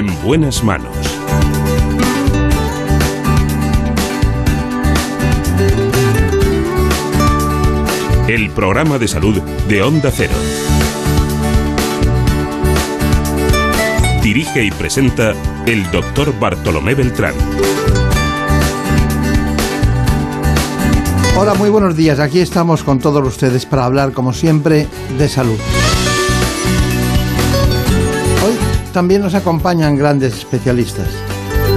En buenas manos. El programa de salud de Onda Cero. Dirige y presenta el doctor Bartolomé Beltrán. Hola, muy buenos días. Aquí estamos con todos ustedes para hablar, como siempre, de salud. También nos acompañan grandes especialistas.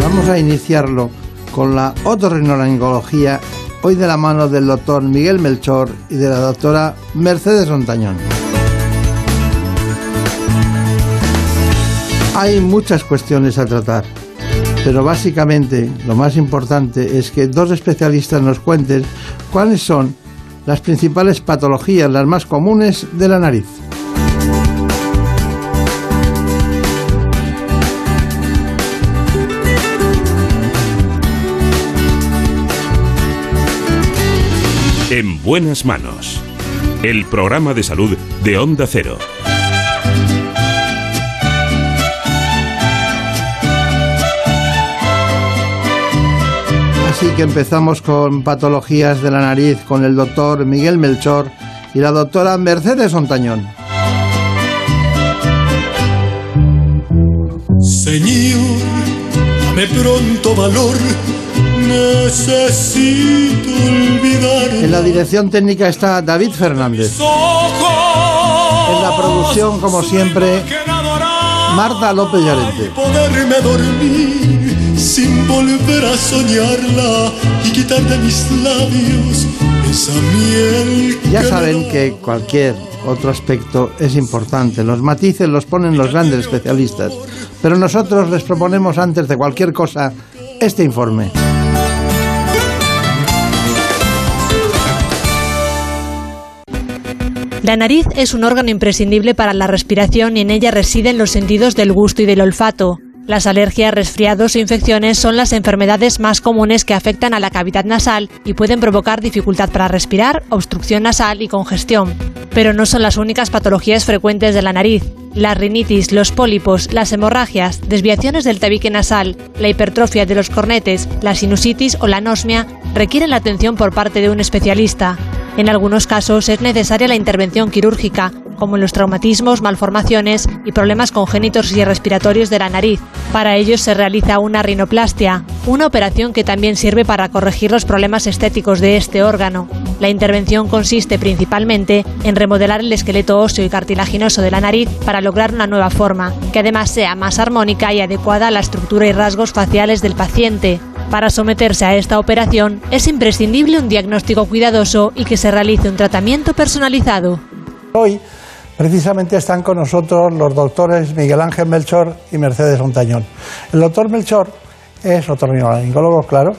Vamos a iniciarlo con la otorrinolaringología, hoy de la mano del doctor Miguel Melchor y de la doctora Mercedes Ontañón. Hay muchas cuestiones a tratar, pero básicamente lo más importante es que dos especialistas nos cuenten cuáles son las principales patologías, las más comunes de la nariz. Buenas manos. El programa de salud de Onda Cero. Así que empezamos con patologías de la nariz con el doctor Miguel Melchor y la doctora Mercedes Ontañón. Señor, dame pronto valor, necesito olvidar. En la dirección técnica está David Fernández. En la producción, como siempre, Marta López Llorente. Poderme dormir sin volver a soñarla y quitar de mis labios esa miel. Ya saben que cualquier otro aspecto es importante. Los matices los ponen los grandes especialistas. Pero nosotros les proponemos antes de cualquier cosa este informe. La nariz es un órgano imprescindible para la respiración y en ella residen los sentidos del gusto y del olfato. Las alergias, resfriados o infecciones son las enfermedades más comunes que afectan a la cavidad nasal y pueden provocar dificultad para respirar, obstrucción nasal y congestión. Pero no son las únicas patologías frecuentes de la nariz. La rinitis, los pólipos, las hemorragias, desviaciones del tabique nasal, la hipertrofia de los cornetes, la sinusitis o la anosmia requieren la atención por parte de un especialista. En algunos casos es necesaria la intervención quirúrgica, como en los traumatismos, malformaciones y problemas congénitos y respiratorios de la nariz. Para ello se realiza una rinoplastia, una operación que también sirve para corregir los problemas estéticos de este órgano. La intervención consiste principalmente en remodelar el esqueleto óseo y cartilaginoso de la nariz para lograr una nueva forma, que además sea más armónica y adecuada a la estructura y rasgos faciales del paciente. Para someterse a esta operación es imprescindible un diagnóstico cuidadoso y que se realice un tratamiento personalizado. Hoy precisamente están con nosotros los doctores Miguel Ángel Melchor y Mercedes Ontañón. El doctor Melchor es otorrinolaringólogo, claro,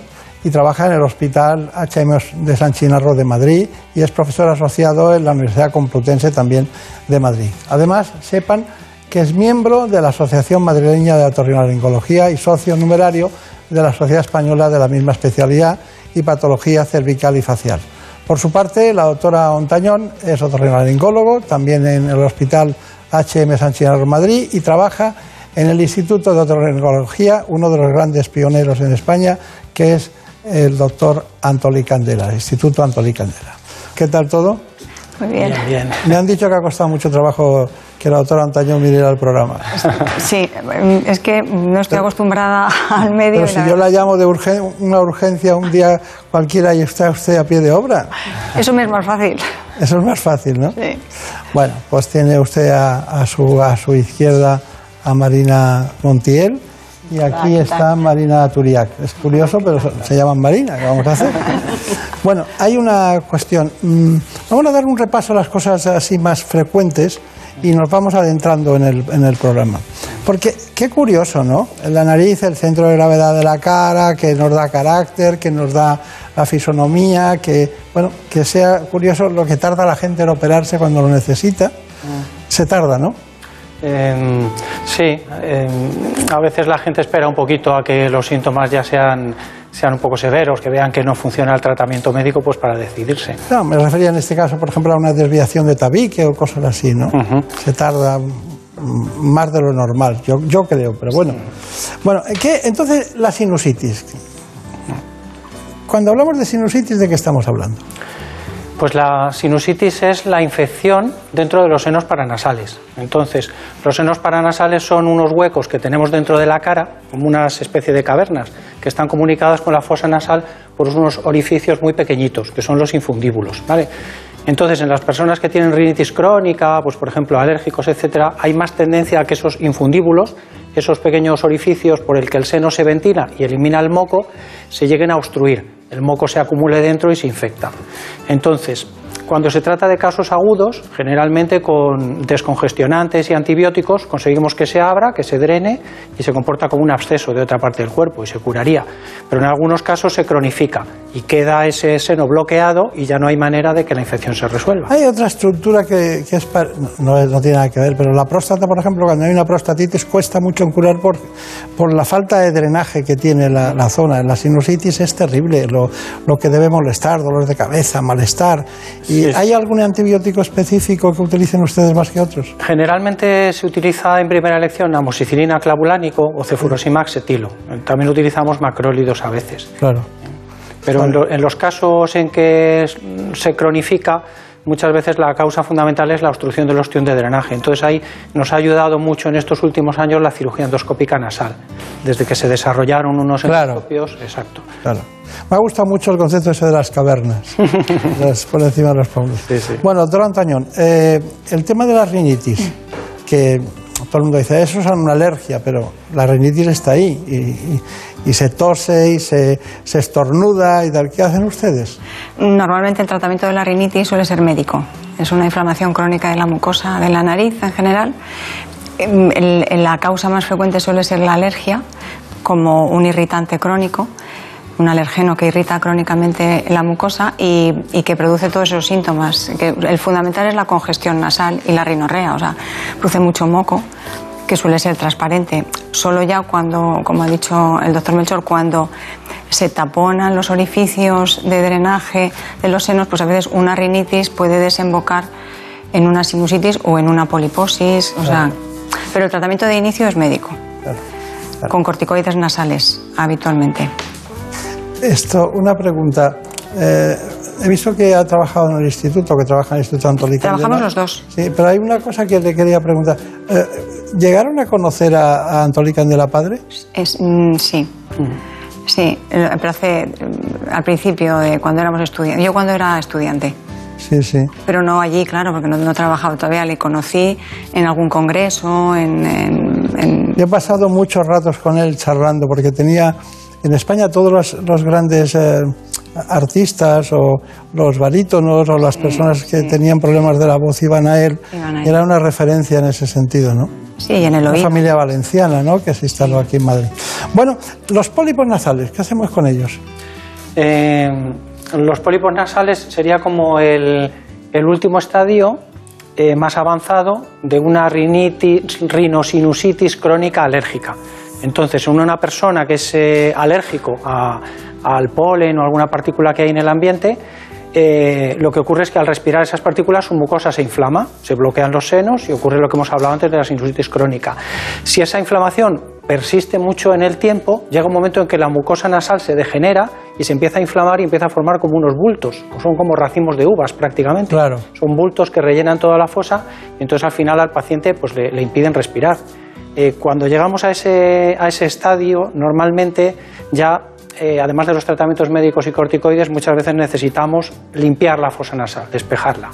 y trabaja en el Hospital HM de San Chinarro de Madrid y es profesor asociado en la Universidad Complutense también de Madrid. Además, sepan que es miembro de la Asociación Madrileña de Otorrinolaringología y socio numerario de la Sociedad Española de la misma especialidad y patología cervical y facial. Por su parte, la doctora Ontañón es otorrinolaringólogo, también en el Hospital HM San Chinarro Madrid y trabaja en el Instituto de Otorrinolaringología, uno de los grandes pioneros en España, que es el doctor Antolí Candela, el Instituto Antolí Candela. ¿Qué tal todo? Muy bien. Me han dicho que ha costado mucho trabajo que la doctora Ontañón viniera al programa. Sí, es que no estoy acostumbrada al medio. Pero si yo la llamo de urgen- una urgencia un día cualquiera y está usted a pie de obra, Eso me es más fácil. eso es más fácil, ¿no? Sí. Bueno, pues tiene usted a, a su, a su izquierda a Marina Montiel y aquí ¿qué está? Marina Turiac. Es curioso, pero se llaman Marina, ¿qué vamos a hacer? Bueno, hay una cuestión. Mm, Vamos a dar un repaso a las cosas así más frecuentes y nos vamos adentrando en el, en el programa. Porque qué curioso, ¿no? La nariz, el centro de gravedad de la cara, que nos da carácter, que nos da la fisonomía, que, bueno, que sea curioso lo que tarda la gente en operarse cuando lo necesita. Se tarda, ¿no? Eh, sí, eh, a veces la gente espera un poquito a que los síntomas ya sean, sean un poco severos, que vean que no funciona el tratamiento médico, pues para decidirse. No, me refería en este caso, por ejemplo, a una desviación de tabique o cosas así, ¿no? Se tarda más de lo normal, yo, yo creo, pero bueno. Bueno, ¿qué? entonces la sinusitis. Cuando hablamos de sinusitis, ¿de qué estamos hablando? Pues la sinusitis es la infección dentro de los senos paranasales. Entonces, los senos paranasales son unos huecos que tenemos dentro de la cara, como una especie de cavernas, que están comunicadas con la fosa nasal por unos orificios muy pequeñitos, que son los infundíbulos. ¿vale? Entonces, en las personas que tienen rinitis crónica, pues por ejemplo alérgicos, etcétera, hay más tendencia a que esos infundíbulos, esos pequeños orificios por el que el seno se ventila y elimina el moco, se lleguen a obstruir el moco se acumule dentro y se infecta. Entonces, cuando se trata de casos agudos, generalmente con descongestionantes y antibióticos conseguimos que se abra, que se drene y se comporta como un absceso de otra parte del cuerpo y se curaría. Pero en algunos casos se cronifica y queda ese seno bloqueado y ya no hay manera de que la infección se resuelva. Hay otra estructura que, es no, no, tiene nada que ver, pero la próstata, por ejemplo, cuando hay una prostatitis cuesta mucho en curar por, por la falta de drenaje que tiene la, la zona. La sinusitis es terrible, lo, lo que debe molestar, dolor de cabeza, malestar. ¿Hay algún antibiótico específico que utilicen ustedes más que otros? Generalmente se utiliza en primera elección amoxicilina clavulánico o cefurosimax etilo. También utilizamos macrólidos a veces. Claro. Pero en, los casos en que se cronifica, muchas veces la causa fundamental es la obstrucción del ostión de drenaje. Entonces ahí nos ha ayudado mucho en estos últimos años la cirugía endoscópica nasal, desde que se desarrollaron unos endoscopios. Exacto. Claro. Me ha gustado mucho el concepto ese de las cavernas, por encima de los pueblos. Bueno, doctor Antañón, eh, el tema de la rinitis, que todo el mundo dice, eso es una alergia, pero la rinitis está ahí y, se tose y se, se, estornuda y tal. ¿Qué hacen ustedes? Normalmente el tratamiento de la rinitis suele ser médico. Es una inflamación crónica de la mucosa de la nariz en general. la causa más frecuente suele ser la alergia, como un irritante crónico un alergeno que irrita crónicamente la mucosa y, que produce todos esos síntomas. El fundamental es la congestión nasal y la rinorrea, o sea, produce mucho moco que suele ser transparente. Solo ya cuando, como ha dicho el doctor Melchor, cuando se taponan los orificios de drenaje de los senos, pues a veces una rinitis puede desembocar en una sinusitis o en una poliposis, o sea, pero el tratamiento de inicio es médico, con corticoides nasales habitualmente. Esto, una pregunta. Eh, he visto que ha trabajado en el instituto, que trabaja en el Instituto Antolican. Trabajamos los dos. Sí, pero hay una cosa que le quería preguntar. Eh, ¿Llegaron a conocer a, a Antolican de la Padre? Es, mm, sí. Sí, eh, pero hace, mm, al principio, de cuando éramos estudiantes. Yo cuando era estudiante. Sí, sí. Pero no allí, claro, porque no, no trabajaba todavía. Le conocí en algún congreso, en, en, Yo he pasado muchos ratos con él charlando, porque tenía en España todos los, grandes eh, artistas o los barítonos o las personas que tenían problemas de la voz iban a él. Era una referencia en ese sentido, ¿no? Sí, en el oído. Una familia valenciana, ¿no? Que se instaló aquí en Madrid. Bueno, los pólipos nasales, ¿qué hacemos con ellos? Eh, los pólipos nasales sería como el, último estadio eh, más avanzado de una rinitis, rinosinusitis crónica alérgica. Entonces, en una persona que es eh, alérgico al polen o alguna partícula que hay en el ambiente, eh, lo que ocurre es que al respirar esas partículas su mucosa se inflama, se bloquean los senos y ocurre lo que hemos hablado antes de la sinusitis crónica. Si esa inflamación persiste mucho en el tiempo, llega un momento en que la mucosa nasal se degenera y se empieza a inflamar y empieza a formar como unos bultos, son como racimos de uvas prácticamente. Claro. Son bultos que rellenan toda la fosa y entonces al final al paciente pues, le impiden respirar. Eh, cuando llegamos a ese, a ese estadio, normalmente ya, eh, además de los tratamientos médicos y corticoides, muchas veces necesitamos limpiar la fosa nasal, despejarla.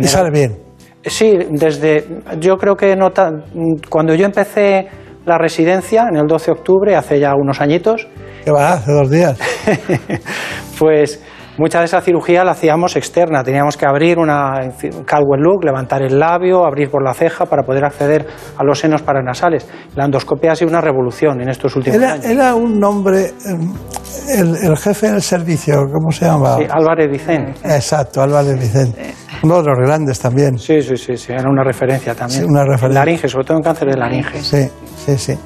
¿Y sale bien? Sí, desde, yo creo que cuando yo empecé la residencia, en el 12 de octubre, hace ya unos añitos. ¿Qué va? Hace dos días. pues Mucha de esa cirugía la hacíamos externa, teníamos que abrir una Caldwell look, levantar el labio, abrir por la ceja para poder acceder a los senos paranasales. La endoscopia ha sido una revolución en estos últimos años. Era un nombre, em, el, jefe del servicio, ¿cómo se llama? Sí, Álvarez Vicente. Exacto, Álvarez Vicente. Uno de los grandes también. Sí, sí, sí, sí, era una referencia también. Sí, una referencia. Laringe, sobre todo en cáncer de laringe. Sí, sí, sí.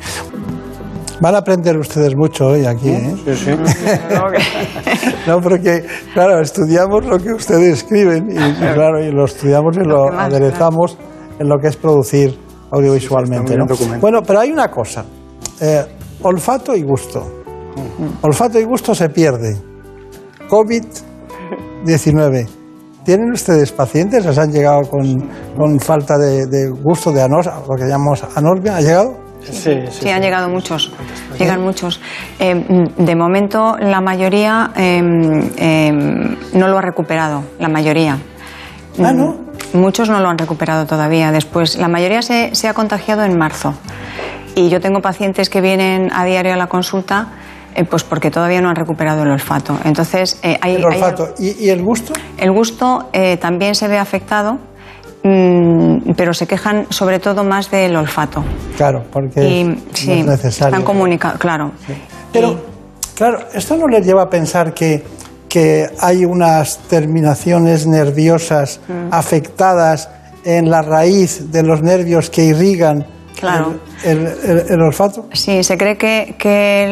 Van a aprender ustedes mucho hoy aquí, ¿eh? Sí, sí. no, porque, claro, estudiamos lo que ustedes escriben y, claro, y lo estudiamos y lo aderezamos en lo que es producir audiovisualmente. ¿no? Bueno, pero hay una cosa, eh, olfato y gusto. Olfato y gusto se pierde. COVID-19. ¿Tienen ustedes pacientes? ¿Les han llegado con, con falta de, de gusto de anos, lo que llamamos anormia? ¿Ha llegado? Sí, sí, han llegado muchos, llegan muchos. Eh, de momento, la mayoría eh, eh, no lo ha recuperado, la mayoría. Ah, ¿no? Muchos no lo han recuperado todavía. Después, la mayoría se, se ha contagiado en marzo. Y yo tengo pacientes que vienen a diario a la consulta, eh, pues porque todavía no han recuperado el olfato. Entonces, eh, hay, El hay- olfato. ¿Y, y el gusto? el gusto eh, también se ve afectado, mm, pero se quejan sobre todo más del olfato. Claro, porque Y no sí, es necesario. están comunicados, claro. Pero, claro, esto no les lleva a pensar que, que hay unas terminaciones nerviosas Mm. afectadas en la raíz de los nervios que irrigan Claro. el, el- el- el olfato. Sí, se cree que, que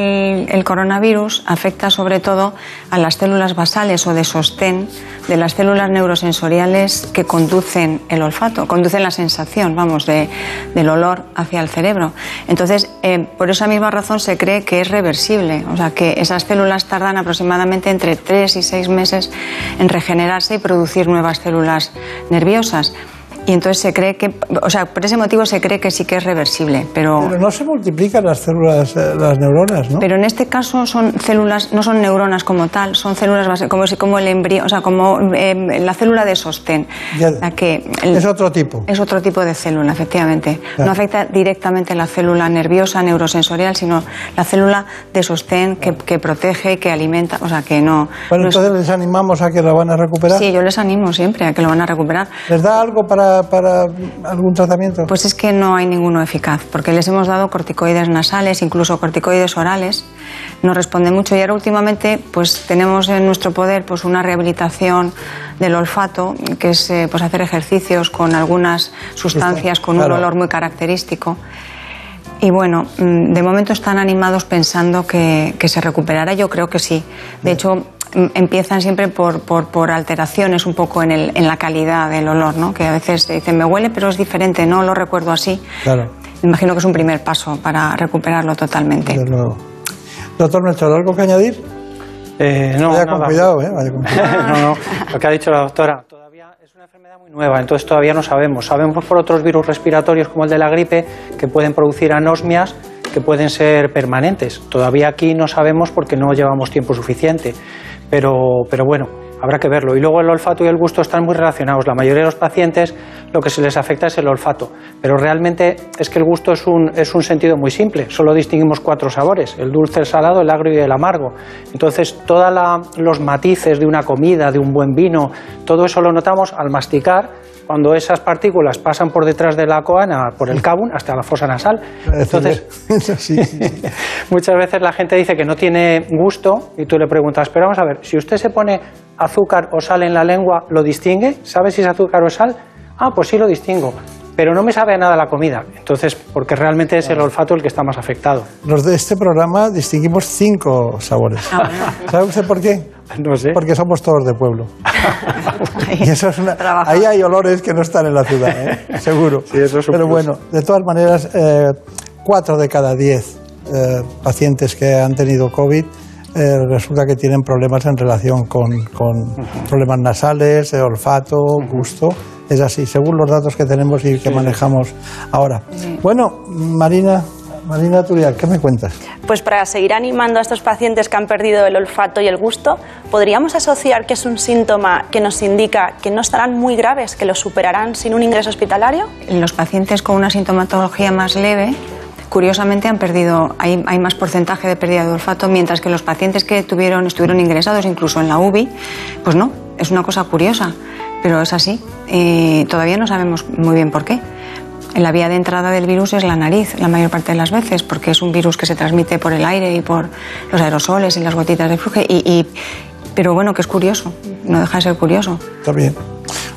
el, el coronavirus afecta sobre todo a las células basales o de sostén de las células neurosensoriales que conducen el olfato, conducen la sensación, vamos, de- del olor hacia el cerebro. Entonces, eh, por esa misma razón se cree que es reversible, o sea, que esas células tardan aproximadamente entre tres y seis meses en regenerarse y producir nuevas células nerviosas. Y entonces se cree que, o sea, por ese motivo se cree que sí que es reversible, Pero no se multiplican las células, eh, las neuronas, ¿no? pero en este caso son células, no son neuronas como tal, son células base- como, si- como el embrión, o sea, como eh, la célula de sostén. Ya. La que, el- es otro tipo. es otro tipo de célula, efectivamente. Claro. No afecta directamente la célula nerviosa, neurosensorial, sino la célula de sostén que, que protege, que alimenta, o sea, que no. Bueno, no es- entonces les animamos a que la van a recuperar. Sí, yo les animo siempre a que lo van a recuperar. ¿Les da algo para, para algún tratamiento? Pues es que no hay ninguno eficaz, porque les hemos dado corticoides nasales, incluso corticoides orales, no responde mucho y ahora últimamente pues tenemos en nuestro poder pues una rehabilitación del olfato, que es eh, pues hacer ejercicios con algunas sustancias con un Claro. olor muy característico. Y bueno, mm, de momento están animados pensando que, que se recuperará. Yo creo que sí. De hecho, empiezan siempre por, por, por alteraciones un poco en, el, en la calidad del olor, ¿no? Que a veces te dicen, me huele, pero es diferente, no lo recuerdo así. Claro, Me imagino que es un primer paso para recuperarlo totalmente. desde luego. Doctor Melchor, ¿algo que añadir? Eh, no, Vaya con cuidado, ¿eh? Vaya con cuidado. no, no, lo que ha dicho la doctora. Todavía es una enfermedad muy nueva, entonces todavía no sabemos. Sabemos por otros virus respiratorios como el de la gripe que pueden producir anosmias que pueden ser permanentes. Todavía aquí no sabemos porque no llevamos tiempo suficiente. Pero, pero bueno, habrá que verlo. Y luego el olfato y el gusto están muy relacionados. La mayoría de los pacientes lo que se les afecta es el olfato. Pero realmente es que el gusto es un, es un sentido muy simple. Solo distinguimos cuatro sabores, el dulce, el salado, el agrio y el amargo. Entonces, todos los matices de una comida, de un buen vino, todo eso lo notamos al masticar cuando esas partículas pasan por detrás de la coana, por el cabum, hasta la fosa nasal. Entonces, sí, sí. Muchas veces la gente dice que no tiene gusto y tú le preguntas, pero vamos a ver, si usted se pone azúcar o sal en la lengua, ¿lo distingue? ¿Sabe si es azúcar o sal? Ah, pues sí lo distingo, pero no me sabe a nada la comida. Entonces, porque realmente es el olfato el que está más afectado. Los de este programa distinguimos cinco sabores. Ah, ¿Sabe usted por qué? No sé. Porque somos todos de pueblo. Y eso es una- ahí hay olores que no están en la ciudad, ¿eh? seguro. Sí, eso es un Pero plus. bueno, de todas maneras, eh, cuatro de cada diez eh, pacientes que han tenido COVID eh, resulta que tienen problemas en relación con, con problemas nasales, olfato, gusto. Es así, según los datos que tenemos y que manejamos ahora. Bueno, Marina, Marina Turial, ¿qué me cuentas? Pues para seguir animando a estos pacientes que han perdido el olfato y el gusto, podríamos asociar que es un síntoma que nos indica que no estarán muy graves, que lo superarán sin un ingreso hospitalario. Los pacientes con una sintomatología más leve, curiosamente han perdido, hay, hay más porcentaje de pérdida de olfato, mientras que los pacientes que tuvieron, estuvieron ingresados incluso en la UBI, pues no, es una cosa curiosa, pero es así. Y todavía no sabemos muy bien por qué. La vía de entrada del virus es la nariz, la mayor parte de las veces, porque es un virus que se transmite por el aire y por los aerosoles y las gotitas de flujo. Y, y- pero bueno, que es curioso, no deja de ser curioso. Está bien.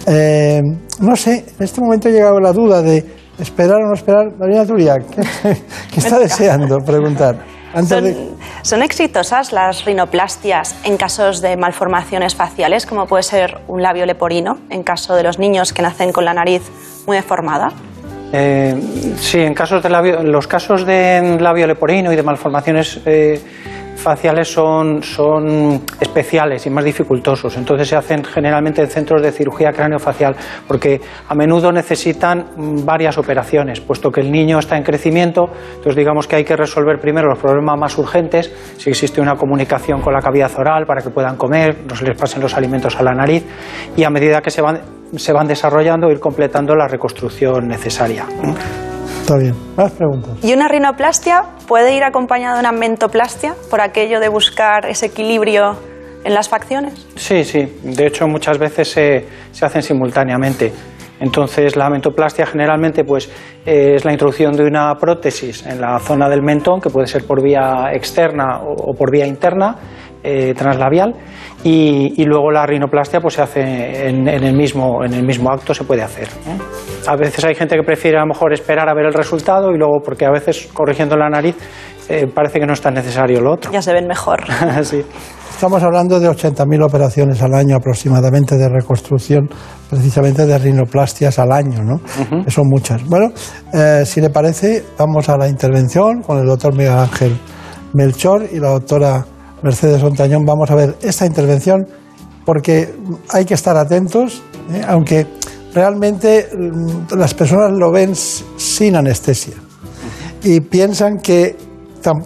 Eh, no sé, en este momento ha llegado la duda de esperar o no esperar. Marina Turia, ¿qué, qué está deseando preguntar? Antes Son, de... son exitosas las rinoplastias en casos de malformaciones faciales, como puede ser un labio leporino, en caso de los niños que nacen con la nariz muy deformada. Eh, sí, en casos de labio, los casos de labio leporino y de malformaciones eh, faciales son, especiales y más dificultosos. Entonces se hacen generalmente en centros de cirugía craneofacial porque a menudo necesitan varias operaciones, puesto que el niño está en crecimiento. Entonces digamos que hay que resolver primero los problemas más urgentes, si existe una comunicación con la cavidad oral para que puedan comer, no se les pasen los alimentos a la nariz y a medida que se van, se van desarrollando ir completando la reconstrucción necesaria. Está bien. Más preguntas. ¿Y una rinoplastia puede ir acompañada de una mentoplastia por aquello de buscar ese equilibrio en las facciones? Sí, sí. De hecho, muchas veces se, se hacen simultáneamente. Entonces, la mentoplastia generalmente pues, eh, es la introducción de una prótesis en la zona del mentón, que puede ser por vía externa o, o por vía interna, eh, translabial, y, y, luego la rinoplastia pues, se hace en, en, el, mismo, en el mismo acto, se puede hacer. ¿eh? A veces hay gente que prefiere a lo mejor esperar a ver el resultado y luego, porque a veces corrigiendo la nariz eh, parece que no es tan necesario lo otro. Ya se ven mejor. sí. Estamos hablando de 80.000 operaciones al año aproximadamente de reconstrucción, precisamente de rinoplastias al año, ¿no? Uh -huh. Son muchas. Bueno, eh, si le parece, vamos a la intervención con el doctor Miguel Ángel Melchor y la doctora Mercedes Ontañón. Vamos a ver esta intervención porque hay que estar atentos, ¿eh? aunque realmente las personas lo ven sin anestesia y piensan que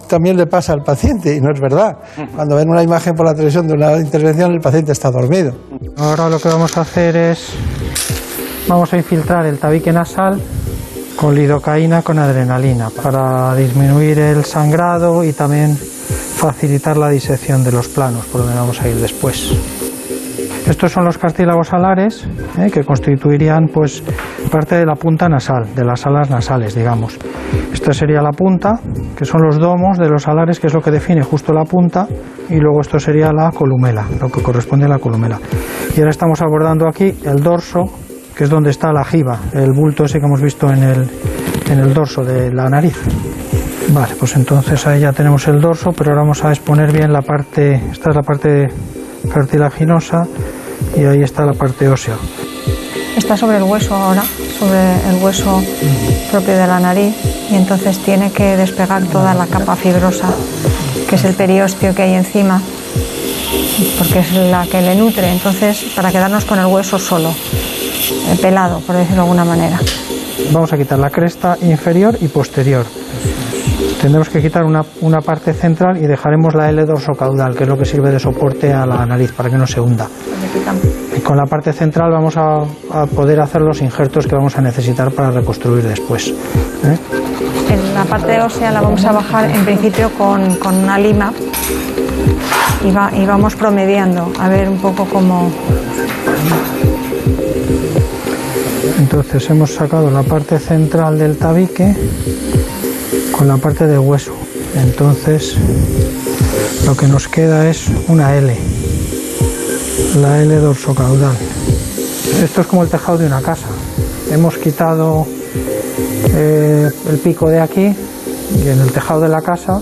también le pasa al paciente y no es verdad. Cuando ven una imagen por la televisión de una intervención el paciente está dormido. Ahora lo que vamos a hacer es vamos a infiltrar el tabique nasal con lidocaína con adrenalina para disminuir el sangrado y también facilitar la disección de los planos por donde vamos a ir después. Estos son los cartílagos alares eh, que constituirían pues parte de la punta nasal, de las alas nasales, digamos. Esta sería la punta, que son los domos de los alares, que es lo que define justo la punta, y luego esto sería la columela, lo que corresponde a la columela. Y ahora estamos abordando aquí el dorso, que es donde está la jiba, el bulto ese que hemos visto en el, en el dorso de la nariz. Vale, pues entonces ahí ya tenemos el dorso, pero ahora vamos a exponer bien la parte, esta es la parte cartilaginosa y ahí está la parte ósea. Está sobre el hueso ahora, sobre el hueso propio de la nariz y entonces tiene que despegar toda la capa fibrosa, que es el periósteo que hay encima, porque es la que le nutre, entonces para quedarnos con el hueso solo, pelado, por decirlo de alguna manera. Vamos a quitar la cresta inferior y posterior. Tendremos que quitar una, una, parte central y dejaremos la L dorsocaudal, que es lo que sirve de soporte a la nariz para que no se hunda. Y con la parte central vamos a, a, poder hacer los injertos que vamos a necesitar para reconstruir después. ¿eh? En la parte ósea la vamos a bajar en principio con, con una lima y, va, y vamos promediando a ver un poco cómo. Entonces hemos sacado la parte central del tabique con la parte de hueso. Entonces lo que nos queda es una L, la L dorsocaudal. Esto es como el tejado de una casa. Hemos quitado eh, el pico de aquí y en el tejado de la casa,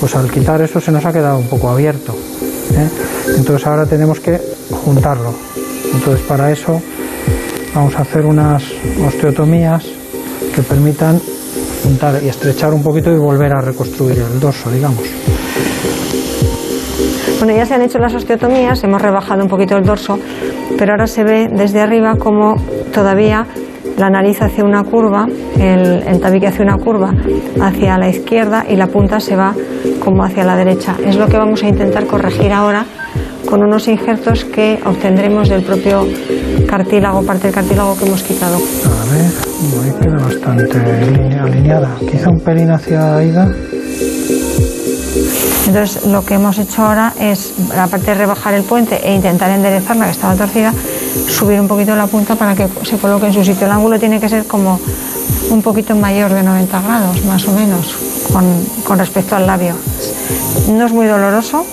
pues al quitar eso se nos ha quedado un poco abierto. ¿eh? Entonces ahora tenemos que juntarlo. Entonces para eso vamos a hacer unas osteotomías que permitan juntar y estrechar un poquito y volver a reconstruir el dorso, digamos. Bueno, ya se han hecho las osteotomías, hemos rebajado un poquito el dorso, pero ahora se ve desde arriba como todavía la nariz hace una curva, el, el, tabique hace una curva hacia la izquierda y la punta se va como hacia la derecha. Es lo que vamos a intentar corregir ahora con unos injertos que obtendremos del propio cartílago, parte del cartílago que hemos quitado. A ver, ahí queda bastante alineada. Quizá un pelín hacia Aida. Entonces lo que hemos hecho ahora es, aparte de rebajar el puente e intentar enderezarla que estaba torcida, subir un poquito la punta para que se coloque en su sitio. El ángulo tiene que ser como un poquito mayor de 90 grados, más o menos, con, con respecto al labio. No es muy doloroso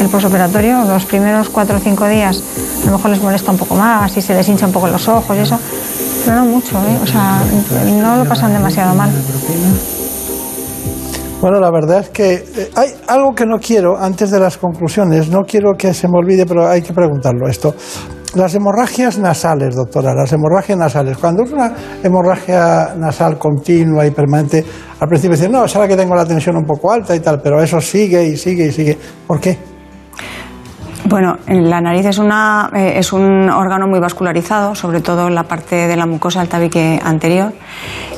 el posoperatorio, los primeros 4 o 5 días lo mejor les molesta un poco más y se les hincha un poco los ojos y eso, pero no mucho, ¿eh? o sea, no lo pasan demasiado mal. Bueno, la verdad es que eh, hay algo que no quiero, antes de las conclusiones, no quiero que se me olvide, pero hay que preguntarlo esto. las hemorragias nasales, doctora, las hemorragias nasales. Cuando es una hemorragia nasal continua y permanente, al principio dicen, no, es ahora que tengo la tensión un poco alta y tal, pero eso sigue y sigue y sigue. ¿Por qué? Bueno, la nariz es, una, eh, es un órgano muy vascularizado, sobre todo en la parte de la mucosa del tabique anterior.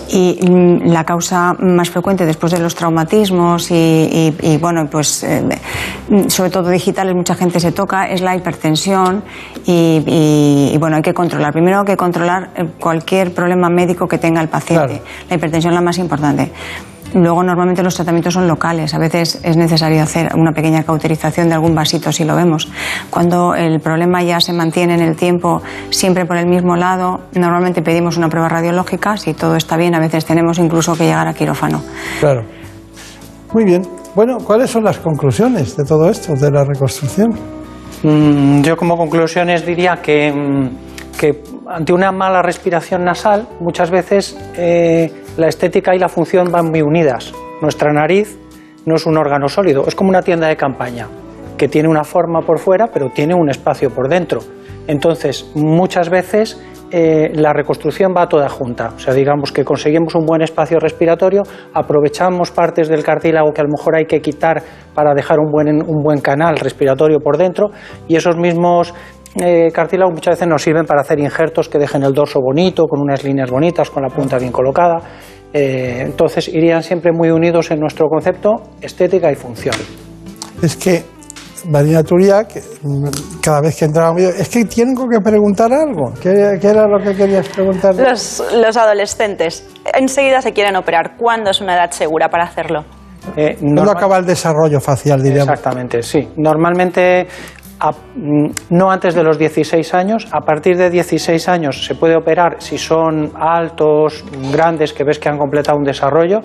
Y mm, la causa más frecuente después de los traumatismos y, bueno, pues eh, sobre todo digitales, mucha gente se toca, es la hipertensión y, bueno, hay que controlar. Primero hay que controlar eh, cualquier problema médico que tenga el paciente. La hipertensión es la más importante. Luego, normalmente los tratamientos son locales. A veces es necesario hacer una pequeña cauterización de algún vasito si lo vemos. Cuando el problema ya se mantiene en el tiempo, siempre por el mismo lado, normalmente pedimos una prueba radiológica. Si todo está bien, a veces tenemos incluso que llegar a quirófano. Claro. Muy bien. Bueno, ¿cuáles son las conclusiones de todo esto, de la reconstrucción? Mm, yo como conclusiones diría que, mm, que ante una mala respiración nasal, muchas veces eh, la estética y la función van muy unidas. Nuestra nariz no es un órgano sólido, es como una tienda de campaña, que tiene una forma por fuera, pero tiene un espacio por dentro. Entonces, muchas veces eh, la reconstrucción va toda junta. O sea, digamos que conseguimos un buen espacio respiratorio, aprovechamos partes del cartílago que a lo mejor hay que quitar para dejar un buen, un buen canal respiratorio por dentro, y esos mismos eh, cartílagos muchas veces nos sirven para hacer injertos que dejen el dorso bonito, con unas líneas bonitas, con la punta bien colocada. Eh, entonces irían siempre muy unidos en nuestro concepto estética y función. Es que Marina Turiak, cada vez que entraba es que tengo que preguntar algo. ¿Qué, era lo que querías preguntar? Los, los, adolescentes enseguida se quieren operar. ¿Cuándo es una edad segura para hacerlo? Eh, ¿Cuándo acaba el desarrollo facial, diríamos? Exactamente, sí. Normalmente Mm, no antes de los 16 años. A partir de 16 años se puede operar si son altos, grandes, que ves que han completado un desarrollo,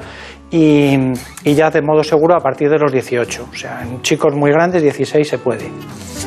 y, ya de modo seguro a partir de los 18. O sea, en chicos muy grandes, 16 se puede.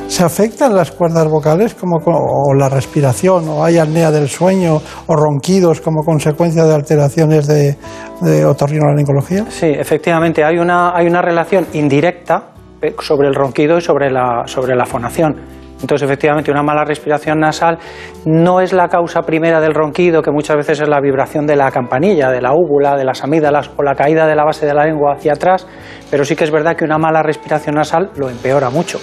¿Se afectan las cuerdas vocales como, o la respiración, o hay apnea del sueño, o ronquidos como consecuencia de alteraciones de, de otorrinolaringología? Sí, efectivamente, hay una, hay una relación indirecta sobre el ronquido y sobre la, sobre la fonación. Entonces, efectivamente, una mala respiración nasal no es la causa primera del ronquido, que muchas veces es la vibración de la campanilla, de la úvula, de las amígdalas o la caída de la base de la lengua hacia atrás, pero sí que es verdad que una mala respiración nasal lo empeora mucho.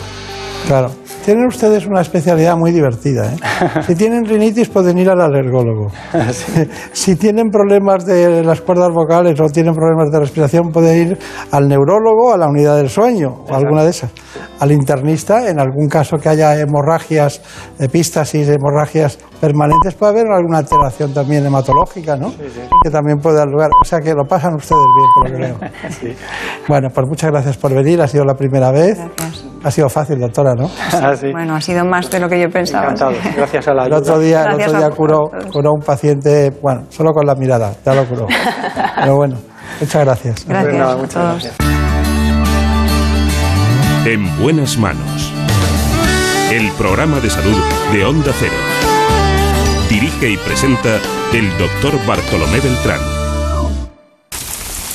Claro. Tienen ustedes una especialidad muy divertida. ¿eh? Si tienen rinitis pueden ir al alergólogo. Si tienen problemas de las cuerdas vocales o tienen problemas de respiración pueden ir al neurólogo, a la unidad del sueño o alguna de esas. Al internista, en algún caso que haya hemorragias, epístasis, hemorragias permanentes, puede haber alguna alteración también hematológica, ¿no? Que también puede dar lugar. O sea que lo pasan ustedes bien, por lo que veo. Bueno, pues muchas gracias por venir. Ha sido la primera vez. Ha sido fácil, doctora, ¿no? Ah, bueno, ha sido más de lo que yo pensaba. Encantado. Gracias a la El otro día, el otro día curó, curó un paciente, bueno, solo con la mirada, ya lo curó. Pero bueno, muchas gracias. Gracias, muchas gracias. En buenas manos. El programa de salud de Onda Cero. Dirige y presenta el doctor Bartolomé Beltrán.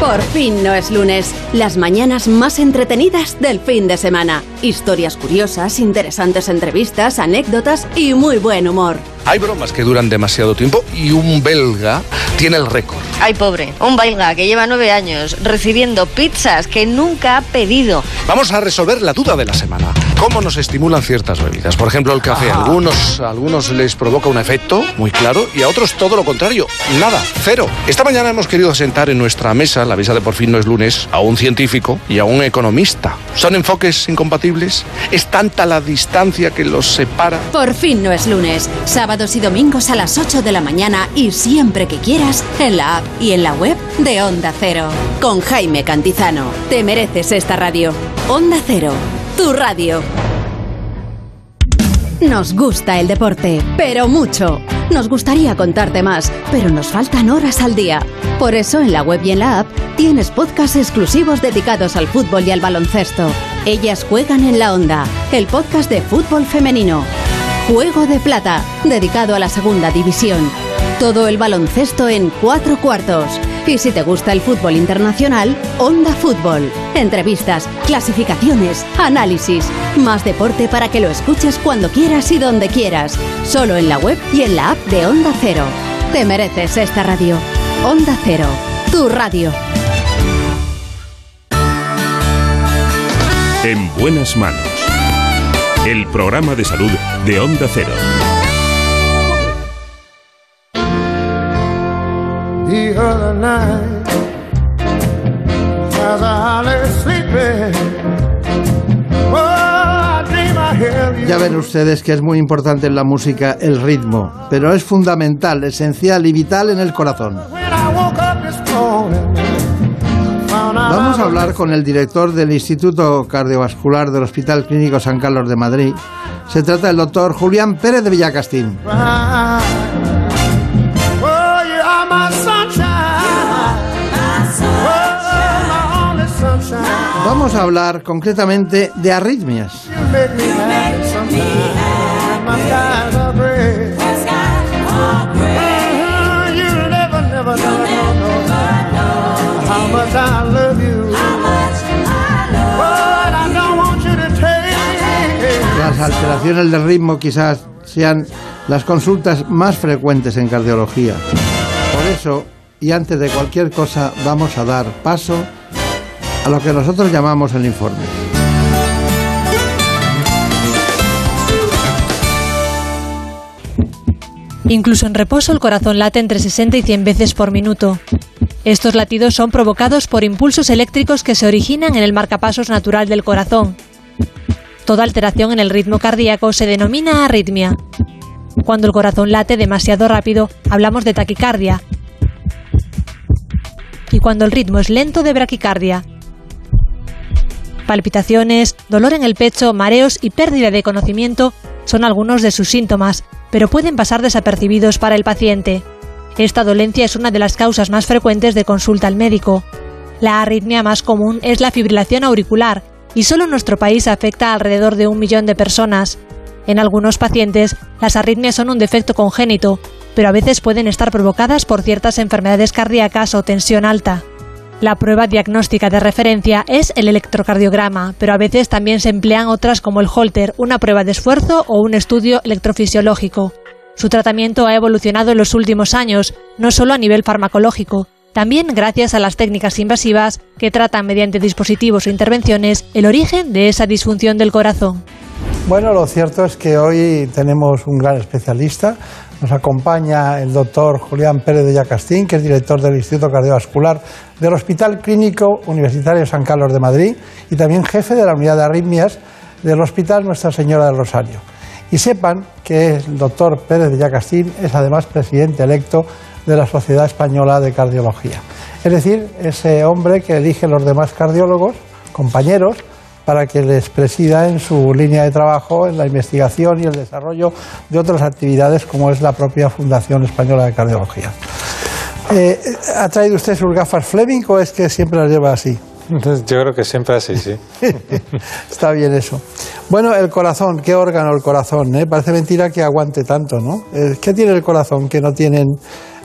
Por fin no es lunes. Las mañanas más entretenidas del fin de semana. Historias curiosas, interesantes entrevistas, anécdotas y muy buen humor. Hay bromas que duran demasiado tiempo y un belga tiene el récord. Ay, pobre, un belga que lleva nueve años recibiendo pizzas que nunca ha pedido. Vamos a resolver la duda de la semana. ¿Cómo nos estimulan ciertas bebidas? Por ejemplo, el café. A algunos, a algunos les provoca un efecto muy claro y a otros todo lo contrario. Nada, cero. Esta mañana hemos querido sentar en nuestra mesa, la mesa de por fin no es lunes, a un científico y a un economista. ¿Son enfoques incompatibles? ¿Es tanta la distancia que los separa? Por fin no es lunes. Sábado y domingos a las 8 de la mañana y siempre que quieras en la app y en la web de Onda Cero. Con Jaime Cantizano. Te mereces esta radio. Onda Cero, tu radio. Nos gusta el deporte, pero mucho. Nos gustaría contarte más, pero nos faltan horas al día. Por eso en la web y en la app tienes podcasts exclusivos dedicados al fútbol y al baloncesto. Ellas juegan en la onda, el podcast de fútbol femenino. Juego de Plata, dedicado a la segunda división. Todo el baloncesto en cuatro cuartos. Y si te gusta el fútbol internacional, Onda Fútbol. Entrevistas, clasificaciones, análisis. Más deporte para que lo escuches cuando quieras y donde quieras. Solo en la web y en la app de Onda Cero. Te mereces esta radio. Onda Cero, tu radio. En buenas manos. El programa de salud de Onda Cero. The night as I sleeping. Oh. Ya ven ustedes que es muy importante en la música el ritmo, pero es fundamental, esencial y vital en el corazón. Vamos a hablar con el director del Instituto Cardiovascular del Hospital Clínico San Carlos de Madrid. Se trata del doctor Julián Pérez de Villacastín. I don't want you to take Las alteraciones del ritmo quizás sean las consultas más frecuentes en cardiología. Por eso, y antes de cualquier cosa, vamos a dar paso a lo que nosotros llamamos el informe. Incluso en reposo el corazón late entre 60 y 100 veces por minuto. Estos latidos son provocados por impulsos eléctricos que se originan en el marcapasos natural del corazón. Toda alteración en el ritmo cardíaco se denomina arritmia. Cuando el corazón late demasiado rápido, hablamos de taquicardia. Y cuando el ritmo es lento, de braquicardia. Palpitaciones, dolor en el pecho, mareos y pérdida de conocimiento son algunos de sus síntomas, pero pueden pasar desapercibidos para el paciente. Esta dolencia es una de las causas más frecuentes de consulta al médico. La arritmia más común es la fibrilación auricular, y solo en nuestro país afecta a alrededor de un millón de personas. En algunos pacientes, las arritmias son un defecto congénito, pero a veces pueden estar provocadas por ciertas enfermedades cardíacas o tensión alta. La prueba diagnóstica de referencia es el electrocardiograma, pero a veces también se emplean otras como el Holter, una prueba de esfuerzo o un estudio electrofisiológico. Su tratamiento ha evolucionado en los últimos años, no solo a nivel farmacológico, también gracias a las técnicas invasivas que tratan mediante dispositivos o intervenciones el origen de esa disfunción del corazón. Bueno, lo cierto es que hoy tenemos un gran especialista. Nos acompaña el doctor Julián Pérez de Yacastín, que es director del Instituto Cardiovascular del Hospital Clínico Universitario San Carlos de Madrid y también jefe de la unidad de arritmias del Hospital Nuestra Señora del Rosario. Y sepan que el doctor Pérez de Yacastín es además presidente electo de la Sociedad Española de Cardiología. Es decir, ese hombre que elige los demás cardiólogos, compañeros, para que les presida en su línea de trabajo en la investigación y el desarrollo de otras actividades como es la propia Fundación Española de Cardiología. Eh, ¿Ha traído usted sus gafas Fleming o es que siempre las lleva así? Yo creo que siempre así, sí. Está bien eso. Bueno, el corazón, ¿qué órgano el corazón? eh? Parece mentira que aguante tanto, ¿no? Eh, ¿Qué tiene el corazón que no tienen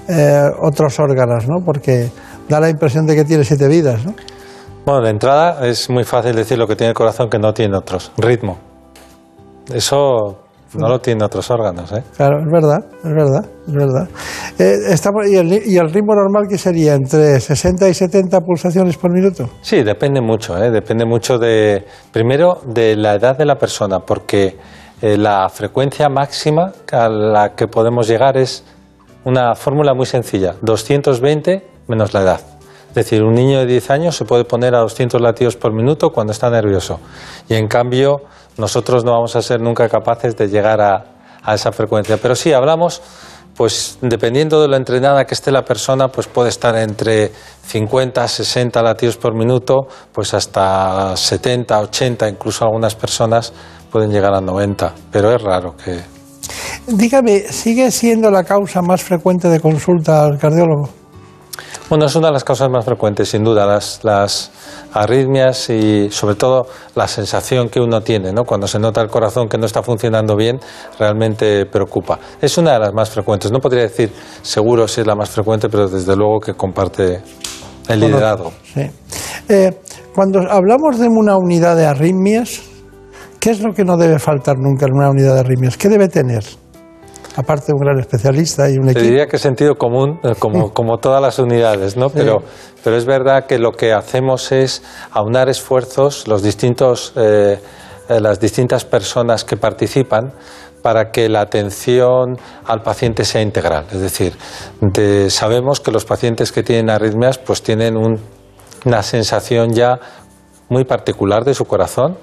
eh, otros órganos, ¿no? Porque da la impresión de que tiene siete vidas, ¿no? Bueno, de entrada es muy fácil decir lo que tiene el corazón que no tiene otros. Ritmo. Eso no lo tiene otros órganos, ¿eh? Claro, es verdad, es verdad, es verdad. Eh, estamos, ¿y, el, ¿Y el ritmo normal qué sería? ¿Entre 60 y 70 pulsaciones por minuto? Sí, depende mucho, ¿eh? Depende mucho de, primero, de la edad de la persona, porque eh, la frecuencia máxima a la que podemos llegar es una fórmula muy sencilla, 220 menos la edad. Es decir, un niño de 10 años se puede poner a 200 latidos por minuto cuando está nervioso. Y en cambio, nosotros no vamos a ser nunca capaces de llegar a, a esa frecuencia. Pero sí, hablamos pues dependiendo de lo entrenada que esté la persona, pues puede estar entre 50, 60 latidos por minuto, pues hasta 70, 80, incluso algunas personas pueden llegar a 90, pero es raro que... Dígame, ¿sigue siendo la causa más frecuente de consulta al cardiólogo? Bueno, es una de las causas más frecuentes, sin duda, las, las arritmias y sobre todo la sensación que uno tiene, ¿no? Cuando se nota el corazón que no está funcionando bien, realmente preocupa. Es una de las más frecuentes. No podría decir seguro si es la más frecuente, pero desde luego que comparte el liderazgo. Sí. Eh, cuando hablamos de una unidad de arritmias, ¿qué es lo que no debe faltar nunca en una unidad de arritmias? ¿Qué debe tener? Aparte de un gran especialista y un Te equipo. diría que sentido común, eh, como, como todas las unidades, ¿no? Pero, pero es verdad que lo que hacemos es aunar esfuerzos, los distintos, eh, eh, las distintas personas que participan, para que la atención al paciente sea integral. Es decir, de- sabemos que los pacientes que tienen arritmias pues tienen un- una sensación ya muy particular de su corazón,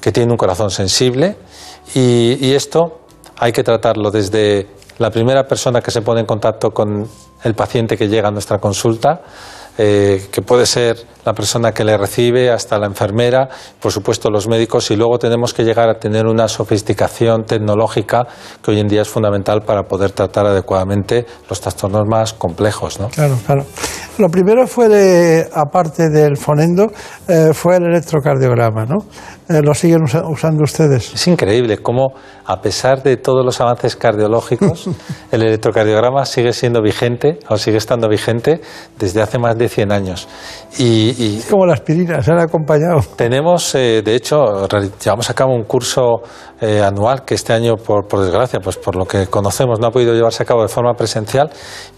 que tiene un corazón sensible y, y esto hay que tratarlo desde la primera persona que se pone en contacto con el paciente que llega a nuestra consulta, eh, que puede ser la persona que le recibe, hasta la enfermera, por supuesto los médicos, y luego tenemos que llegar a tener una sofisticación tecnológica que hoy en día es fundamental para poder tratar adecuadamente los trastornos más complejos. ¿no? Claro, claro. Lo primero fue, de- aparte del fonendo, eh, fue el electrocardiograma, ¿no? Eh, ¿Lo siguen usa- usando ustedes? Es increíble cómo, a pesar de todos los avances cardiológicos, el electrocardiograma sigue siendo vigente o sigue estando vigente desde hace más de 100 años. Y, y Es como la aspirina, se han acompañado. tenemos, eh, de hecho, llevamos a cabo un curso eh, anual que este año, por, por desgracia, pues por lo que conocemos, no ha podido llevarse a cabo de forma presencial.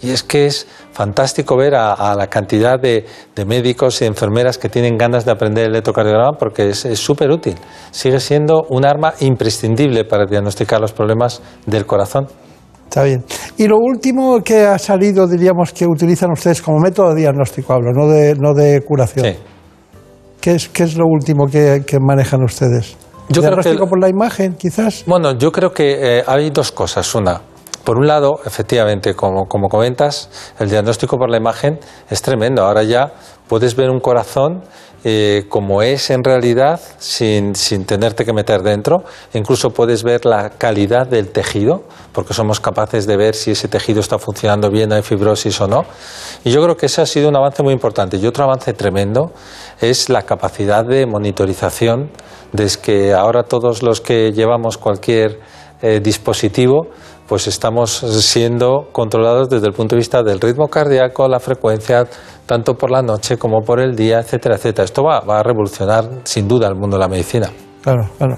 Y es que es fantástico ver a, a la cantidad de, de médicos y enfermeras que tienen ganas de aprender el electrocardiograma porque es súper útil. Sigue siendo un arma imprescindible para diagnosticar los problemas del corazón. Está bien. Y lo último que ha salido, diríamos, que utilizan ustedes como método de diagnóstico, hablo, no de, no de curación. Sí. ¿Qué, es, ¿Qué es lo último que, que manejan ustedes? Yo creo ¿Diagnóstico que- por la imagen, quizás? Bueno, yo creo que eh, hay dos cosas. Una, por un lado, efectivamente, como, comentas, el diagnóstico por la imagen es tremendo. Ahora ya puedes ver un corazón eh, como es en realidad sin, sin tenerte que meter dentro. Incluso puedes ver la calidad del tejido, porque somos capaces de ver si ese tejido está funcionando bien, hay fibrosis o no. Y yo creo que ese ha sido un avance muy importante. Y otro avance tremendo es la capacidad de monitorización, desde que ahora todos los que llevamos cualquier eh, dispositivo, pues estamos siendo controlados desde el punto de vista del ritmo cardíaco, la frecuencia, tanto por la noche como por el día, etcétera, etcétera. Esto va, va a revolucionar sin duda el mundo de la medicina. Claro, claro.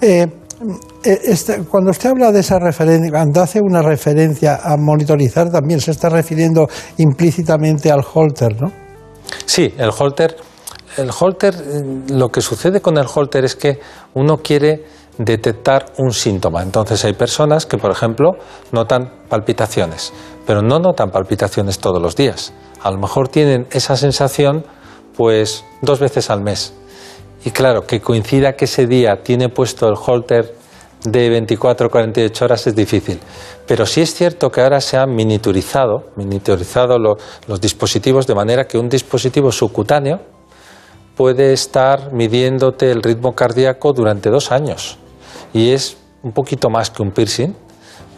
Eh, eh, este- cuando usted habla de esa referencia, cuando hace una referencia a monitorizar, también se está refiriendo implícitamente al holter, ¿no? Sí, el holter, el holter, eh, lo que sucede con el holter es que uno quiere detectar un síntoma. Entonces hay personas que, por ejemplo, notan palpitaciones, pero no notan palpitaciones todos los días. A lo mejor tienen esa sensación pues dos veces al mes. Y claro, que coincida que ese día tiene puesto el holter de 24 o 48 horas es difícil. Pero sí es cierto que ahora se han miniaturizado, miniaturizado lo- los dispositivos de manera que un dispositivo subcutáneo puede estar midiéndote el ritmo cardíaco durante dos años. Y es un poquito más que un piercing,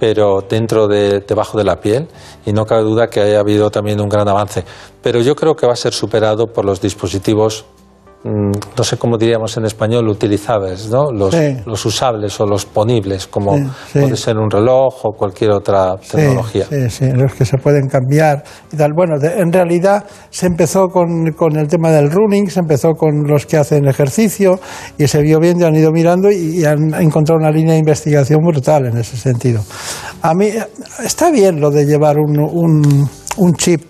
pero dentro de, debajo de la piel. Y no cabe duda que haya habido también un gran avance. Pero yo creo que va a ser superado por los dispositivos, no sé cómo diríamos en español, utilizables, ¿no? Los, Sí. los usables o los ponibles, como Sí, sí. puede ser un reloj o cualquier otra tecnología. Sí, sí, los que se pueden cambiar y tal. Bueno, de- en realidad se empezó con, con el tema del running, se empezó con los que hacen ejercicio y se vio bien y han ido mirando y, y han encontrado una línea de investigación brutal en ese sentido. A mí está bien lo de llevar un, un, un chip,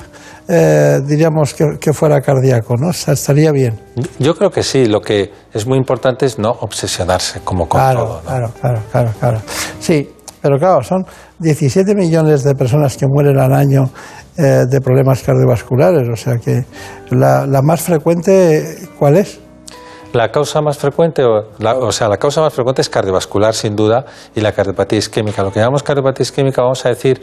eh, diríamos que, que fuera cardíaco, ¿no? O sea, estaría bien. Yo creo que sí, lo que es muy importante es no obsesionarse como con Claro, todo. ¿no? claro, claro, claro, claro. Sí, pero claro, son 17 millones de personas que mueren al año eh, de problemas cardiovasculares, o sea que la, la más frecuente, ¿cuál es? La causa más frecuente, o, la- o sea, la causa más frecuente es cardiovascular, sin duda, y la cardiopatía isquémica. Lo que llamamos cardiopatía isquémica, vamos a decir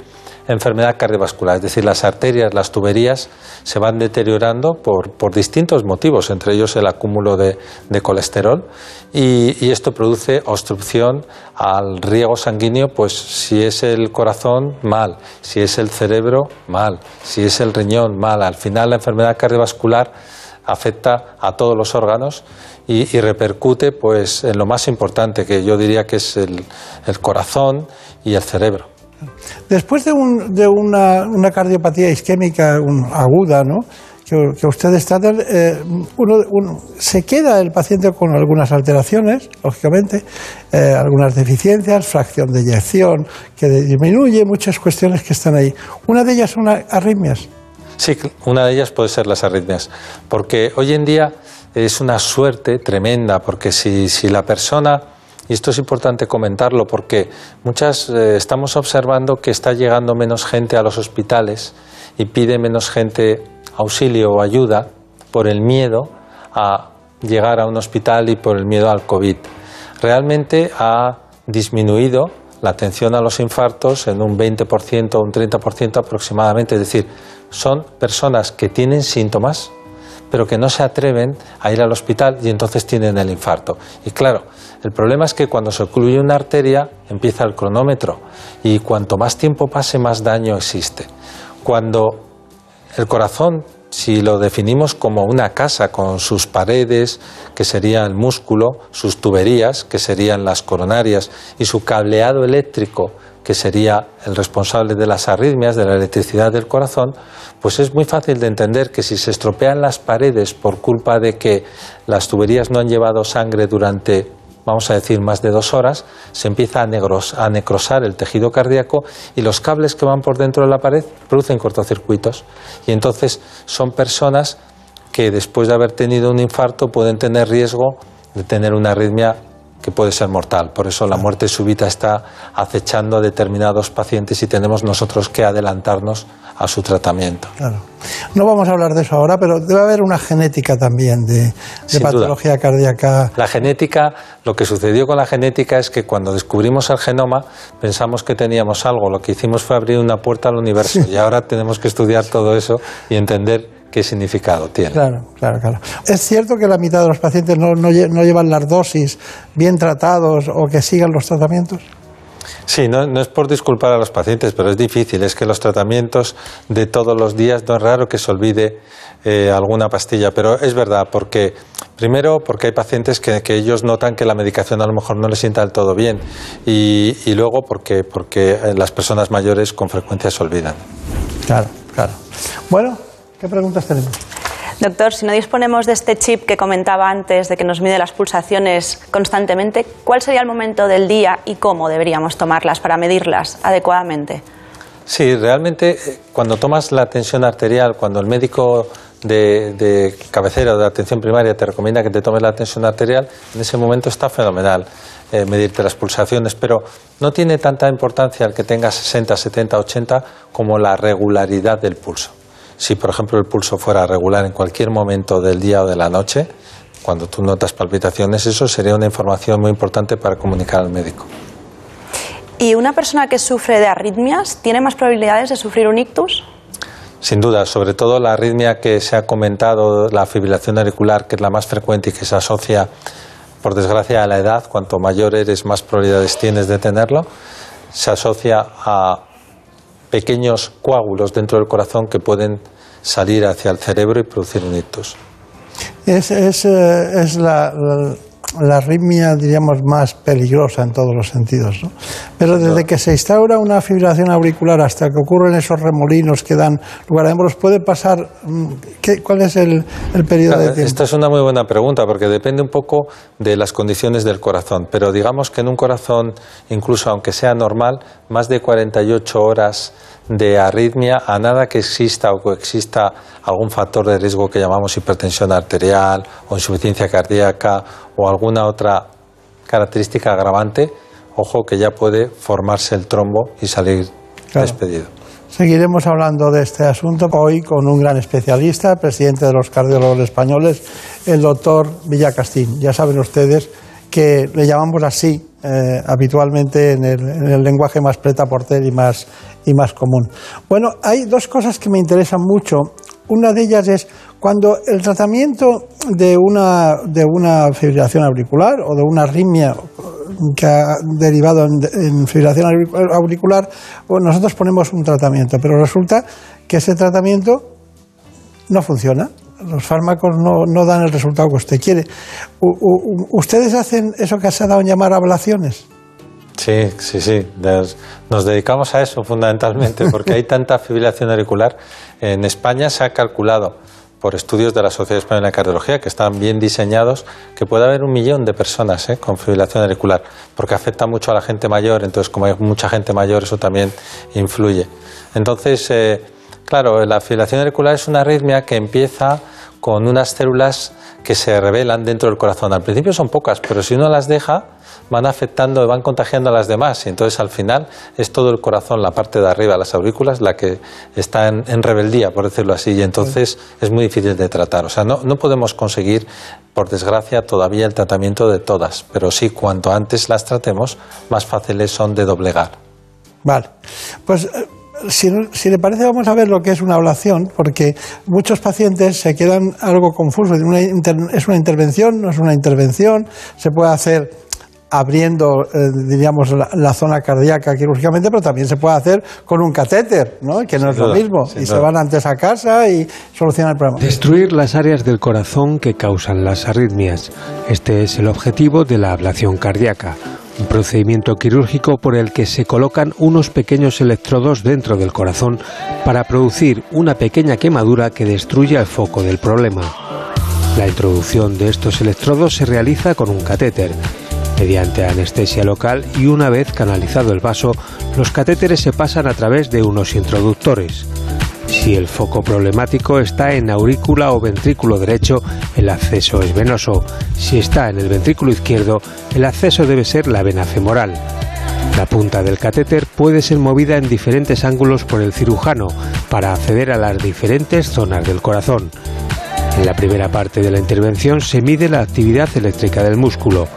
enfermedad cardiovascular, es decir, las arterias, las tuberías se van deteriorando por, por distintos motivos, entre ellos el acúmulo de, colesterol, y, y esto produce obstrucción al riego sanguíneo, pues si es el corazón, mal, si es el cerebro, mal, si es el riñón, mal. Al final la enfermedad cardiovascular afecta a todos los órganos y, repercute pues en lo más importante que yo diría que es el, corazón y el cerebro. Después de, un- de una, cardiopatía isquémica un- aguda, ¿no? que, ustedes tratan, eh, uno, se queda el paciente con algunas alteraciones, lógicamente, eh, algunas deficiencias, fracción de eyección que disminuye, muchas cuestiones que están ahí. Una de ellas son arritmias. Sí, una de ellas puede ser las arritmias, porque hoy en día es una suerte tremenda, porque si, si la persona, y esto es importante comentarlo, porque muchas eh, estamos observando que está llegando menos gente a los hospitales y pide menos gente auxilio o ayuda por el miedo a llegar a un hospital y por el miedo al COVID. Realmente ha disminuido la atención a los infartos en un 20% o un 30% aproximadamente. Es decir, son personas que tienen síntomas, pero que no se atreven a ir al hospital y entonces tienen el infarto. Y claro, el problema es que cuando se ocluye una arteria empieza el cronómetro y cuanto más tiempo pase, más daño existe. Cuando el corazón, si lo definimos como una casa con sus paredes, que sería el músculo, sus tuberías, que serían las coronarias, y su cableado eléctrico, que sería el responsable de las arritmias, de la electricidad del corazón, pues es muy fácil de entender que si se estropean las paredes por culpa de que las tuberías no han llevado sangre durante vamos a decir, más de dos horas, se empieza a, negros- a necrosar el tejido cardíaco y los cables que van por dentro de la pared producen cortocircuitos. Y entonces son personas que después de haber tenido un infarto pueden tener riesgo de tener una arritmia que puede ser mortal. Por eso la muerte súbita está acechando a determinados pacientes y tenemos nosotros que adelantarnos a su tratamiento. Claro. No vamos a hablar de eso ahora, pero debe haber una genética también de, de Sin duda. patología cardíaca. La genética, lo que sucedió con la genética es que cuando descubrimos el genoma pensamos que teníamos algo, lo que hicimos fue abrir una puerta al universo y ahora tenemos que estudiar todo eso y entender qué significado tiene. Claro, claro, claro. Es cierto que la mitad de los pacientes no, no no llevan las dosis bien tratados o que sigan los tratamientos. Sí, no, no es por disculpar a los pacientes, pero es difícil. Es que los tratamientos de todos los días no es raro que se olvide eh, alguna pastilla, pero es verdad, porque primero porque hay pacientes que, que ellos notan que la medicación a lo mejor no les sienta del todo bien y, y luego porque, porque eh, las personas mayores con frecuencia se olvidan. Claro, claro. Bueno, ¿qué preguntas tenemos? Doctor, si no disponemos de este chip que comentaba antes, de que nos mide las pulsaciones constantemente, ¿cuál sería el momento del día y cómo deberíamos tomarlas para medirlas adecuadamente? Sí, realmente eh, cuando tomas la tensión arterial, cuando el médico de, de cabecera o de atención primaria te recomienda que te tomes la tensión arterial, en ese momento está fenomenal eh, medirte las pulsaciones, pero no tiene tanta importancia el que tengas 60, 70, 80 como la regularidad del pulso. Si, por ejemplo, el pulso fuera regular en cualquier momento del día o de la noche, cuando tú notas palpitaciones, eso sería una información muy importante para comunicar al médico. ¿Y una persona que sufre de arritmias tiene más probabilidades de sufrir un ictus? Sin duda, sobre todo la arritmia que se ha comentado, la fibrilación auricular, que es la más frecuente y que se asocia, por desgracia, a la edad, cuanto mayor eres, más probabilidades tienes de tenerlo, se asocia a pequeños coágulos dentro del corazón que pueden salir hacia el cerebro y producir un. Es, es, eh, es la, la arritmia, diríamos, más peligrosa en todos los sentidos. ¿no? Pero desde que se instaura una fibrilación auricular hasta que ocurren esos remolinos que dan lugar a émbolos, ¿puede pasar? mm, ¿qué- ¿Cuál es el, el periodo de tiempo? Esta es una muy buena pregunta porque depende un poco de las condiciones del corazón. Pero digamos que en un corazón, incluso aunque sea normal, más de 48 horas de arritmia, a nada que exista o coexista algún factor de riesgo que llamamos hipertensión arterial o insuficiencia cardíaca o alguna otra característica agravante, ojo que ya puede formarse el trombo y salir Claro. despedido. Seguiremos hablando de este asunto hoy con un gran especialista, presidente de los cardiólogos españoles, el doctor Villacastín. Ya saben ustedes que le llamamos así eh, habitualmente en el, en el lenguaje más preta porter y más, y más común. Bueno, hay dos cosas que me interesan mucho. Una de ellas es cuando el tratamiento de una, de una fibrilación auricular o de una arritmia que ha derivado en, en fibrilación auric- auricular, pues nosotros ponemos un tratamiento, pero resulta que ese tratamiento no funciona. Los fármacos no, no dan el resultado que usted quiere. U- u- ¿Ustedes hacen eso que se ha dado en llamar ablaciones? Sí, sí, sí. Nos, dedicamos a eso fundamentalmente porque hay tanta fibrilación auricular. En España se ha calculado por estudios de la Sociedad Española de Cardiología que están bien diseñados que puede haber un millón de personas ¿eh? con fibrilación auricular porque afecta mucho a la gente mayor. Entonces, como hay mucha gente mayor, eso también influye. Entonces, eh, claro, la fibrilación auricular es una arritmia que empieza con unas células que se revelan dentro del corazón. Al principio son pocas, pero si uno las deja, van afectando, van contagiando a las demás y entonces al final es todo el corazón, la parte de arriba, las aurículas, la que está en, en rebeldía, por decirlo así, y entonces es muy difícil de tratar. O sea, no, no podemos conseguir, por desgracia, todavía el tratamiento de todas, pero sí, cuanto antes las tratemos, más fáciles son de doblegar. Vale. Pues eh, si, si le parece, vamos a ver lo que es una ablación, porque muchos pacientes se quedan algo confusos. Una inter- ¿Es una intervención? ¿No es una intervención? ¿Se puede hacer abriendo, eh, diríamos, la, la zona cardíaca quirúrgicamente, pero también se puede hacer con un catéter, ¿no? que no Sin es lo mismo. Y se van antes a casa y solucionan el problema. Destruir las áreas del corazón que causan las arritmias. Este es el objetivo de la ablación cardíaca, un procedimiento quirúrgico por el que se colocan unos pequeños electrodos dentro del corazón para producir una pequeña quemadura que destruye el foco del problema. La introducción de estos electrodos se realiza con un catéter. Mediante anestesia local y una vez canalizado el vaso, los catéteres se pasan a través de unos introductores. Si el foco problemático está en aurícula o ventrículo derecho, el acceso es venoso. Si está en el ventrículo izquierdo, el acceso debe ser la vena femoral. La punta del catéter puede ser movida en diferentes ángulos por el cirujano para acceder a las diferentes zonas del corazón. En la primera parte de la intervención se mide la actividad eléctrica del músculo.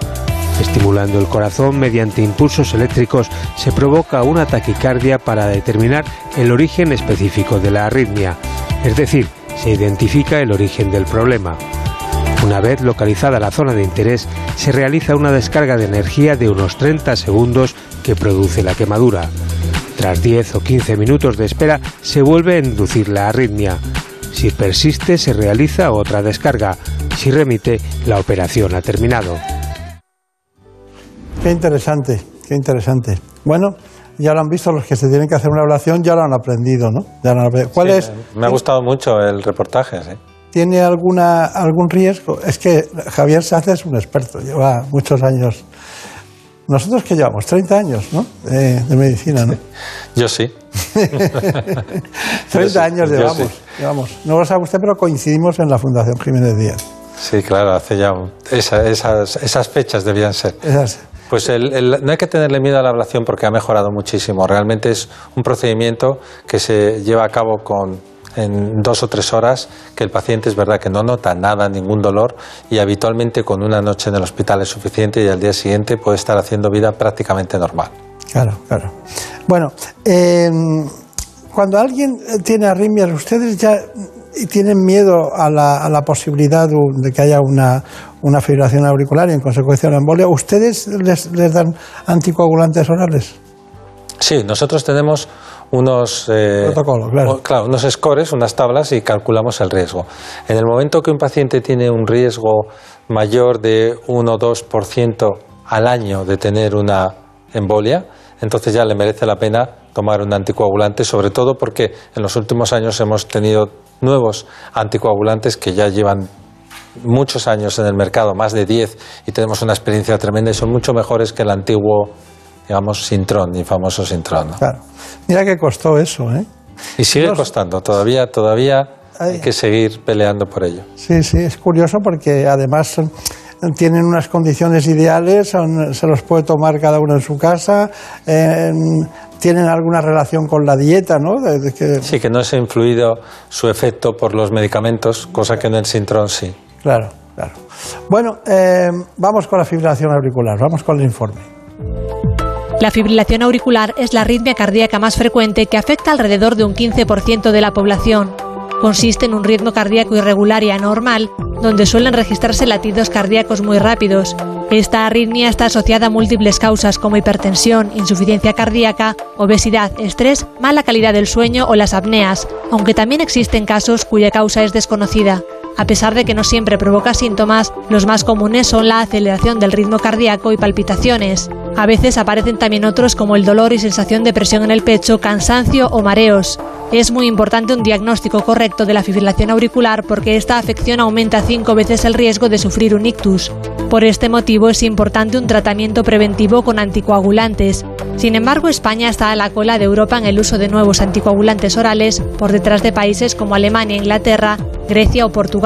Estimulando el corazón mediante impulsos eléctricos se provoca una taquicardia para determinar el origen específico de la arritmia, es decir, se identifica el origen del problema. Una vez localizada la zona de interés, se realiza una descarga de energía de unos 30 segundos que produce la quemadura. Tras 10 o 15 minutos de espera, se vuelve a inducir la arritmia. Si persiste, se realiza otra descarga. Si remite, la operación ha terminado. Qué interesante, qué interesante. Bueno, ya lo han visto los que se tienen que hacer una ablación, ya lo han aprendido, ¿no? Ya lo han aprendido. ¿Cuál Sí, es? Me ha gustado mucho el reportaje, sí. ¿Tiene alguna, algún riesgo? Es que Javier Sáez es un experto, lleva muchos años. Nosotros que llevamos 30 años, ¿no? Eh, de medicina, ¿no? Yo sí. 30 años llevamos, sí. llevamos. No lo sabe usted, pero coincidimos en la Fundación Jiménez Díaz. Sí, claro, hace ya un- esa- esas, esas fechas debían ser. Esas- Pues el- no hay que tenerle miedo a la ablación porque ha mejorado muchísimo. Realmente es un procedimiento que se lleva a cabo con en dos o tres horas, que el paciente es verdad que no nota nada, ningún dolor, y habitualmente con una noche en el hospital es suficiente y al día siguiente puede estar haciendo vida prácticamente normal. Claro, claro. Bueno, eh, cuando alguien tiene arritmias, ¿ustedes ya tienen miedo a la, a la posibilidad de que haya una, una fibrilación auricular y en consecuencia una embolia? ¿Ustedes les, les dan anticoagulantes orales? Sí, nosotros tenemos unos, eh, Protocolo, claro. o- unos scores, unas tablas y calculamos el riesgo. En el momento que un paciente tiene un riesgo mayor de 1 o 2% al año de tener una embolia, entonces ya le merece la pena tomar un anticoagulante, sobre todo porque en los últimos años hemos tenido nuevos anticoagulantes que ya llevan muchos años en el mercado, más de 10, y tenemos una experiencia tremenda y son mucho mejores que el antiguo, digamos, Sintron, el famoso Sintron. ¿no? Claro. Mira que costó eso, ¿eh? Y sigue costando, todavía, todavía hay que seguir peleando por ello. Sí, sí, es curioso porque además tienen unas condiciones ideales, son- se los puede tomar cada uno en su casa, eh, tienen alguna relación con la dieta, ¿no? De- de que- Sí, que no se ha influido su efecto por los medicamentos, cosa que en el Sintrón sí. Claro, claro. Bueno, eh, vamos con la fibrilación auricular, vamos con el informe. La fibrilación auricular es la arritmia cardíaca más frecuente que afecta alrededor de un 15% de la población. Consiste en un ritmo cardíaco irregular y anormal, donde suelen registrarse latidos cardíacos muy rápidos. Esta arritmia está asociada a múltiples causas como hipertensión, insuficiencia cardíaca, obesidad, estrés, mala calidad del sueño o las apneas, aunque también existen casos cuya causa es desconocida. A pesar de que no siempre provoca síntomas, los más comunes son la aceleración del ritmo cardíaco y palpitaciones. A veces aparecen también otros como el dolor y sensación de presión en el pecho, cansancio o mareos. Es muy importante un diagnóstico correcto de la fibrilación auricular porque esta afección aumenta cinco veces el riesgo de sufrir un ictus. Por este motivo es importante un tratamiento preventivo con anticoagulantes. Sin embargo, España está a la cola de Europa en el uso de nuevos anticoagulantes orales, por detrás de países como Alemania, Inglaterra, Grecia o Portugal.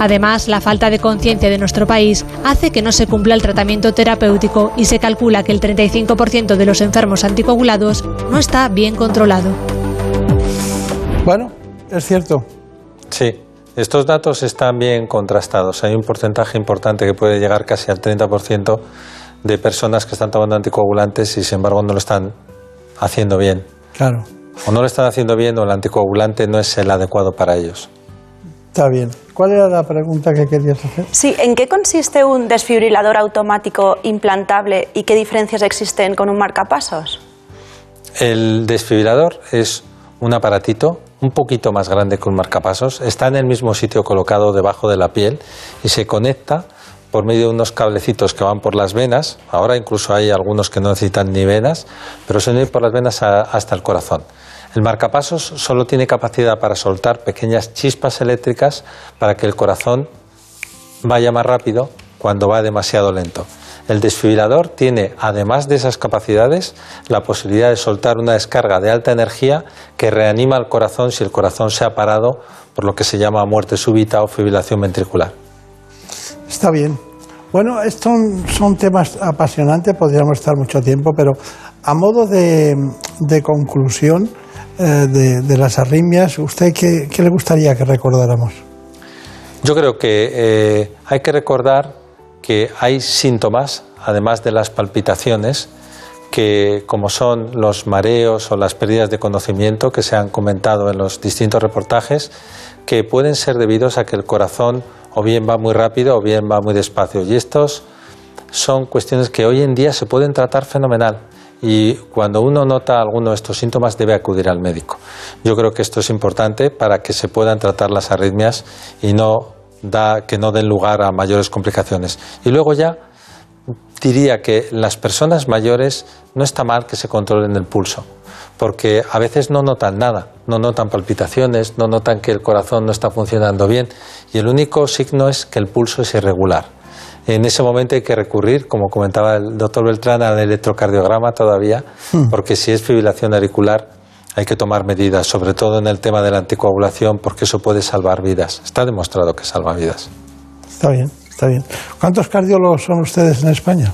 Además, la falta de conciencia de nuestro país hace que no se cumpla el tratamiento terapéutico y se calcula que el 35% de los enfermos anticoagulados no está bien controlado. Bueno, es cierto. Sí, estos datos están bien contrastados. Hay un porcentaje importante que puede llegar casi al 30% de personas que están tomando anticoagulantes y sin embargo no lo están haciendo bien. Claro, O no lo están haciendo bien o el anticoagulante no es el adecuado para ellos. Está bien. ¿Cuál era la pregunta que querías hacer? Sí, ¿en qué consiste un desfibrilador automático implantable y qué diferencias existen con un marcapasos? El desfibrilador es un aparatito un poquito más grande que un marcapasos. Está en el mismo sitio colocado debajo de la piel y se conecta por medio de unos cablecitos que van por las venas. Ahora incluso hay algunos que no necesitan ni venas, pero se unen por las venas a- hasta el corazón. El marcapasos solo tiene capacidad para soltar pequeñas chispas eléctricas para que el corazón vaya más rápido cuando va demasiado lento. El desfibrilador tiene, además de esas capacidades, la posibilidad de soltar una descarga de alta energía que reanima el corazón si el corazón se ha parado por lo que se llama muerte súbita o fibrilación ventricular. Está bien. Bueno, estos son, temas apasionantes, podríamos estar mucho tiempo, pero a modo de, de conclusión de, de las arritmias, ¿usted qué, qué le gustaría que recordáramos? Yo creo que eh, hay que recordar que hay síntomas, además de las palpitaciones, que como son los mareos o las pérdidas de conocimiento que se han comentado en los distintos reportajes, que pueden ser debidos a que el corazón o bien va muy rápido o bien va muy despacio. Y estos son cuestiones que hoy en día se pueden tratar fenomenal. Y cuando uno nota alguno de estos síntomas debe acudir al médico. Yo creo que esto es importante para que se puedan tratar las arritmias y no que no den lugar a mayores complicaciones. Y luego ya diría que las personas mayores no está mal que se controlen el pulso, porque a veces no notan nada, no notan palpitaciones, no notan que el corazón no está funcionando bien y el único signo es que el pulso es irregular. En ese momento hay que recurrir, como comentaba el doctor Beltrán, al electrocardiograma todavía, porque si es fibrilación auricular hay que tomar medidas, sobre todo en el tema de la anticoagulación, porque eso puede salvar vidas. Está demostrado que salva vidas. Está bien, está bien. ¿Cuántos cardiólogos son ustedes en España?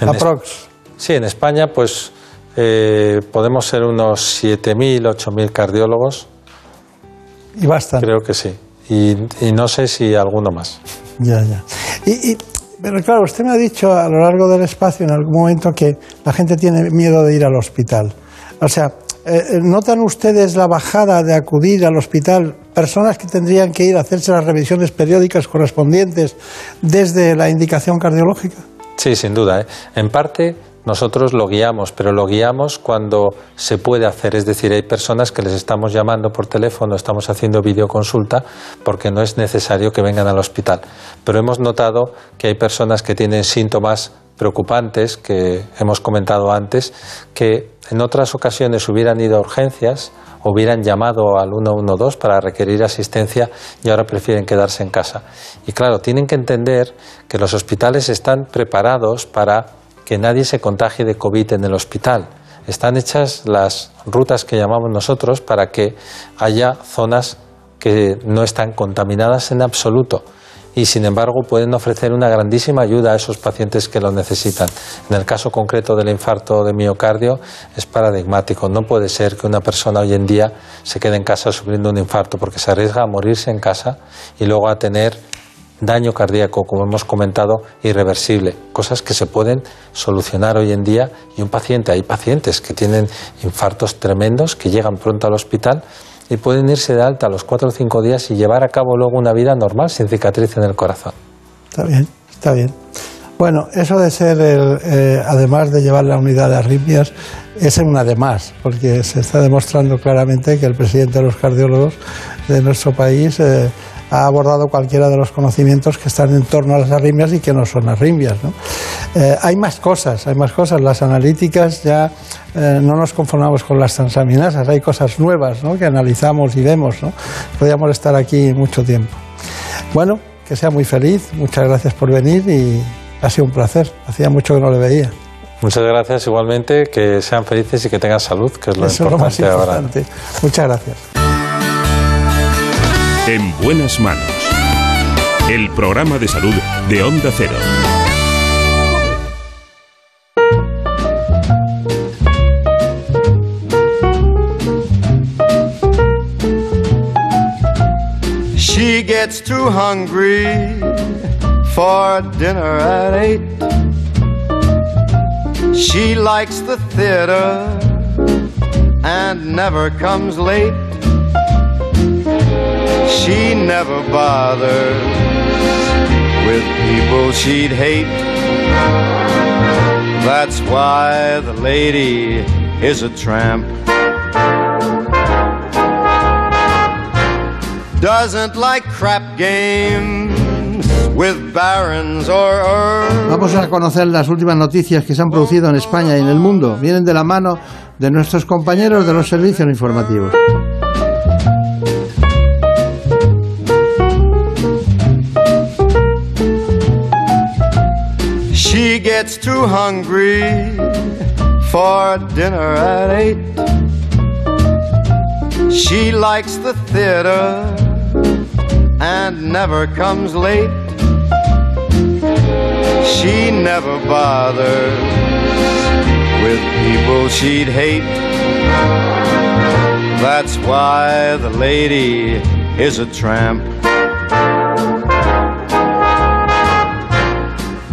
En Aprox. Sí, en España pues eh, podemos ser unos 7.000, 8.000 cardiólogos. Y bastan. Creo que sí. Y, y no sé si alguno más. Ya, ya. Y, y- pero claro, usted me ha dicho a lo largo del espacio en algún momento que la gente tiene miedo de ir al hospital. O sea, eh, ¿notan ustedes la bajada de acudir al hospital? Personas que tendrían que ir a hacerse las revisiones periódicas correspondientes desde la indicación cardiológica. Sí, sin duda. ¿eh? En parte nosotros lo guiamos, pero lo guiamos cuando se puede hacer. Es decir, hay personas que les estamos llamando por teléfono, estamos haciendo videoconsulta porque no es necesario que vengan al hospital. Pero hemos notado que hay personas que tienen síntomas preocupantes que hemos comentado antes, que en otras ocasiones hubieran ido a urgencias, hubieran llamado al 112 para requerir asistencia y ahora prefieren quedarse en casa. Y claro, tienen que entender que los hospitales están preparados para que nadie se contagie de COVID en el hospital. Están hechas las rutas que llamamos nosotros para que haya zonas que no están contaminadas en absoluto. y sin embargo pueden ofrecer una grandísima ayuda a esos pacientes que lo necesitan. En el caso concreto del infarto de miocardio es paradigmático. No puede ser que una persona hoy en día se quede en casa sufriendo un infarto porque se arriesga a morirse en casa y luego a tener daño cardíaco, como hemos comentado, irreversible, cosas que se pueden solucionar hoy en día y un paciente, hay pacientes que tienen infartos tremendos, que llegan pronto al hospital y pueden irse de alta a los cuatro o cinco días y llevar a cabo luego una vida normal sin cicatriz en el corazón. Está bien, está bien. Bueno, eso de ser, el, eh, además de llevar la unidad de arritmias, es un además, porque se está demostrando claramente que el presidente de los cardiólogos de nuestro país eh, ha abordado cualquiera de los conocimientos que están en torno a las arritmias y que no son arritmias. ¿no? Eh, hay más cosas, hay más cosas. Las analíticas ya eh, no nos conformamos con las transaminasas, hay cosas nuevas ¿no? que analizamos y vemos. ¿no? Podríamos estar aquí mucho tiempo. Bueno, que sea muy feliz, muchas gracias por venir y ha sido un placer. Hacía mucho que no le veía. Muchas gracias igualmente, que sean felices y que tengan salud, que es lo Eso lo más importante ahora. importante. Muchas gracias. En buenas manos. El programa de salud de Onda Cero. She gets too hungry for dinner at eight. She likes the theater and never comes late. She never bothers with people she'd hate. That's why the lady is a tramp. Doesn't like crap games with barons or earls. Vamos a conocer las últimas noticias que se han producido en España y en el mundo. Vienen de la mano de nuestros compañeros de los servicios informativos. Gets too hungry for dinner at eight. She likes the theater and never comes late. She never bothers with people she'd hate. That's why the lady is a tramp.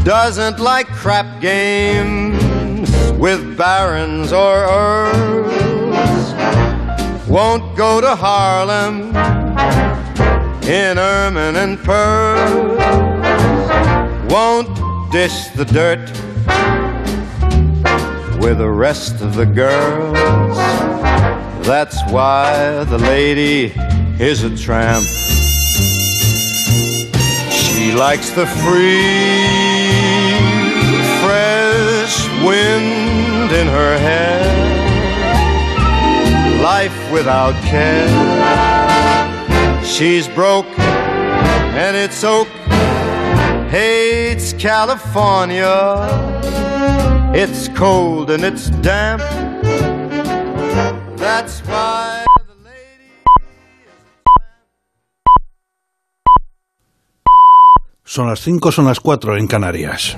Doesn't like crap games with barons or earls. Won't go to Harlem in ermine and pearls. Won't dish the dirt with the rest of the girls. That's why the lady is a tramp. She likes the free, wind in her hair, life without care. She's broke and it's oak, hates California. It's cold and it's damp. That's why. Son las 5, son las 4 en Canarias.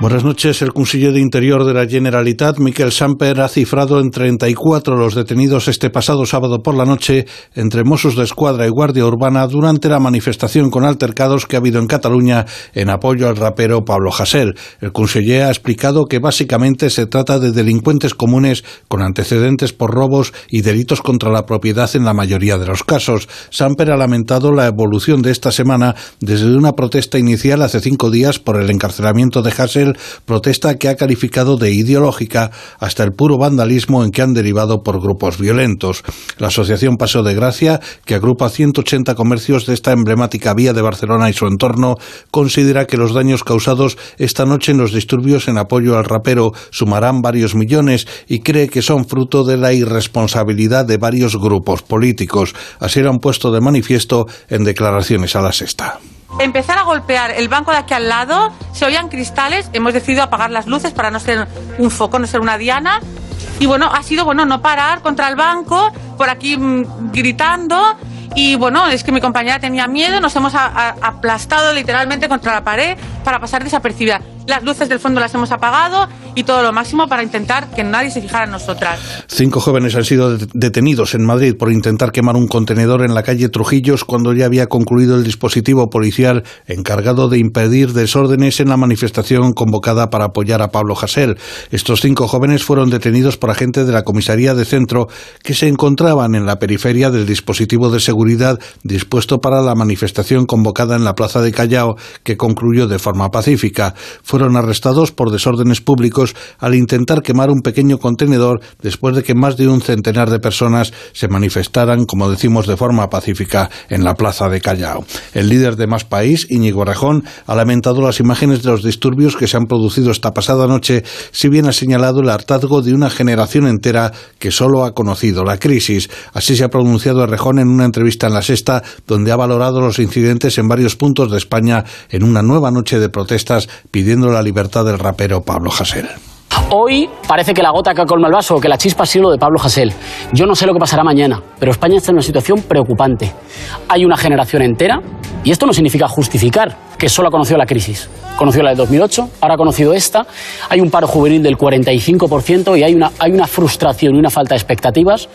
Buenas noches. El conseller de Interior de la Generalitat, Miquel Samper, ha cifrado en 34 los detenidos este pasado sábado por la noche entre Mossos de Escuadra y Guardia Urbana durante la manifestación con altercados que ha habido en Cataluña en apoyo al rapero Pablo Hasél. El conseller ha explicado que básicamente se trata de delincuentes comunes con antecedentes por robos y delitos contra la propiedad en la mayoría de los casos. Samper ha lamentado la evolución de esta semana desde una protesta inicial hace cinco días por el encarcelamiento de Hasél protesta que ha calificado de ideológica hasta el puro vandalismo en que han derivado por grupos violentos. La Asociación Paseo de Gracia, que agrupa 180 comercios de esta emblemática vía de Barcelona y su entorno, considera que los daños causados esta noche en los disturbios en apoyo al rapero sumarán varios millones y cree que son fruto de la irresponsabilidad de varios grupos políticos. Así lo han puesto de manifiesto en declaraciones a la sexta empezar a golpear el banco de aquí al lado, se oían cristales, hemos decidido apagar las luces para no ser un foco, no ser una diana. Y bueno, ha sido bueno no parar contra el banco, por aquí mm, gritando. Y bueno, es que mi compañera tenía miedo, nos hemos aplastado literalmente contra la pared para pasar desapercibida. Las luces del fondo las hemos apagado y todo lo máximo para intentar que nadie se fijara en nosotras. Cinco jóvenes han sido det- detenidos en Madrid por intentar quemar un contenedor en la calle Trujillos cuando ya había concluido el dispositivo policial encargado de impedir desórdenes en la manifestación convocada para apoyar a Pablo Hasél. Estos cinco jóvenes fueron detenidos por agentes de la comisaría de centro que se encontraban en la periferia del dispositivo de seguridad dispuesto para la manifestación convocada en la plaza de Callao que concluyó de forma pacífica. Fueron arrestados por desórdenes públicos al intentar quemar un pequeño contenedor después de que más de un centenar de personas se manifestaran, como decimos, de forma pacífica en la plaza de Callao. El líder de Más País, Íñigo Rejón, ha lamentado las imágenes de los disturbios que se han producido esta pasada noche, si bien ha señalado el hartazgo de una generación entera que solo ha conocido la crisis. Así se ha pronunciado Rejón en una entrevista en La Sexta, donde ha valorado los incidentes en varios puntos de España en una nueva noche de protestas pidiendo la libertad del rapero Pablo Hasél. Hoy parece que la gota que colma el vaso que la chispa ha sido de Pablo Hasél. Yo no sé lo que pasará mañana, pero España está en una situación preocupante. Hay una generación entera, y esto no significa justificar que solo ha conocido la crisis. Conoció la de 2008, ahora ha conocido esta. Hay un paro juvenil del 45% y hay una, hay una frustración y una falta de expectativas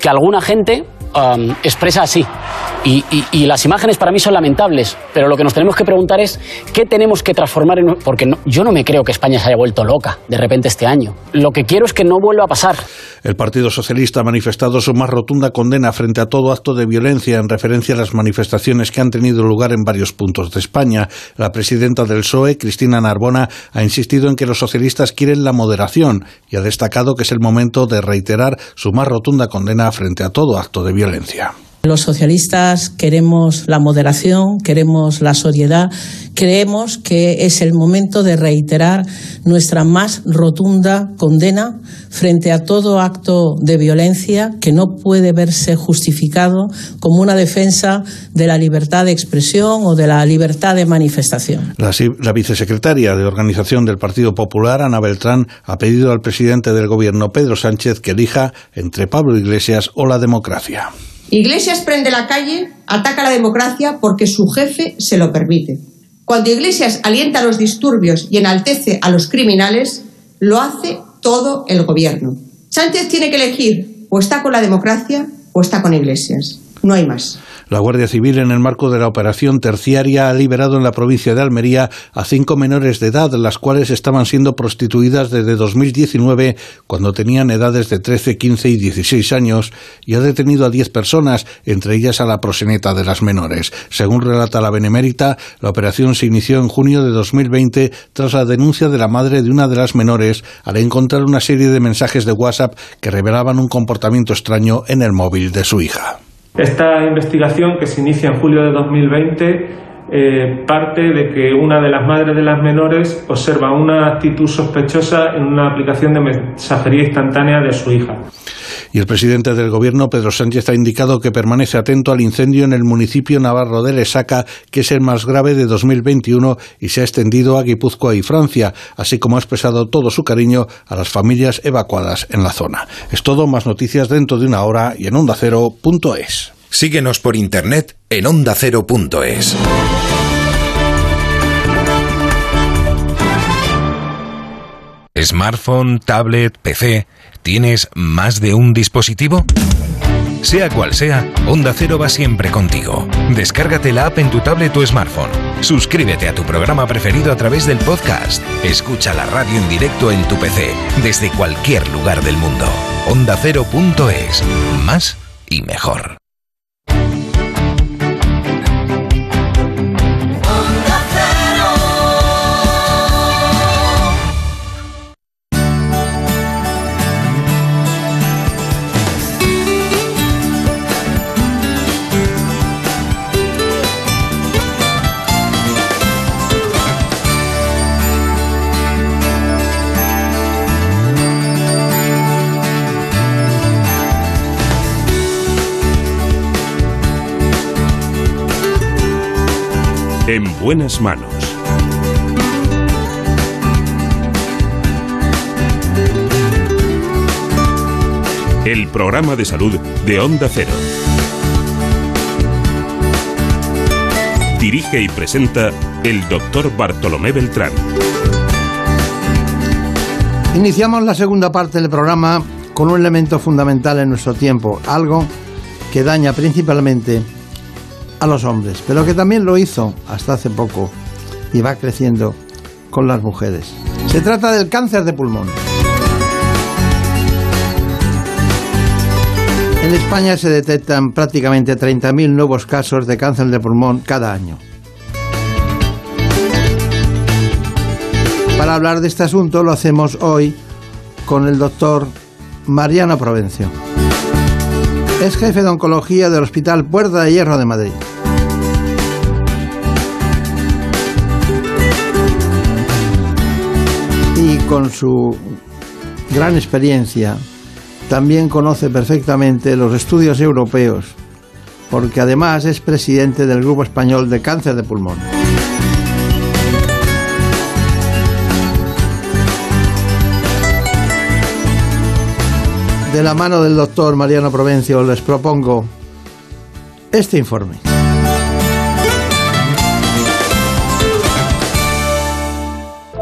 que alguna gente um, expresa así. Y, las imágenes para mí son lamentables, pero lo que nos tenemos que preguntar es qué tenemos que transformar en... Porque yo no me creo que España se haya vuelto loca de repente este año. Lo que quiero es que no vuelva a pasar. El Partido Socialista ha manifestado su más rotunda condena frente a todo acto de violencia en referencia a las manifestaciones que han tenido lugar en varios puntos de España. La presidenta del PSOE, Cristina Narbona, ha insistido en que los socialistas quieren la moderación y ha destacado que es el momento de reiterar su más rotunda condena frente a todo acto de violencia. Los socialistas queremos la moderación, queremos la sobriedad, creemos que es el momento de reiterar nuestra más rotunda condena frente a todo acto de violencia que no puede verse justificado como una defensa de la libertad de expresión o de la libertad de manifestación. La vicesecretaria de Organización del Partido Popular, Ana Beltrán, ha pedido al presidente del Gobierno, Pedro Sánchez, que elija entre Pablo Iglesias o la democracia. Iglesias prende la calle, ataca la democracia porque su jefe se lo permite. Cuando Iglesias alienta los disturbios y enaltece a los criminales, lo hace todo el gobierno. Sánchez tiene que elegir o está con la democracia o está con Iglesias. No hay más. La Guardia Civil, en el marco de la operación terciaria, ha liberado en la provincia de Almería a cinco menores de edad, las cuales estaban siendo prostituidas desde 2019, cuando tenían edades de 13, 15 y 16 años, y ha detenido a 10 personas, entre ellas a la proseneta de las menores. Según relata la Benemérita, la operación se inició en junio de 2020 tras la denuncia de la madre de una de las menores al encontrar una serie de mensajes de WhatsApp que revelaban un comportamiento extraño en el móvil de su hija. Esta investigación, que se inicia en julio de 2020, eh, parte de que una de las madres de las menores observa una actitud sospechosa en una aplicación de mensajería instantánea de su hija. Y el presidente del gobierno, Pedro Sánchez, ha indicado que permanece atento al incendio en el municipio navarro de Lesaca, que es el más grave de 2021 y se ha extendido a Guipúzcoa y Francia, así como ha expresado todo su cariño a las familias evacuadas en la zona. Es todo, más noticias dentro de una hora y en ondacero.es. Síguenos por internet en ondacero.es. ¿Smartphone, tablet, PC? ¿Tienes más de un dispositivo? Sea cual sea, Onda Cero va siempre contigo. Descárgate la app en tu tablet o smartphone. Suscríbete a tu programa preferido a través del podcast. Escucha la radio en directo en tu PC, desde cualquier lugar del mundo. OndaCero.es. Más y mejor. En buenas manos. el programa de salud de Onda Cero. Dirige y presenta el doctor Bartolomé Beltrán. Iniciamos la segunda parte del programa con un elemento fundamental en nuestro tiempo, algo que daña principalmente los hombres, pero que también lo hizo hasta hace poco y va creciendo con las mujeres. Se trata del cáncer de pulmón. En España se detectan prácticamente 30.000 nuevos casos de cáncer de pulmón cada año. Para hablar de este asunto lo hacemos hoy con el doctor Mariano Provencio. Es jefe de oncología del Hospital Puerta de Hierro de Madrid. Con su gran experiencia también conoce perfectamente los estudios europeos, porque además es presidente del Grupo Español de Cáncer de Pulmón. De la mano del doctor Mariano Provencio les propongo este informe.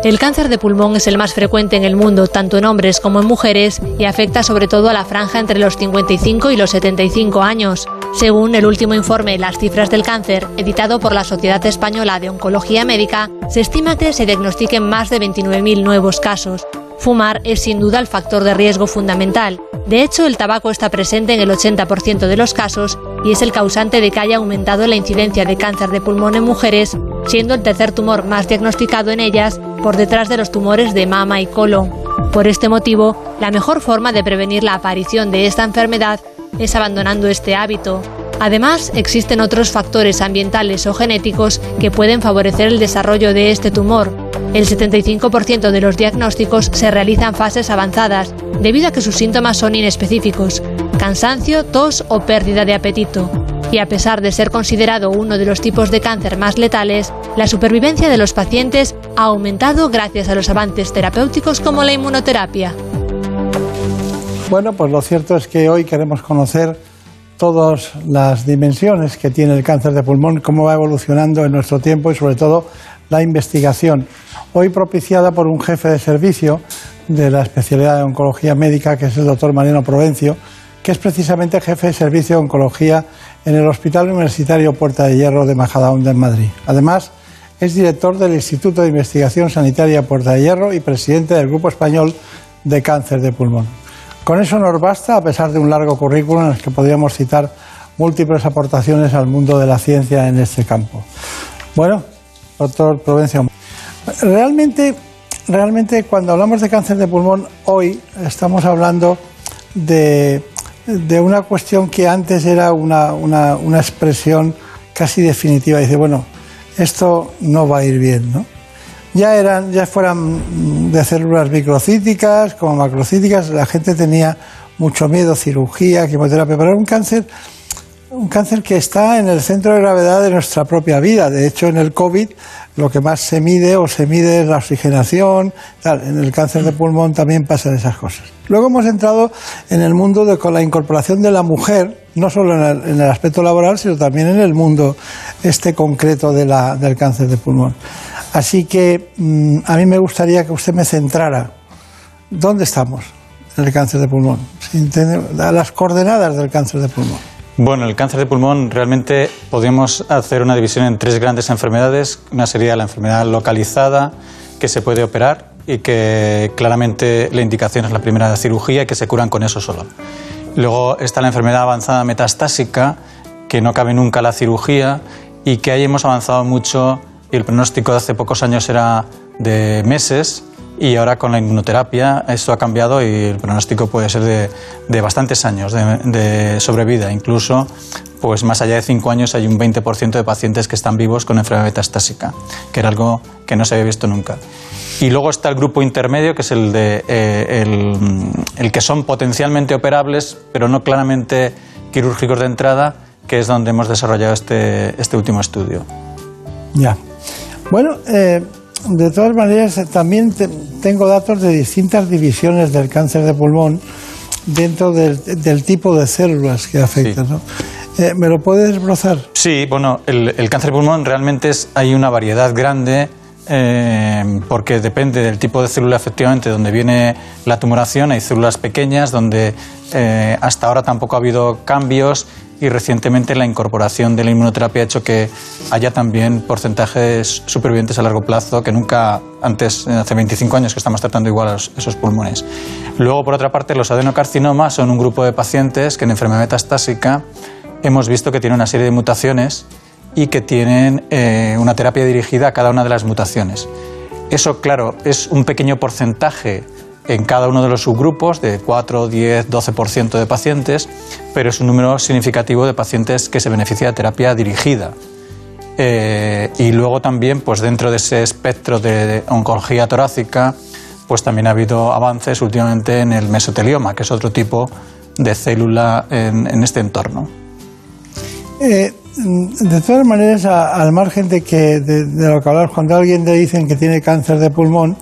El cáncer de pulmón es el más frecuente en el mundo, tanto en hombres como en mujeres, y afecta sobre todo a la franja entre los 55 y los 75 años. Según el último informe Las cifras del cáncer, editado por la Sociedad Española de Oncología Médica, se estima que se diagnostiquen más de 29.000 nuevos casos. Fumar es sin duda el factor de riesgo fundamental. De hecho, el tabaco está presente en el 80% de los casos y es el causante de que haya aumentado la incidencia de cáncer de pulmón en mujeres, siendo el tercer tumor más diagnosticado en ellas por detrás de los tumores de mama y colon. Por este motivo, la mejor forma de prevenir la aparición de esta enfermedad es abandonando este hábito. Además, existen otros factores ambientales o genéticos que pueden favorecer el desarrollo de este tumor. El 75% de los diagnósticos se realizan fases avanzadas, debido a que sus síntomas son inespecíficos, cansancio, tos o pérdida de apetito. Y a pesar de ser considerado uno de los tipos de cáncer más letales, la supervivencia de los pacientes ha aumentado gracias a los avances terapéuticos como la inmunoterapia. Bueno, pues lo cierto es que hoy queremos conocer todas las dimensiones que tiene el cáncer de pulmón, cómo va evolucionando en nuestro tiempo y sobre todo la investigación. Hoy propiciada por un jefe de servicio de la especialidad de oncología médica, que es el doctor Mariano Provencio, que es precisamente jefe de servicio de oncología en el Hospital Universitario Puerta de Hierro de Majadahonda en Madrid. Además, es director del Instituto de Investigación Sanitaria Puerta de Hierro y presidente del Grupo Español de Cáncer de Pulmón. Con eso nos basta, a pesar de un largo currículum en el que podríamos citar múltiples aportaciones al mundo de la ciencia en este campo. Bueno, doctor Provencio, realmente, realmente cuando hablamos de cáncer de pulmón, hoy estamos hablando de, de una cuestión que antes era una, una, una expresión casi definitiva. Dice, bueno, esto no va a ir bien, ¿no? ya eran, ya fueran de células microcíticas como macrocíticas, la gente tenía mucho miedo, cirugía, quimioterapia, pero era un cáncer, un cáncer que está en el centro de gravedad de nuestra propia vida. De hecho, en el COVID lo que más se mide o se mide es la oxigenación. En el cáncer de pulmón también pasan esas cosas. Luego hemos entrado en el mundo de, con la incorporación de la mujer, no solo en el, aspecto laboral, sino también en el mundo este concreto del cáncer de pulmón. Así que mm, a mí me gustaría que usted me centrara. ¿Dónde estamos en el cáncer de pulmón? Las coordenadas del cáncer de pulmón. Bueno, el cáncer de pulmón realmente podríamos hacer una división en tres grandes enfermedades. Una sería la enfermedad localizada, que se puede operar y que claramente la indicación es la primera cirugía y que se curan con eso solo. Luego está la enfermedad avanzada metastásica, que no cabe nunca la cirugía y que ahí hemos avanzado mucho y el pronóstico de hace pocos años era de meses y ahora con la inmunoterapia esto ha cambiado y el pronóstico puede ser de, de bastantes años de, de, sobrevida. Incluso, pues más allá de cinco años hay un 20% de pacientes que están vivos con enfermedad metastásica, que era algo que no se había visto nunca. Y luego está el grupo intermedio, que es el, de, eh, el, el que son potencialmente operables, pero no claramente quirúrgicos de entrada, que es donde hemos desarrollado este, este último estudio. Ya. Bueno, eh, de todas maneras, también te, tengo datos de distintas divisiones del cáncer de pulmón dentro del, del tipo de células que afectan. ¿no? Eh, ¿Me lo puedes desbrozar? Sí, bueno, el, el cáncer de pulmón realmente es, hay una variedad grande eh, porque depende del tipo de célula efectivamente donde viene la tumoración. Hay células pequeñas donde eh, hasta ahora tampoco ha habido cambios y recientemente la incorporación de la inmunoterapia ha hecho que haya también porcentajes supervivientes a largo plazo que nunca antes, hace 25 años que estamos tratando igual a esos pulmones. Luego, por otra parte, los adenocarcinomas son un grupo de pacientes que en enfermedad metastásica hemos visto que tienen una serie de mutaciones y que tienen eh, una terapia dirigida a cada una de las mutaciones. Eso, claro, es un pequeño porcentaje en cada uno de los subgrupos, de 4, 10, 12% de pacientes, pero es un número significativo de pacientes que se beneficia de terapia dirigida. Eh, y luego también, pues dentro de ese espectro de, oncología torácica, pues también ha habido avances últimamente en el mesotelioma, que es otro tipo de célula en- este entorno. Eh, de todas maneras, al margen de que de, lo que hablar, cuando alguien le dicen que tiene cáncer de pulmón,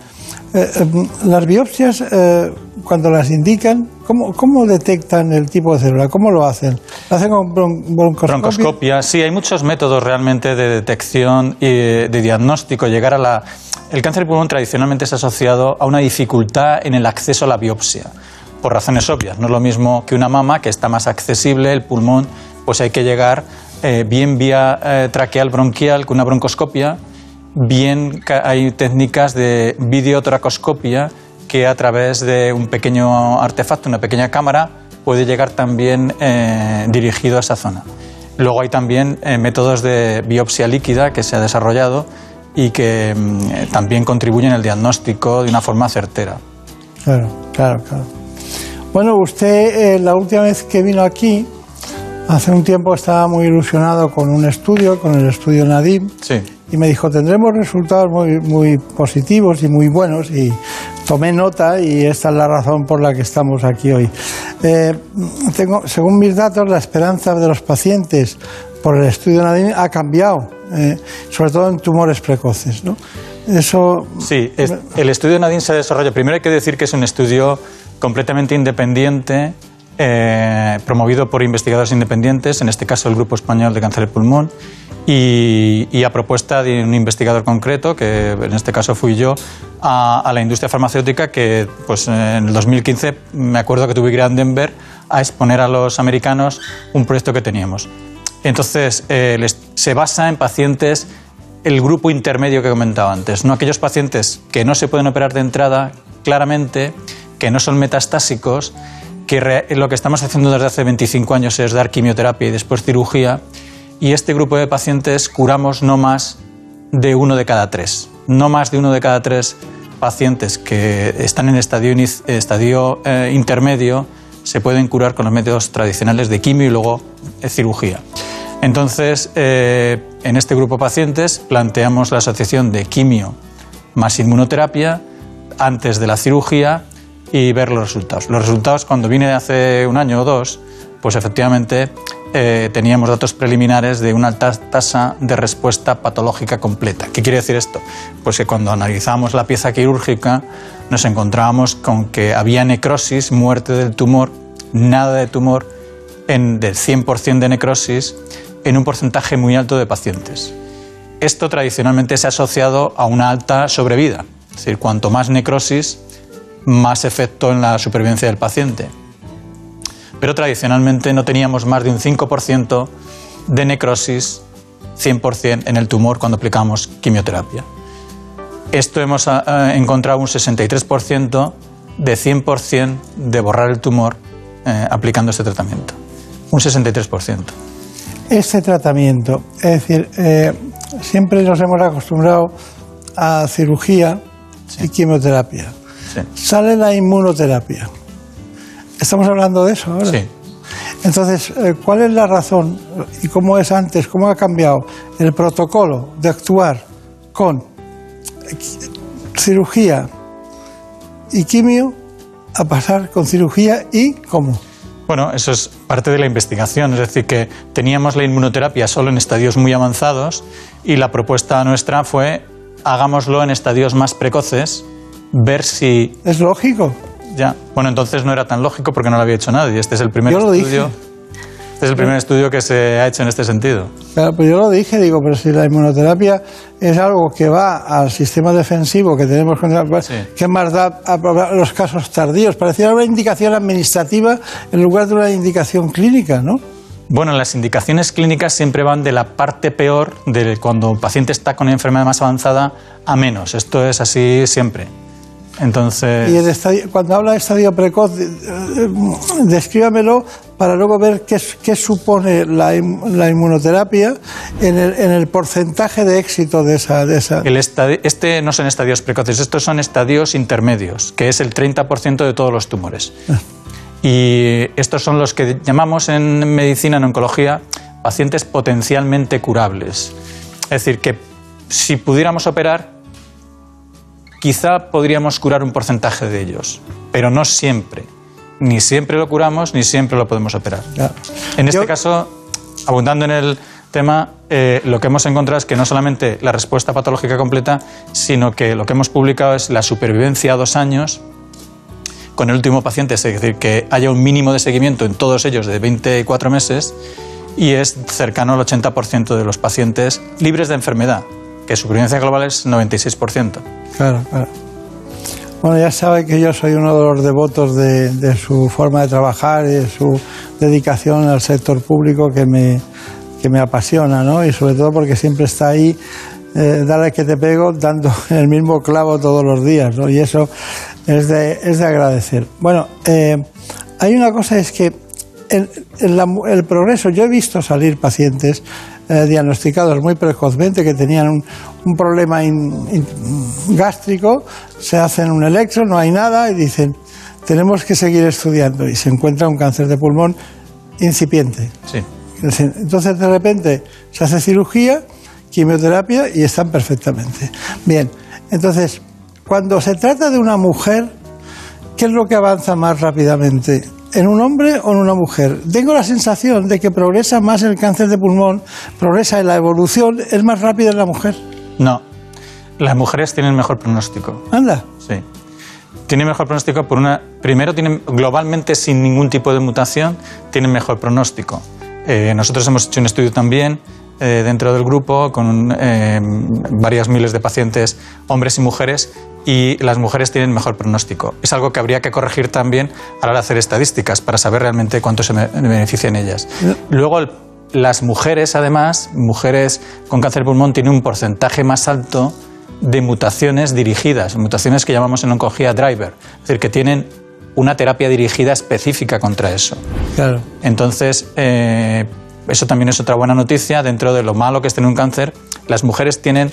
eh, eh, las biopsias, eh, cuando las indican, ¿cómo, ¿cómo detectan el tipo de célula? ¿Cómo lo hacen? ¿Lo hacen con bron- broncoscopia? Broncoscopia, sí, hay muchos métodos realmente de detección y de diagnóstico. Llegar a la. El cáncer de pulmón tradicionalmente es asociado a una dificultad en el acceso a la biopsia, por razones obvias. No es lo mismo que una mama, que está más accesible, el pulmón, pues hay que llegar eh, bien vía eh, traqueal bronquial con una broncoscopia, bien hay técnicas de videotracoscopia que a través de un pequeño artefacto, una pequeña cámara, puede llegar también eh, dirigido a esa zona. Luego hay también eh, métodos de biopsia líquida que se ha desarrollado y que eh, también contribuyen al diagnóstico de una forma certera. Claro, claro, claro. Bueno, usted eh, la última vez que vino aquí, hace un tiempo estaba muy ilusionado con un estudio, con el estudio Nadim, Sí. Y me dijo, tendremos resultados muy, muy positivos y muy buenos, y tomé nota y esta es la razón por la que estamos aquí hoy. Eh, tengo, según mis datos, la esperanza de los pacientes por el estudio Nadim ha cambiado, eh, sobre todo en tumores precoces, ¿no? Eso... Sí, el estudio Nadine se desarrolla. Primero hay que decir que es un estudio completamente independiente, eh, promovido por investigadores independientes, en este caso el Grupo Español de Cáncer de Pulmón, y, a propuesta de un investigador concreto, que en este caso fui yo, a, la industria farmacéutica que pues, en el 2015 me acuerdo que tuve que ir a Denver a exponer a los americanos un proyecto que teníamos. Entonces, eh, se basa en pacientes, el grupo intermedio que comentaba antes, no aquellos pacientes que no se pueden operar de entrada claramente, que no son metastásicos, que lo que estamos haciendo desde hace 25 años es dar quimioterapia y después cirugía, y este grupo de pacientes curamos no más de uno de cada tres, no más de uno de cada tres pacientes que están en estadio, estadio eh, intermedio se pueden curar con los métodos tradicionales de quimio y luego eh, cirugía. Entonces, eh, en este grupo de pacientes planteamos la asociación de quimio más inmunoterapia antes de la cirugía y ver los resultados. Los resultados, cuando vine hace un año o dos, pues efectivamente eh, teníamos datos preliminares de una alta tasa de respuesta patológica completa. ¿Qué quiere decir esto? Pues que cuando analizamos la pieza quirúrgica nos encontrábamos con que había necrosis, muerte del tumor, nada de tumor, en, del 100% de necrosis en un porcentaje muy alto de pacientes. Esto tradicionalmente se ha asociado a una alta sobrevida, es decir, cuanto más necrosis, más efecto en la supervivencia del paciente. Pero tradicionalmente no teníamos más de un 5% de necrosis 100% en el tumor cuando aplicamos quimioterapia. Esto hemos ah, ah, encontrado un 63% de 100% de borrar el tumor eh, aplicando este tratamiento. Un 63%. Este tratamiento, es decir, eh, siempre nos hemos acostumbrado a cirugía y quimioterapia. Sale la inmunoterapia. Estamos hablando de eso ahora. Sí. Entonces, eh, ¿cuál es la razón y cómo es antes, cómo ha cambiado el protocolo de actuar con cirugía y quimio a pasar con cirugía y cómo? Bueno, eso es parte de la investigación, es decir, que teníamos la inmunoterapia solo en estadios muy avanzados y la propuesta nuestra fue hagámoslo en estadios más precoces, ver si... Es lógico. Ya. Bueno, entonces no era tan lógico porque no lo había hecho nadie. Este es el primer Yo lo estudio. dije. Este es el primer estudio que se ha hecho en este sentido. Claro, pues yo lo dije, digo, pero si la inmunoterapia es algo que va al sistema defensivo que tenemos, contra- ¿qué más da a los casos tardíos? Parecía una indicación administrativa en lugar de una indicación clínica, ¿no? Bueno, las indicaciones clínicas siempre van de la parte peor, de cuando un paciente está con una enfermedad más avanzada, a menos. Esto es así siempre. Entonces. Y el estadio- cuando habla de estadio precoz, eh, descríbamelo para luego ver qué, qué supone la, la inmunoterapia en el, en el porcentaje de éxito de esa... De esa El estadi- este no son estadios precoces, estos son estadios intermedios, que es el 30% de todos los tumores. Y estos son los que llamamos en medicina, en oncología, pacientes potencialmente curables. Es decir, que si pudiéramos operar, quizá podríamos curar un porcentaje de ellos, pero no siempre. Ni siempre lo curamos, ni siempre lo podemos operar. En este caso, abundando en el tema, eh, lo que hemos encontrado es que no solamente la respuesta patológica completa, sino que lo que hemos publicado es la supervivencia a dos años con el último paciente, es decir, que haya un mínimo de seguimiento en todos ellos de 24 meses y es cercano al 80% de los pacientes libres de enfermedad, que su supervivencia global es 96%. Claro, claro. Bueno, ya sabe que yo soy uno de los devotos de, su forma de trabajar y de su dedicación al sector público que me, que me apasiona, ¿no? Y sobre todo porque siempre está ahí, eh, dale que te pego, dando el mismo clavo todos los días, ¿no? Y eso es de, es de agradecer. Bueno, eh, hay una cosa, es que el, el progreso, yo he visto salir pacientes eh, diagnosticados muy precozmente que tenían un, un problema in- in- gástrico, se hacen un electro, no hay nada y dicen, tenemos que seguir estudiando y se encuentra un cáncer de pulmón incipiente. Sí. Entonces de repente se hace cirugía, quimioterapia y están perfectamente. Bien, entonces cuando se trata de una mujer, ¿qué es lo que avanza más rápidamente? ¿En un hombre o en una mujer? Tengo la sensación de que progresa más el cáncer de pulmón, progresa en la evolución, es más rápida en la mujer. No, las mujeres tienen mejor pronóstico. Anda. Sí. Tienen mejor pronóstico por una. Primero, tienen globalmente sin ningún tipo de mutación, tienen mejor pronóstico. Eh, nosotros hemos hecho un estudio también eh, dentro del grupo con eh, varias miles de pacientes, hombres y mujeres, y las mujeres tienen mejor pronóstico. Es algo que habría que corregir también a la hora de hacer estadísticas para saber realmente cuánto se benefician ellas. Luego, el- las mujeres, además, mujeres con cáncer de pulmón, tienen un porcentaje más alto de mutaciones dirigidas, mutaciones que llamamos en oncología driver, es decir, que tienen una terapia dirigida específica contra eso. Claro. Entonces, eh, eso también es otra buena noticia. Dentro de lo malo que es tener un cáncer, las mujeres tienen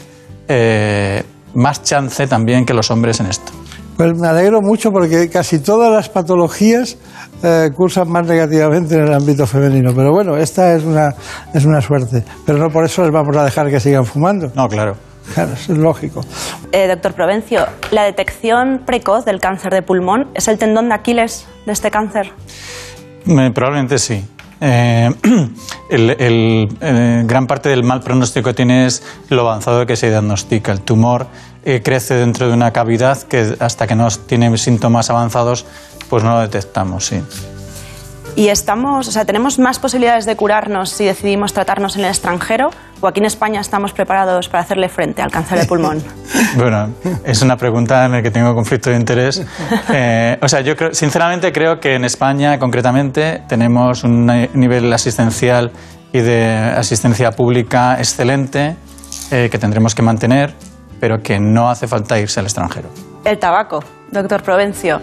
eh, más chance también que los hombres en esto. Pues me alegro mucho porque casi todas las patologías eh, cursan más negativamente en el ámbito femenino. Pero bueno, esta es una, es una suerte. Pero no por eso les vamos a dejar que sigan fumando. No, claro. Claro, eso es lógico. Eh, doctor Provencio, ¿la detección precoz del cáncer de pulmón es el tendón de Aquiles de este cáncer? Eh, probablemente sí. Eh, el, eh, gran parte del mal pronóstico que tiene es lo avanzado que se diagnostica. El tumor eh, crece dentro de una cavidad que hasta que no tiene síntomas avanzados, pues no lo detectamos, sí. ¿Y estamos, o sea, tenemos más posibilidades de curarnos si decidimos tratarnos en el extranjero o aquí en España estamos preparados para hacerle frente al cáncer de pulmón? Bueno, es una pregunta en la que tengo conflicto de interés. Eh, o sea, yo creo, sinceramente creo que en España, concretamente, tenemos un nivel asistencial y de asistencia pública excelente eh, que tendremos que mantener, pero que no hace falta irse al extranjero. El tabaco, doctor Provencio.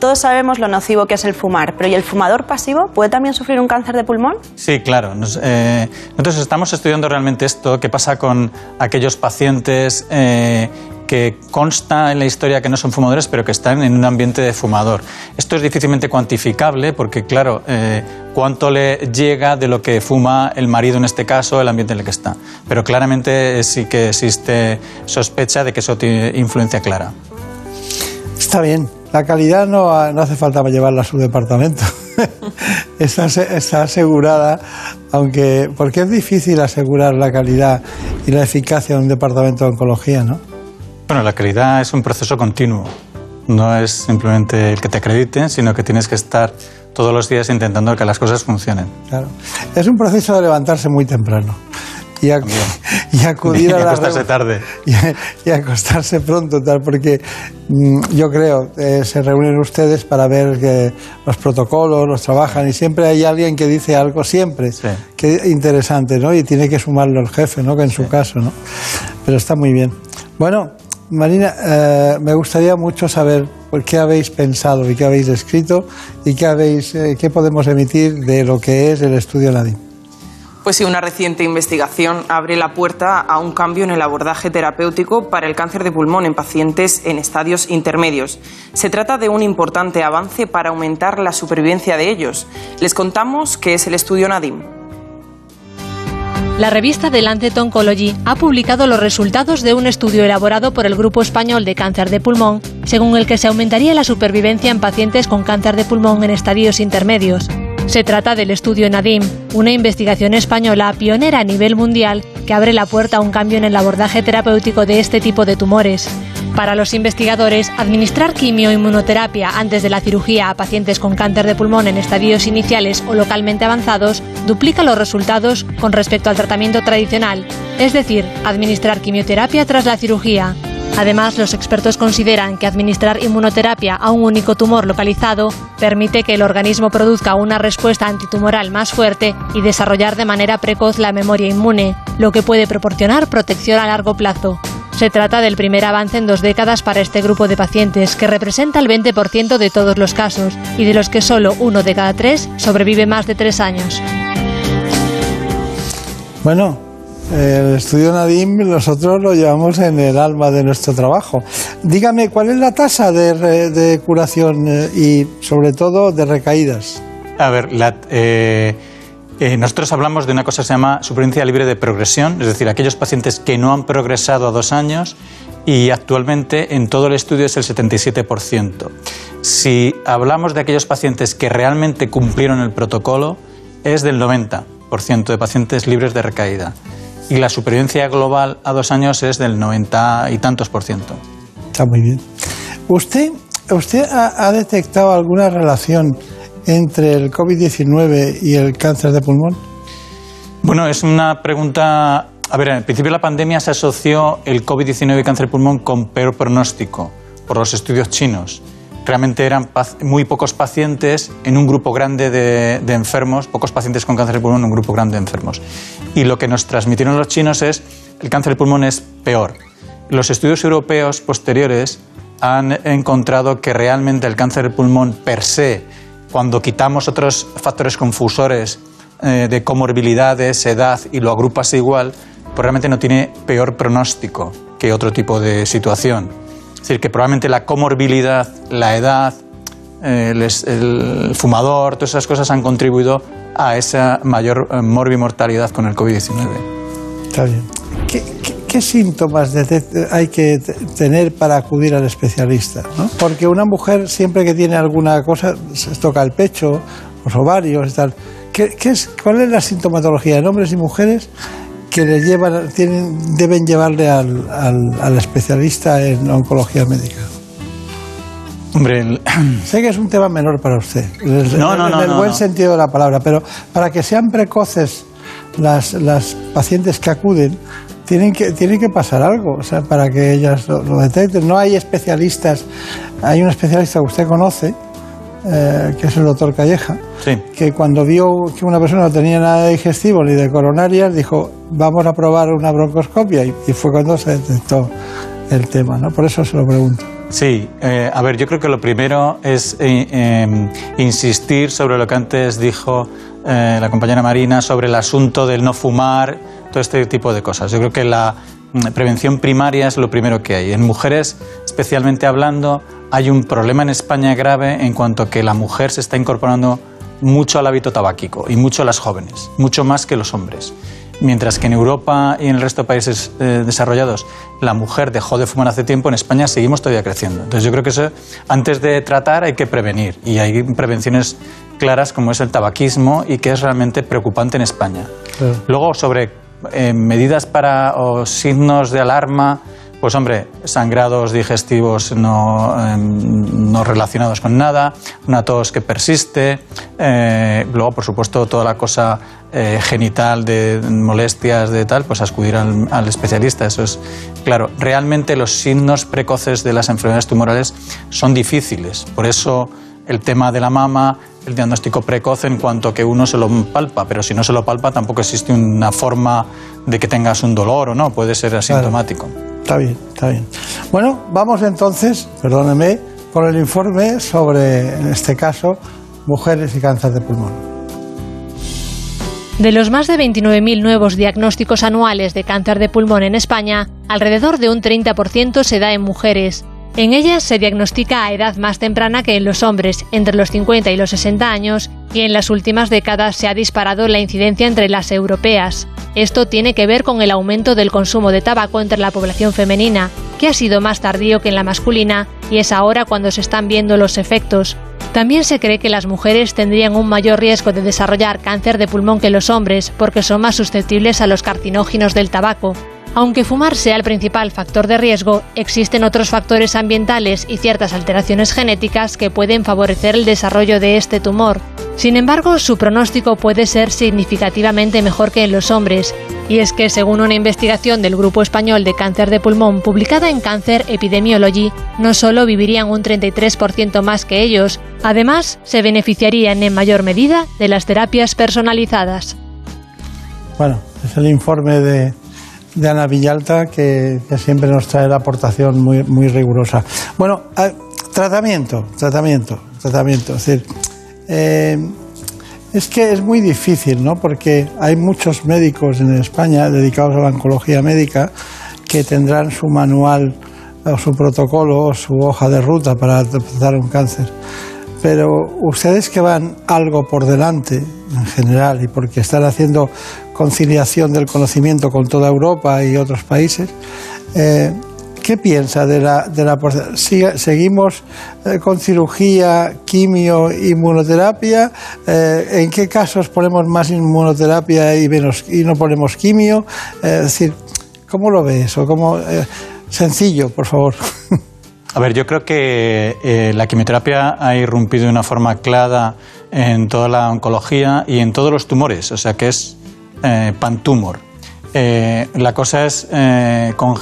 Todos sabemos lo nocivo que es el fumar, pero ¿y el fumador pasivo puede también sufrir un cáncer de pulmón? Sí, claro. Nos- eh, nosotros estamos estudiando realmente esto, qué pasa con aquellos pacientes eh, que consta en la historia que no son fumadores, pero que están en un ambiente de fumador. Esto es difícilmente cuantificable porque, claro, eh, cuánto le llega de lo que fuma el marido en este caso, el ambiente en el que está. Pero claramente sí que existe sospecha de que eso tiene influencia clara. Está bien. La calidad no, no hace falta llevarla a su departamento. está, está asegurada, aunque. Porque es difícil asegurar la calidad y la eficacia de un departamento de oncología, ¿no? Bueno, la calidad es un proceso continuo. No es simplemente el que te acrediten, sino que tienes que estar todos los días intentando que las cosas funcionen. Claro. Es un proceso de levantarse muy temprano y, y acudir Y a la acostarse tarde. y, y acostarse pronto, tal, porque mm, yo creo eh, se reúnen ustedes para ver que los protocolos, los trabajan y siempre hay alguien que dice algo siempre, que interesante, ¿no? Y tiene que sumarlo el jefe, ¿no? Que en su caso, ¿no? Pero está muy bien. Bueno, Marina, eh, me gustaría mucho saber por qué habéis pensado y qué habéis escrito y qué habéis, eh, qué podemos emitir de lo que es el estudio Nadim. Pues sí, una reciente investigación abre la puerta a un cambio en el abordaje terapéutico para el cáncer de pulmón en pacientes en estadios intermedios. Se trata de un importante avance para aumentar la supervivencia de ellos. Les contamos qué es el estudio Nadim. La revista The Lancet Oncology ha publicado los resultados de un estudio elaborado por el Grupo Español de Cáncer de Pulmón, según el que se aumentaría la supervivencia en pacientes con cáncer de pulmón en estadios intermedios. Se trata del estudio Nadim, una investigación española pionera a nivel mundial que abre la puerta a un cambio en el abordaje terapéutico de este tipo de tumores. Para los investigadores, administrar quimioinmunoterapia antes de la cirugía a pacientes con cáncer de pulmón en estadios iniciales o localmente avanzados duplica los resultados con respecto al tratamiento tradicional, es decir, administrar quimioterapia tras la cirugía. Además, los expertos consideran que administrar inmunoterapia a un único tumor localizado permite que el organismo produzca una respuesta antitumoral más fuerte y desarrollar de manera precoz la memoria inmune, lo que puede proporcionar protección a largo plazo. Se trata del primer avance en dos décadas para este grupo de pacientes, que representa el 20% de todos los casos y de los que solo uno de cada tres sobrevive más de tres años. Bueno, el estudio Nadim nosotros lo llevamos en el alma de nuestro trabajo. Dígame, ¿cuál es la tasa de, de curación eh, y sobre todo de recaídas? A ver, la- eh, eh, nosotros hablamos de una cosa que se llama supervivencia libre de progresión, es decir, aquellos pacientes que no han progresado a dos años y actualmente en todo el estudio es el 77%. Si hablamos de aquellos pacientes que realmente cumplieron el protocolo, es del 90% de pacientes libres de recaída. Y la supervivencia global a dos años es del 90 y tantos por ciento. Está muy bien. ¿Usted, usted ha, ha detectado alguna relación entre el COVID-19 y el cáncer de pulmón? Bueno, es una pregunta. A ver, al principio de la pandemia se asoció el COVID-19 y cáncer de pulmón con peor pronóstico por los estudios chinos. Realmente eran muy pocos pacientes en un grupo grande de, de enfermos, pocos pacientes con cáncer de pulmón en un grupo grande de enfermos. Y lo que nos transmitieron los chinos es el cáncer de pulmón es peor. Los estudios europeos posteriores han encontrado que realmente el cáncer de pulmón per se, cuando quitamos otros factores confusores eh, de comorbilidades, edad y lo agrupas igual, pues realmente no tiene peor pronóstico que otro tipo de situación. Es decir, que probablemente la comorbilidad, la edad, el, fumador, todas esas cosas han contribuido a esa mayor eh, morbimortalidad con el COVID-19. Está bien. ¿Qué, qué- qué síntomas hay que tener para acudir al especialista? ¿no? Porque una mujer siempre que tiene alguna cosa se toca el pecho, los ovarios y tal. ¿Qué, qué es, ¿Cuál es la sintomatología en hombres y mujeres que le llevan, tienen, deben llevarle al, al- al especialista en oncología médica? Hombre, el- Sé que es un tema menor para usted, en el, No, no, en no, el no, buen no. sentido de la palabra, pero para que sean precoces las, las pacientes que acuden, tienen que, tiene que pasar algo, o sea, para que ellas lo, lo detecten. No hay especialistas, hay un especialista que usted conoce, eh, que es el doctor Calleja, Sí. que cuando vio que una persona no tenía nada de digestivo ni de coronarias, dijo, vamos a probar una broncoscopia, y, y fue cuando se detectó el tema, ¿no? Por eso se lo pregunto. Sí, eh, a ver, yo creo que lo primero es eh, eh, insistir sobre lo que antes dijo eh, la compañera Marina sobre el asunto del no fumar, todo este tipo de cosas. Yo creo que la prevención primaria es lo primero que hay. En mujeres, especialmente hablando, hay un problema en España grave en cuanto a que la mujer se está incorporando mucho al hábito tabáquico y mucho a las jóvenes, mucho más que los hombres. Mientras que en Europa y en el resto de países eh, desarrollados la mujer dejó de fumar hace tiempo, en España seguimos todavía creciendo. Entonces yo creo que eso, antes de tratar hay que prevenir y hay prevenciones claras como es el tabaquismo y que es realmente preocupante en España. Luego sobre eh, medidas para o signos de alarma Pues hombre, sangrados digestivos no, em, no relacionados con nada, una tos que persiste, eh, luego por supuesto toda la cosa eh, genital de molestias de tal, pues acudir al, al especialista, eso es claro. Realmente los signos precoces de las enfermedades tumorales son difíciles, por eso el tema de la mama, el diagnóstico precoz en cuanto que uno se lo palpa, pero si no se lo palpa tampoco existe una forma de que tengas un dolor o no, puede ser asintomático. Está bien, está bien. Bueno, vamos entonces, perdóneme, con el informe sobre, en este caso, mujeres y cáncer de pulmón. De los más de 29.000 nuevos diagnósticos anuales de cáncer de pulmón en España, alrededor de un 30% se da en mujeres. En ellas se diagnostica a edad más temprana que en los hombres, entre los 50 y los 60 años, y en las últimas décadas se ha disparado la incidencia entre las europeas. Esto tiene que ver con el aumento del consumo de tabaco entre la población femenina, que ha sido más tardío que en la masculina, y es ahora cuando se están viendo los efectos. También se cree que las mujeres tendrían un mayor riesgo de desarrollar cáncer de pulmón que los hombres, porque son más susceptibles a los carcinógenos del tabaco. Aunque fumar sea el principal factor de riesgo, existen otros factores ambientales y ciertas alteraciones genéticas que pueden favorecer el desarrollo de este tumor. Sin embargo, su pronóstico puede ser significativamente mejor que en los hombres, y es que según una investigación del Grupo Español de Cáncer de Pulmón publicada en Cancer Epidemiology, no solo vivirían un 33% más que ellos, además se beneficiarían en mayor medida de las terapias personalizadas. Bueno, es el informe de, de Ana Villalta que, siempre nos trae la aportación muy, muy rigurosa. Bueno, tratamiento, tratamiento, tratamiento. Es eh, es que es muy difícil, ¿no? Porque hay muchos médicos en España dedicados a la oncología médica que tendrán su manual o su protocolo o su hoja de ruta para tratar un cáncer. Pero ustedes que van algo por delante en general y porque están haciendo conciliación del conocimiento con toda Europa y otros países, eh, ¿qué piensa de la, de la ¿Seguimos eh, con cirugía, quimio, inmunoterapia? Eh, ¿En qué casos ponemos más inmunoterapia y, menos, y no ponemos quimio? Es decir, ¿cómo lo ve eso? ¿Cómo, sencillo, por favor. A ver, yo creo que la quimioterapia ha irrumpido de una forma clara en toda la oncología y en todos los tumores, o sea que es eh, pantumor. Eh, la cosa es eh, con-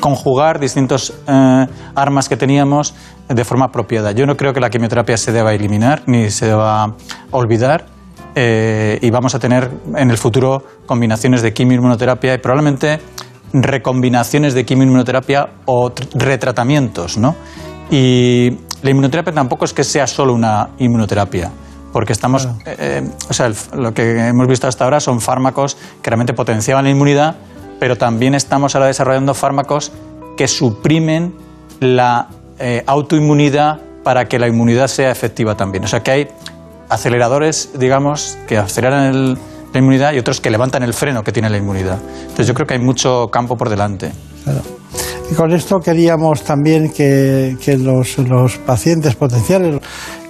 conjugar distintos eh, armas que teníamos de forma apropiada. Yo no creo que la quimioterapia se deba eliminar ni se deba olvidar. eh, y vamos a tener en el futuro combinaciones de quimio y probablemente recombinaciones de quimio y inmunoterapia o tr- retratamientos, ¿no? Y la inmunoterapia tampoco es que sea solo una inmunoterapia, porque estamos, eh, eh, o sea, el lo que hemos visto hasta ahora son fármacos que realmente potenciaban la inmunidad, pero también estamos ahora desarrollando fármacos que suprimen la eh, autoinmunidad para que la inmunidad sea efectiva también. O sea que hay aceleradores, digamos, que aceleran el- la inmunidad y otros que levantan el freno que tiene la inmunidad. Entonces yo creo que hay mucho campo por delante. Y con esto queríamos también que, que los, los pacientes potenciales,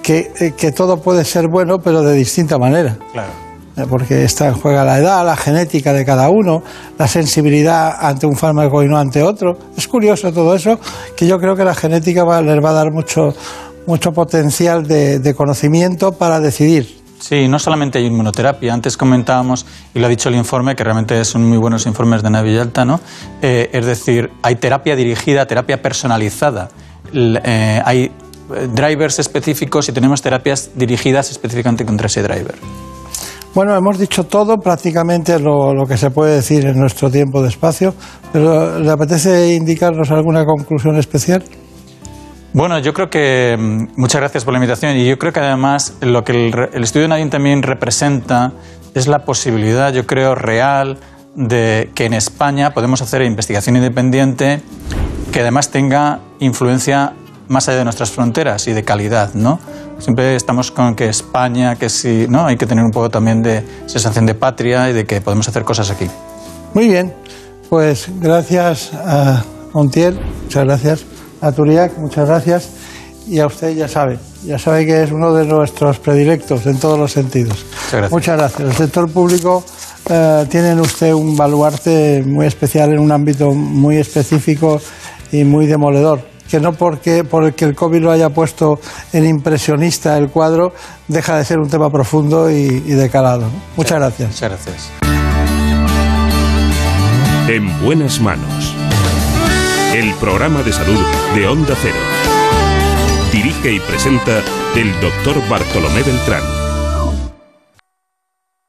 que, eh, que todo puede ser bueno, pero de distinta manera. Claro. Eh, Porque está en juega la edad, la genética de cada uno, la sensibilidad ante un fármaco y no ante otro. Es curioso todo eso, que yo creo que la genética va- les va a dar mucho, mucho potencial de, de conocimiento para decidir. Sí, no solamente hay inmunoterapia. Antes comentábamos, y lo ha dicho el informe, que realmente son muy buenos informes de Ana Villalta, ¿no? Eh, es decir, hay terapia dirigida, terapia personalizada. Eh, hay drivers específicos y tenemos terapias dirigidas específicamente contra ese driver. Bueno, hemos dicho todo, prácticamente lo, lo que se puede decir en nuestro tiempo de espacio, pero ¿le apetece indicarnos alguna conclusión especial? Bueno, yo creo que mm, muchas gracias por la invitación y yo creo que además lo que el, el estudio de Nadine también representa es la posibilidad, yo creo, real de que en España podemos hacer investigación independiente que además tenga influencia más allá de nuestras fronteras y de calidad, ¿no? Siempre estamos con que España, que sí, ¿no? Hay que tener un poco también de sensación de patria y de que podemos hacer cosas aquí. Muy bien, pues gracias a Montiel, muchas gracias a Turiac, muchas gracias y a usted ya sabe, ya sabe que es uno de nuestros predilectos en todos los sentidos. gracias. Muchas gracias. El sector público eh, tienen usted un baluarte muy especial en un ámbito muy específico y muy demoledor. Que no porque, porque el COVID lo haya puesto en impresionista el cuadro, deja de ser un tema profundo y, y de calado. Muchas gracias. Muchas gracias. En buenas manos. El programa de salud de Onda Cero. Dirige y presenta el doctor Bartolomé Beltrán.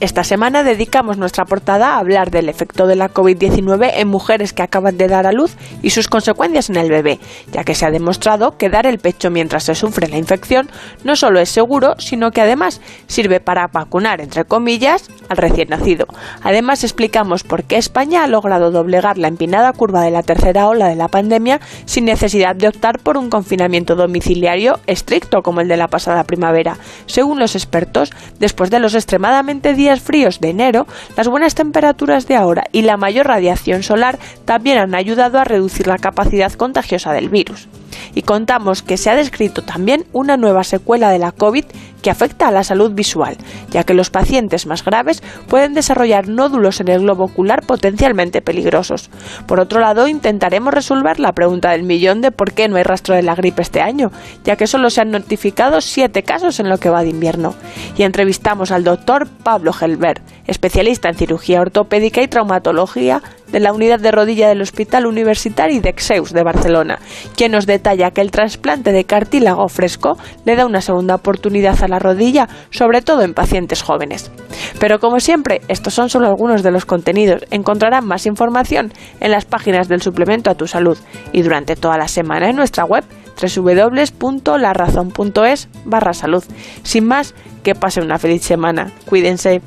Esta semana dedicamos nuestra portada a hablar del efecto de la COVID-19 en mujeres que acaban de dar a luz y sus consecuencias en el bebé, ya que se ha demostrado que dar el pecho mientras se sufre la infección no solo es seguro, sino que además sirve para vacunar, entre comillas, al recién nacido. Además explicamos por qué España ha logrado doblegar la empinada curva de la tercera ola de la pandemia sin necesidad de optar por un confinamiento domiciliario estricto como el de la pasada primavera. Según los expertos, después de los extremadamente días fríos de enero, las buenas temperaturas de ahora y la mayor radiación solar también han ayudado a reducir la capacidad contagiosa del virus. Y contamos que se ha descrito también una nueva secuela de la COVID que afecta a la salud visual, ya que los pacientes más graves pueden desarrollar nódulos en el globo ocular potencialmente peligrosos. Por otro lado, intentaremos resolver la pregunta del millón de por qué no hay rastro de la gripe este año, ya que solo se han notificado siete casos en lo que va de invierno. Y entrevistamos al doctor Pablo Gelbert, especialista en cirugía ortopédica y traumatología de la unidad de rodilla del Hospital Universitari de Exeus de Barcelona, quien nos detalla que el trasplante de cartílago fresco le da una segunda oportunidad a la rodilla, sobre todo en pacientes jóvenes. Pero como siempre, estos son solo algunos de los contenidos. Encontrarán más información en las páginas del suplemento a tu salud y durante toda la semana en nuestra web www.larazón.es barra salud. Sin más, que pasen una feliz semana. Cuídense.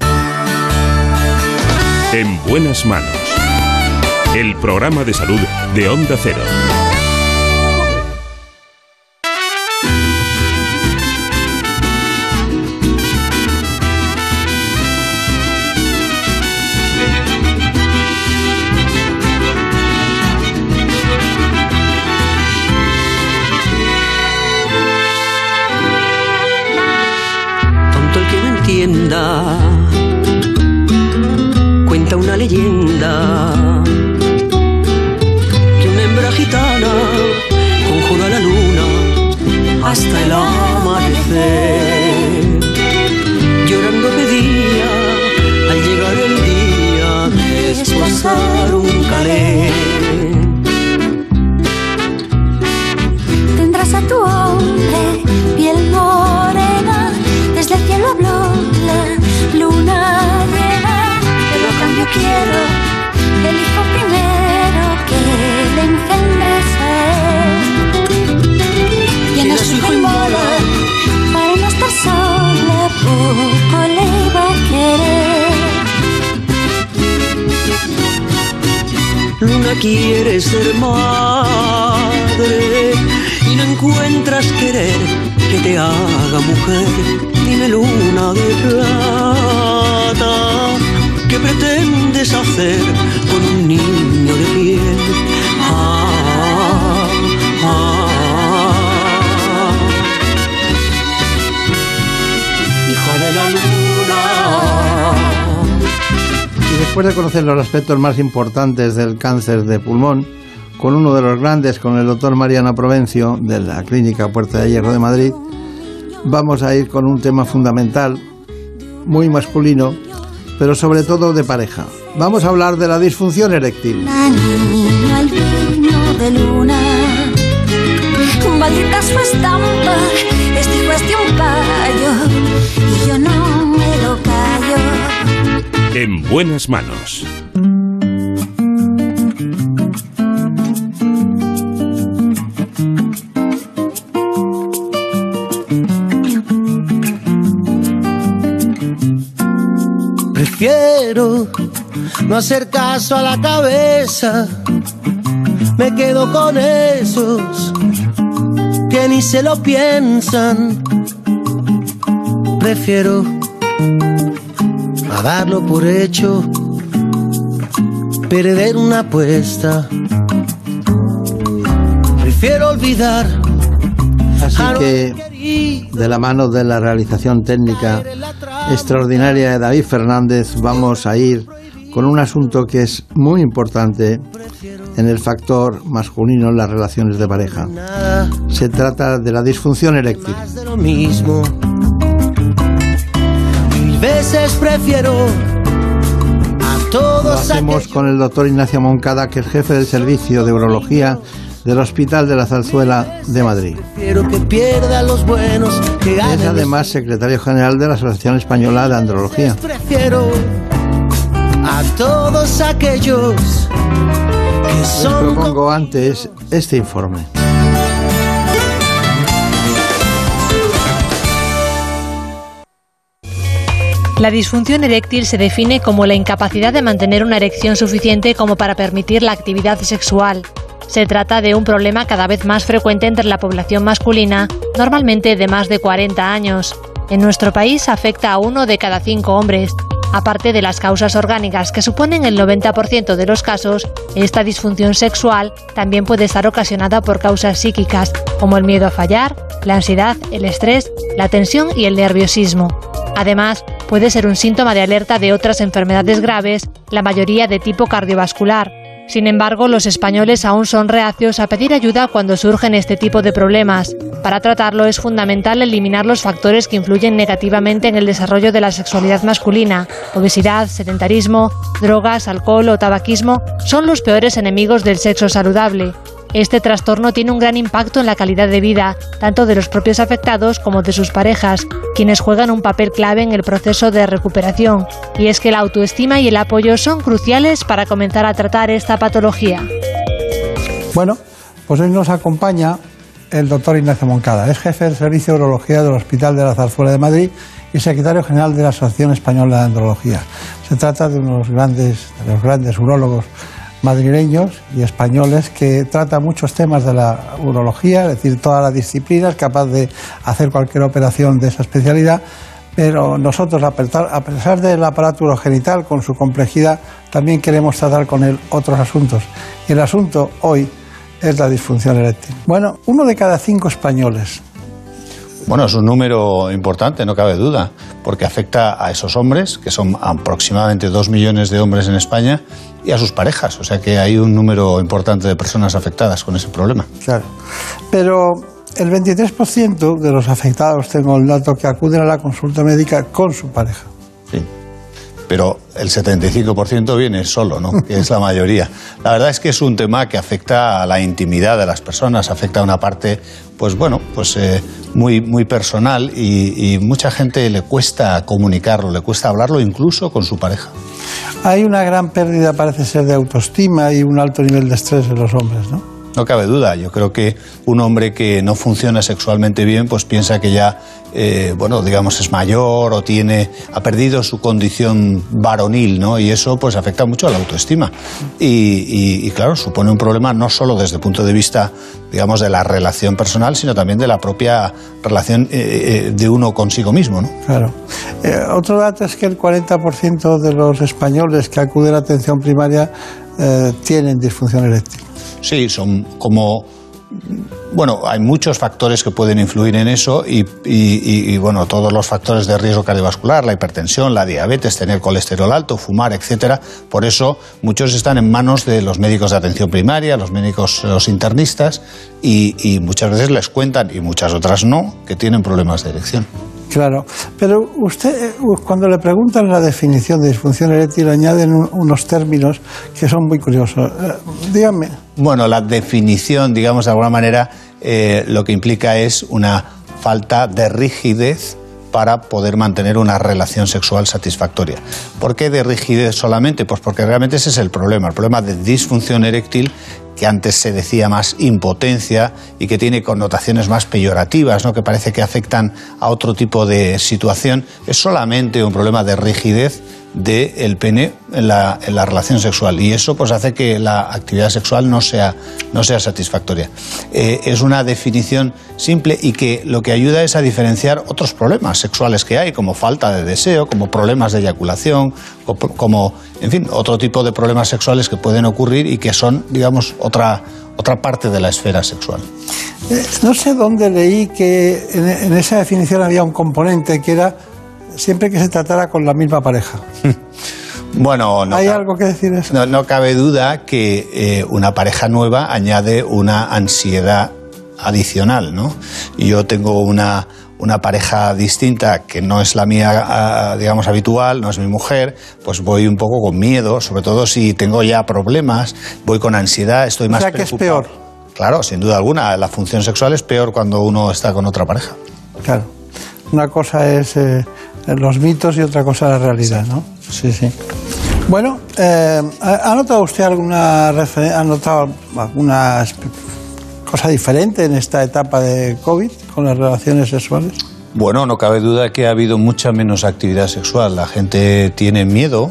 En buenas manos. El programa de salud de Onda Cero. Tonto el que no entienda, cuenta una leyenda hasta el amanecer. Llorando pedía al llegar el día de desposar Luna quiere ser madre y no encuentras querer que te haga mujer. Dime luna de plata, ¿qué pretendes hacer con un niño de piel? Después de conocer los aspectos más importantes del cáncer de pulmón, con uno de los grandes, con el doctor Mariana Provencio, de la Clínica Puerta de Hierro de Madrid, vamos a ir con un tema fundamental, muy masculino, pero sobre todo de pareja. Vamos a hablar de la disfunción eréctil. En buenas manos. Prefiero no hacer caso a la cabeza. Me quedo con esos que ni se lo piensan. Prefiero a darlo por hecho, perder una apuesta. Prefiero olvidar. Así que, de la mano de la realización técnica extraordinaria de David Fernández, vamos a ir con un asunto que es muy importante en el factor masculino en las relaciones de pareja. Se trata de la disfunción eréctil. Veces prefiero a Lo todos hacemos con el doctor Ignacio Moncada, que es jefe del servicio de urología del Hospital de la Zarzuela de Madrid. Que los buenos que Es además secretario general de la Asociación Española de Andrología. prefiero a todos aquellos que Les propongo antes este informe. La disfunción eréctil se define como la incapacidad de mantener una erección suficiente como para permitir la actividad sexual. Se trata de un problema cada vez más frecuente entre la población masculina, normalmente de más de 40 años. En nuestro país afecta a uno de cada cinco hombres. Aparte de las causas orgánicas que suponen el 90% de los casos, esta disfunción sexual también puede estar ocasionada por causas psíquicas, como el miedo a fallar, la ansiedad, el estrés, la tensión y el nerviosismo. Además, puede ser un síntoma de alerta de otras enfermedades graves, la mayoría de tipo cardiovascular. Sin embargo, los españoles aún son reacios a pedir ayuda cuando surgen este tipo de problemas. Para tratarlo es fundamental eliminar los factores que influyen negativamente en el desarrollo de la sexualidad masculina. Obesidad, sedentarismo, drogas, alcohol o tabaquismo son los peores enemigos del sexo saludable. Este trastorno tiene un gran impacto en la calidad de vida, tanto de los propios afectados como de sus parejas, quienes juegan un papel clave en el proceso de recuperación. Y es que la autoestima y el apoyo son cruciales para comenzar a tratar esta patología. Bueno, pues hoy nos acompaña el doctor Ignacio Moncada. Es jefe del Servicio de Urología del Hospital de la Zarzuela de Madrid y secretario general de la Asociación Española de Andrología. Se trata de unos grandes, de los grandes urólogos madrileños y españoles que trata muchos temas de la urología, es decir, toda la disciplina, es capaz de hacer cualquier operación de esa especialidad, pero nosotros, a pesar, del aparato urogenital con su complejidad, también queremos tratar con él otros asuntos. Y el asunto hoy es la disfunción eréctil. Bueno, uno de cada cinco españoles Bueno, es un número importante, no cabe duda, porque afecta a esos hombres, que son aproximadamente dos millones de hombres en España, y a sus parejas. O sea que hay un número importante de personas afectadas con ese problema. Claro. Pero el 23% de los afectados, tengo el dato, que acuden a la consulta médica con su pareja. Sí. Pero el 75% viene solo, ¿no? Que es la mayoría. La verdad es que es un tema que afecta a la intimidad de las personas, afecta a una parte, pues bueno, pues eh, muy, muy personal y, y mucha gente le cuesta comunicarlo, le cuesta hablarlo incluso con su pareja. Hay una gran pérdida, parece ser, de autoestima y un alto nivel de estrés en los hombres, ¿no? No cabe duda. Yo creo que un hombre que no funciona sexualmente bien, pues piensa que ya, eh, bueno, digamos, es mayor o tiene, ha perdido su condición varonil, ¿no? Y eso, pues, afecta mucho a la autoestima. Y, claro, supone un problema no solo desde el punto de vista, digamos, de la relación personal, sino también de la propia relación eh, eh, de uno consigo mismo, ¿no? Claro. Otro dato es que el 40% de los españoles que acuden a atención primaria tienen disfunción eréctil. Sí, son como bueno, hay muchos factores que pueden influir en eso y, bueno, todos los factores de riesgo cardiovascular, la hipertensión, la diabetes, tener colesterol alto, fumar, etcétera. Por eso muchos están en manos de los médicos de atención primaria, los médicos, los internistas y muchas veces les cuentan y muchas otras no que tienen problemas de erección. Claro, pero usted eh, cuando le preguntan la definición de disfunción eréctil añaden un- unos términos que son muy curiosos. Eh, dígame. Bueno, la definición, digamos de alguna manera, eh, lo que implica es una falta de rigidez para poder mantener una relación sexual satisfactoria. ¿Por qué de rigidez solamente? Pues porque realmente ese es el problema, el problema de disfunción eréctil que antes se decía más impotencia y que tiene connotaciones más peyorativas, ¿no? que parece que afectan a otro tipo de situación, es solamente un problema de rigidez del pene en la, en la, relación sexual y eso pues hace que la actividad sexual no sea, no sea satisfactoria. Eh, es una definición simple y que lo que ayuda es a diferenciar otros problemas sexuales que hay, como falta de deseo, como problemas de eyaculación, como, en fin, otro tipo de problemas sexuales que pueden ocurrir y que son, digamos, otra, otra parte de la esfera sexual. Eh, no sé dónde leí que en esa definición había un componente que era siempre que se tratara con la misma pareja. Bueno, no ¿hay algo que decir eso? No, no cabe duda que eh, una pareja nueva añade una ansiedad adicional, ¿no? Yo tengo una, una pareja distinta que no es la mía, ah, digamos, habitual, no es mi mujer, pues voy un poco con miedo, sobre todo si tengo ya problemas, voy con ansiedad, estoy más o sea, que es peor. Claro, sin duda alguna, la función sexual es peor cuando uno está con otra pareja. Claro. Una cosa es eh, los mitos y otra cosa la realidad, ¿no? Sí, sí. Bueno, eh, ¿ha notado usted alguna ha notado alguna cosa diferente en esta etapa de COVID con las relaciones sexuales? Bueno, no cabe duda que ha habido mucha menos actividad sexual. La gente tiene miedo.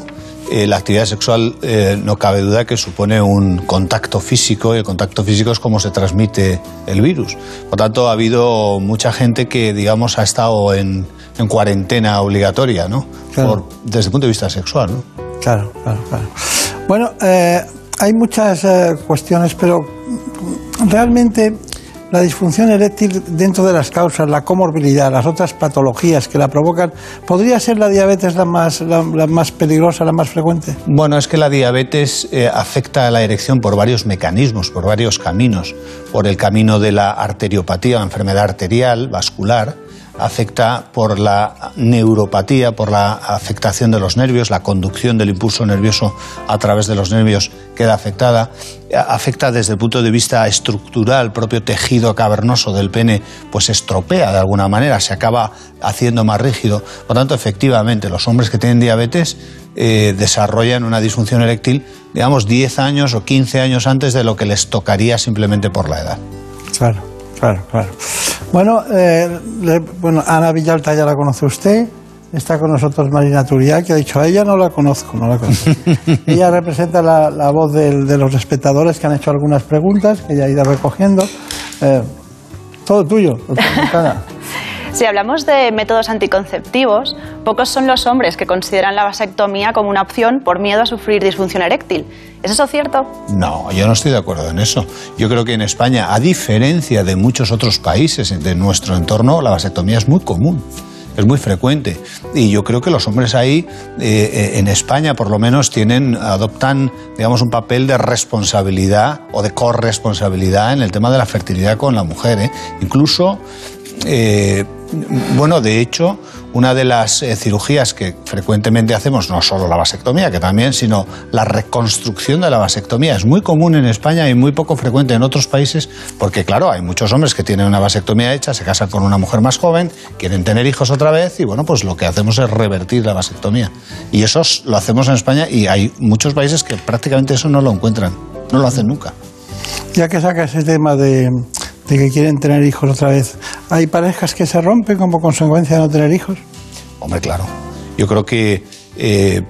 Eh, la actividad sexual eh, no cabe duda que supone un contacto físico y el contacto físico es como se transmite el virus. Por tanto, ha habido mucha gente que, digamos, ha estado en, en cuarentena obligatoria, ¿no? Claro. Por, desde el punto de vista sexual, ¿no? Claro, claro, claro. Bueno, eh, hay muchas eh, cuestiones, pero realmente la disfunción eréctil dentro de las causas, la comorbilidad, las otras patologías que la provocan, ¿podría ser la diabetes la más, la, la más peligrosa, la más frecuente? Bueno, es que la diabetes eh, afecta a la erección por varios mecanismos, por varios caminos. Por el camino de la arteriopatía, la enfermedad arterial, vascular, afecta por la neuropatía, por la afectación de los nervios, la conducción del impulso nervioso a través de los nervios queda afectada, afecta desde el punto de vista estructural, propio tejido cavernoso del pene, pues estropea de alguna manera, se acaba haciendo más rígido. Por tanto, efectivamente, los hombres que tienen diabetes eh, desarrollan una disfunción eréctil, digamos, 10 años o 15 años antes de lo que les tocaría simplemente por la edad. Claro. Claro, claro. Bueno, eh, le, bueno, Ana Villalta ya la conoce usted. Está con nosotros Marina Turia, que ha dicho, a ella no la conozco, no la conozco. ella representa la, la voz del, de los espectadores que han hecho algunas preguntas, que ella ha ido recogiendo. Eh, todo tuyo, Ana. Si hablamos de métodos anticonceptivos, pocos son los hombres que consideran la vasectomía como una opción por miedo a sufrir disfunción eréctil. ¿Es eso cierto? No, yo no estoy de acuerdo en eso. Yo creo que en España, a diferencia de muchos otros países de nuestro entorno, la vasectomía es muy común. Es muy frecuente y yo creo que los hombres ahí eh, en España por lo menos tienen adoptan digamos un papel de responsabilidad o de corresponsabilidad en el tema de la fertilidad con la mujer. ¿eh? Incluso eh, bueno, de hecho, una de las eh, cirugías que frecuentemente hacemos, no solo la vasectomía, que también, sino la reconstrucción de la vasectomía, es muy común en España y muy poco frecuente en otros países, porque claro, hay muchos hombres que tienen una vasectomía hecha, se casan con una mujer más joven, quieren tener hijos otra vez y bueno, pues lo que hacemos es revertir la vasectomía. Y eso lo hacemos en España y hay muchos países que prácticamente eso no lo encuentran, no lo hacen nunca. Ya que saca ese tema de de que quieren tener hijos otra vez. ¿Hay parejas que se rompen como consecuencia de no tener hijos? Hombre, claro. Yo creo que eh,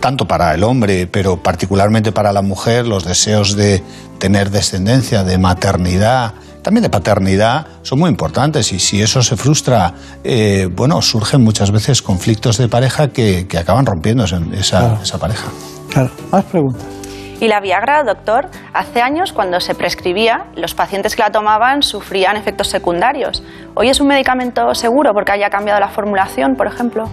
tanto para el hombre, pero particularmente para la mujer, los deseos de tener descendencia, de maternidad, también de paternidad, son muy importantes y si eso se frustra, eh, bueno, surgen muchas veces conflictos de pareja que, que acaban rompiéndose en esa, Claro. esa pareja. Claro, más preguntas. Y la Viagra, doctor, hace años cuando se prescribía, los pacientes que la tomaban sufrían efectos secundarios. ¿Hoy es un medicamento seguro porque haya cambiado la formulación, por ejemplo?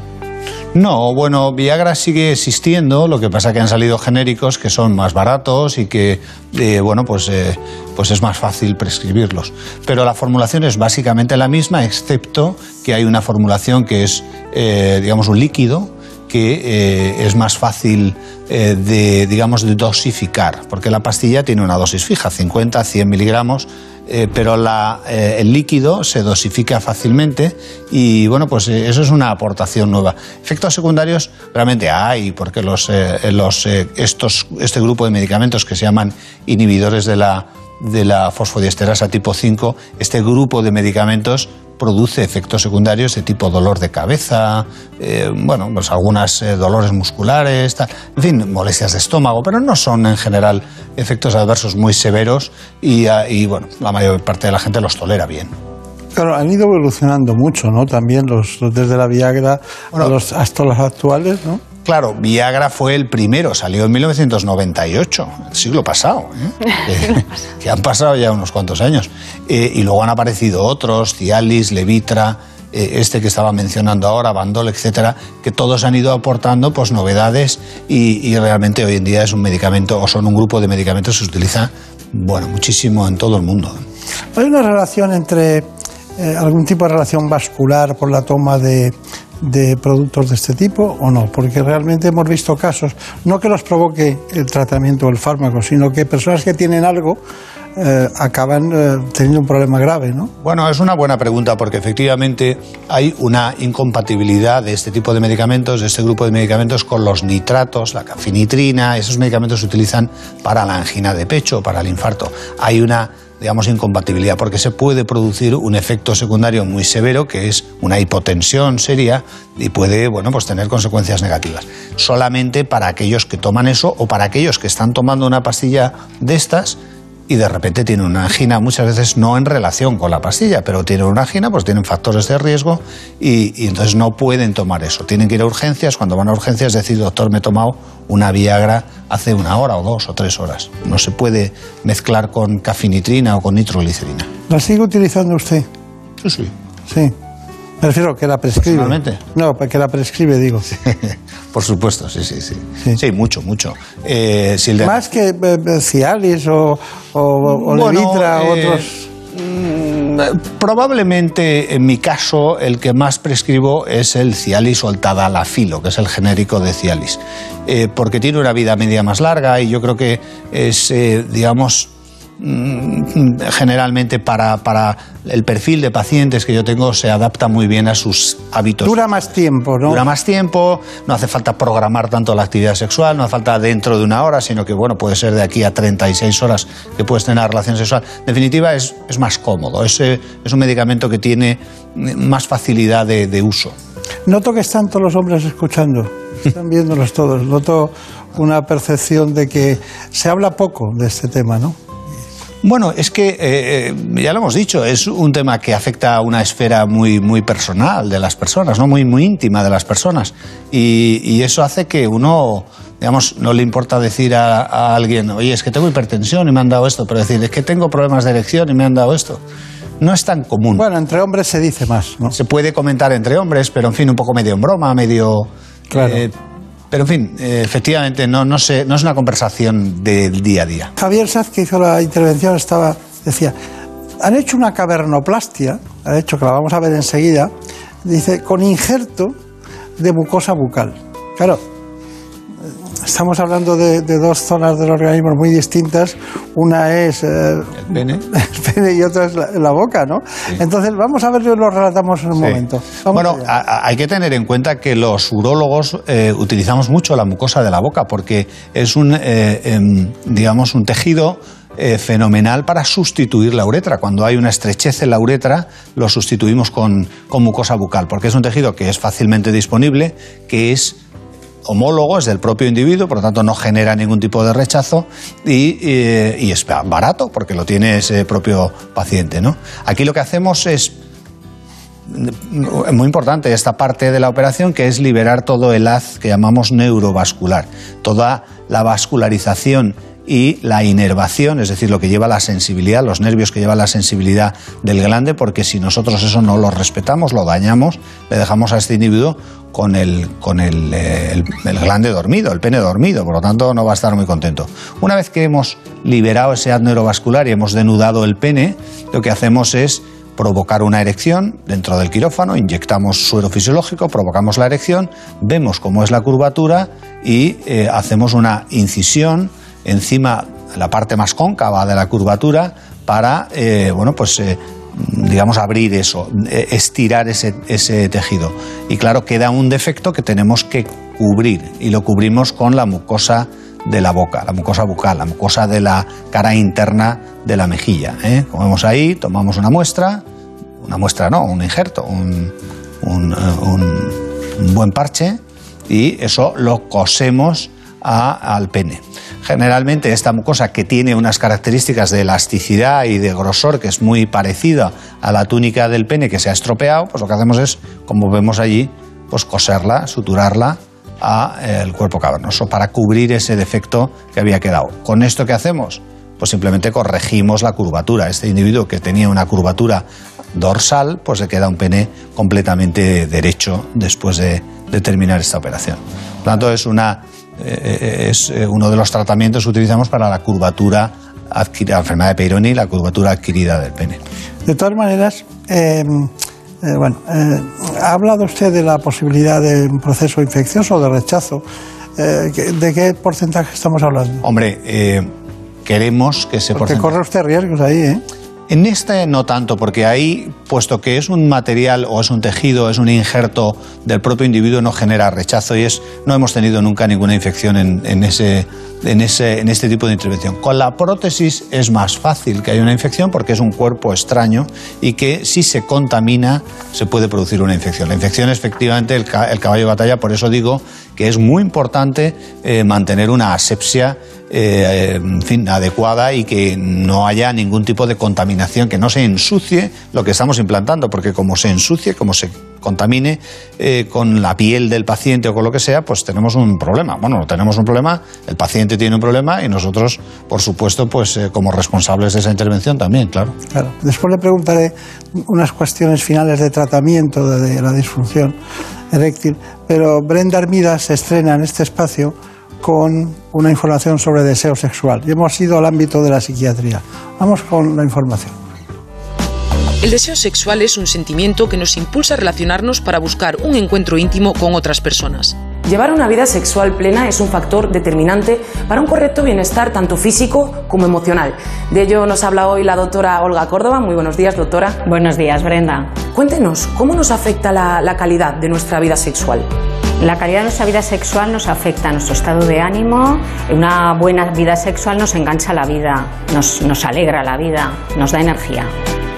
No, bueno, Viagra sigue existiendo, lo que pasa que han salido genéricos que son más baratos y que, eh, bueno, pues, eh, pues es más fácil prescribirlos. Pero la formulación es básicamente la misma, excepto que hay una formulación que es, eh, digamos, un líquido que eh, es más fácil eh, de, digamos, dosificar, porque la pastilla tiene una dosis fija, 50, 100 miligramos, eh, pero la, el líquido se dosifica fácilmente y bueno, pues eso es una aportación nueva. Efectos secundarios realmente hay, porque los, los, estos, este grupo de medicamentos que se llaman inhibidores de la, de la fosfodiesterasa tipo 5, este grupo de medicamentos produce efectos secundarios de tipo dolor de cabeza, eh, bueno, pues algunas eh, dolores musculares, tal, en fin, molestias de estómago, pero no son en general efectos adversos muy severos y, ah, y, bueno, la mayor parte de la gente los tolera bien. Claro, han ido evolucionando mucho, ¿no? También los, los desde la Viagra a los, hasta los actuales, ¿no? Claro, Viagra fue el primero, salió en 1998, el siglo pasado, ¿eh? que, que han pasado ya unos cuantos años. Eh, y luego han aparecido otros, Cialis, Levitra, eh, este que estaba mencionando ahora, Bandol, etcétera, que todos han ido aportando pues, novedades y, y realmente hoy en día es un medicamento o son un grupo de medicamentos que se utiliza bueno, muchísimo en todo el mundo. ¿Hay una relación entre eh, algún tipo de relación vascular por la toma de, de productos de este tipo o no? Porque realmente hemos visto casos, no que los provoque el tratamiento o el fármaco, sino que personas que tienen algo eh, acaban eh, teniendo un problema grave, ¿no? Bueno, es una buena pregunta porque efectivamente hay una incompatibilidad de este tipo de medicamentos, de este grupo de medicamentos, con los nitratos, la cafinitrina. Esos medicamentos se utilizan para la angina de pecho, para el infarto. Hay una digamos, incompatibilidad, porque se puede producir un efecto secundario muy severo, que es una hipotensión seria, y puede, bueno, pues tener consecuencias negativas. Solamente para aquellos que toman eso o para aquellos que están tomando una pastilla de estas y de repente tienen una angina, muchas veces no en relación con la pastilla, pero tienen una angina, pues tienen factores de riesgo y, y entonces no pueden tomar eso. Tienen que ir a urgencias, cuando van a urgencias decir, doctor, me he tomado una Viagra hace una hora o dos o tres horas. No se puede mezclar con cafinitrina o con nitroglicerina. ¿La sigue utilizando usted? Sí, sí. Sí. Me refiero que la prescribe. No, que la prescribe, digo. Por supuesto, sí, sí, sí. Sí, mucho, mucho. Eh, si el de- Más que eh, eh, Cialis o, o, o Bueno, Levitra, eh, otros. Mm, Probablemente en mi caso el que más prescribo es el Cialis o el Tadalafilo, que es el genérico de Cialis, porque tiene una vida media más larga y yo creo que es, digamos, generalmente para, para el perfil de pacientes que yo tengo se adapta muy bien a sus hábitos. Dura más tiempo, ¿no? Dura más tiempo, no hace falta programar tanto la actividad sexual, no hace falta dentro de una hora, sino que bueno, puede ser de aquí a 36 horas que puedes tener relación sexual. En definitiva, es, es más cómodo, es, eh, es un medicamento que tiene más facilidad de, de uso. Noto que están todos los hombres escuchando, están viéndolos todos. Noto una percepción de que se habla poco de este tema, ¿no? Bueno, es que, eh, eh, ya lo hemos dicho, es un tema que afecta a una esfera muy, muy personal de las personas, ¿no? muy, muy íntima de las personas. Y, y eso hace que uno, digamos, no le importa decir a, a alguien, oye, es que tengo hipertensión y me han dado esto, pero decir, es que tengo problemas de erección y me han dado esto. No es tan común. Bueno, entre hombres se dice más, ¿no? Se puede comentar entre hombres, pero en fin, un poco medio en broma, medio... Claro. eh, pero en fin, eh, efectivamente, no, no, se- no es una conversación del día a día. Javier Saz, que hizo la intervención, estaba, decía, han hecho una cavernoplastia, ha hecho que la vamos a ver enseguida, dice, con injerto de mucosa bucal. Claro, estamos hablando de, de dos zonas del organismo muy distintas. Una es eh, El pene. el pene y otra es la, la boca, ¿no? Entonces, vamos a ver, lo relatamos en un Sí. momento. Vamos bueno, a- hay que tener en cuenta que los urólogos eh, utilizamos mucho la mucosa de la boca porque es un, eh, em, digamos, un tejido eh, fenomenal para sustituir la uretra. Cuando hay una estrechez en la uretra, lo sustituimos con, con mucosa bucal, porque es un tejido que es fácilmente disponible, que es homólogo, es del propio individuo, por lo tanto no genera ningún tipo de rechazo y, es barato porque lo tiene ese propio paciente. ¿no? Aquí lo que hacemos es muy importante esta parte de la operación que es liberar todo el haz que llamamos neurovascular, toda la vascularización y la inervación, es decir, lo que lleva la sensibilidad, los nervios que llevan la sensibilidad del glande, porque si nosotros eso no lo respetamos, lo dañamos, le dejamos a este individuo con el, con el, eh, el- el glande dormido, el pene dormido, por lo tanto no va a estar muy contento. Una vez que hemos liberado ese haz neurovascular y hemos denudado el pene, lo que hacemos es provocar una erección dentro del quirófano, inyectamos suero fisiológico, provocamos la erección, vemos cómo es la curvatura y eh, hacemos una incisión encima, la parte más cóncava de la curvatura, para, eh, bueno, pues... eh, digamos, abrir eso, eh, estirar ese, ese tejido. Y claro, queda un defecto que tenemos que cubrir y lo cubrimos con la mucosa de la boca, la mucosa bucal, la mucosa de la cara interna de la mejilla. ¿eh? Ahí, tomamos una muestra, una muestra no, un injerto, un- un buen parche y eso lo cosemos al pene. Generalmente esta mucosa que tiene unas características de elasticidad y de grosor que es muy parecida a la túnica del pene que se ha estropeado, pues lo que hacemos es, como vemos allí, pues coserla, suturarla al cuerpo cavernoso para cubrir ese defecto que había quedado. ¿Con esto qué hacemos? Pues simplemente corregimos la curvatura. Este individuo que tenía una curvatura dorsal, pues le queda un pene completamente derecho después de, de terminar esta operación. Por lo tanto, es, una, eh, es eh, uno de los tratamientos que utilizamos para la curvatura adquirida, la enfermedad de Peyronie, la curvatura adquirida del pene. De todas maneras, eh, eh, bueno, eh, ha hablado usted de la posibilidad de un proceso infeccioso o de rechazo. Eh, ¿qué- ¿De qué porcentaje estamos hablando? Hombre, eh, queremos que se Porque corre usted riesgos ahí, ¿eh? En este no tanto, porque ahí, puesto que es un material o es un tejido, es un injerto del propio individuo, no genera rechazo y es, no hemos tenido nunca ninguna infección en, en ese, en, ese, en este tipo de intervención. Con la prótesis es más fácil que haya una infección porque es un cuerpo extraño y que si se contamina se puede producir una infección. La infección es efectivamente el, el caballo de batalla, por eso digo que es muy importante eh, mantener una asepsia eh, en fin, adecuada y que no haya ningún tipo de contaminación, que no se ensucie lo que estamos implantando, porque como se ensucie, como se contamine eh, con la piel del paciente o con lo que sea, pues tenemos un problema. Bueno, tenemos un problema, el paciente tiene un problema y nosotros, por supuesto, pues eh, como responsables de esa intervención también, claro. Claro. Después le preguntaré unas cuestiones finales de tratamiento de, de la disfunción eréctil, pero Brenda Armida se estrena en este espacio con una información sobre deseo sexual. Y hemos ido al ámbito de la psiquiatría. Vamos con la información. El deseo sexual es un sentimiento que nos impulsa a relacionarnos para buscar un encuentro íntimo con otras personas. Llevar una vida sexual plena es un factor determinante para un correcto bienestar tanto físico como emocional. De ello nos habla hoy la doctora Olga Córdoba. Muy buenos días, doctora. Buenos días, Brenda. Cuéntenos, ¿cómo nos afecta la, la calidad de nuestra vida sexual? La calidad de nuestra vida sexual nos afecta a nuestro estado de ánimo. Una buena vida sexual nos engancha la vida, nos alegra la vida, nos da energía.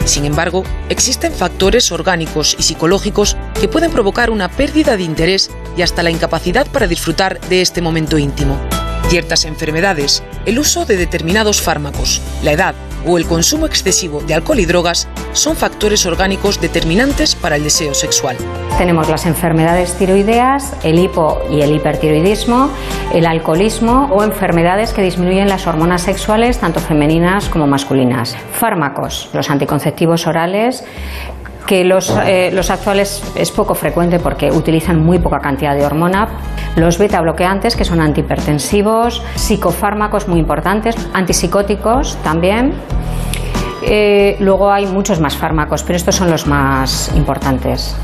Sin embargo, existen factores orgánicos y psicológicos que pueden provocar una pérdida de interés y hasta la incapacidad para disfrutar de este momento íntimo. Ciertas enfermedades, el uso de determinados fármacos, la edad o el consumo excesivo de alcohol y drogas son factores orgánicos determinantes para el deseo sexual. Tenemos las enfermedades tiroideas, el hipo y el hipertiroidismo, el alcoholismo o enfermedades que disminuyen las hormonas sexuales, tanto femeninas como masculinas. Fármacos, los anticonceptivos orales, que los, eh, los actuales es poco frecuente porque utilizan muy poca cantidad de hormona. Los beta bloqueantes, que son antihipertensivos, psicofármacos muy importantes, antipsicóticos también. Eh, luego hay muchos más fármacos, pero estos son los más importantes.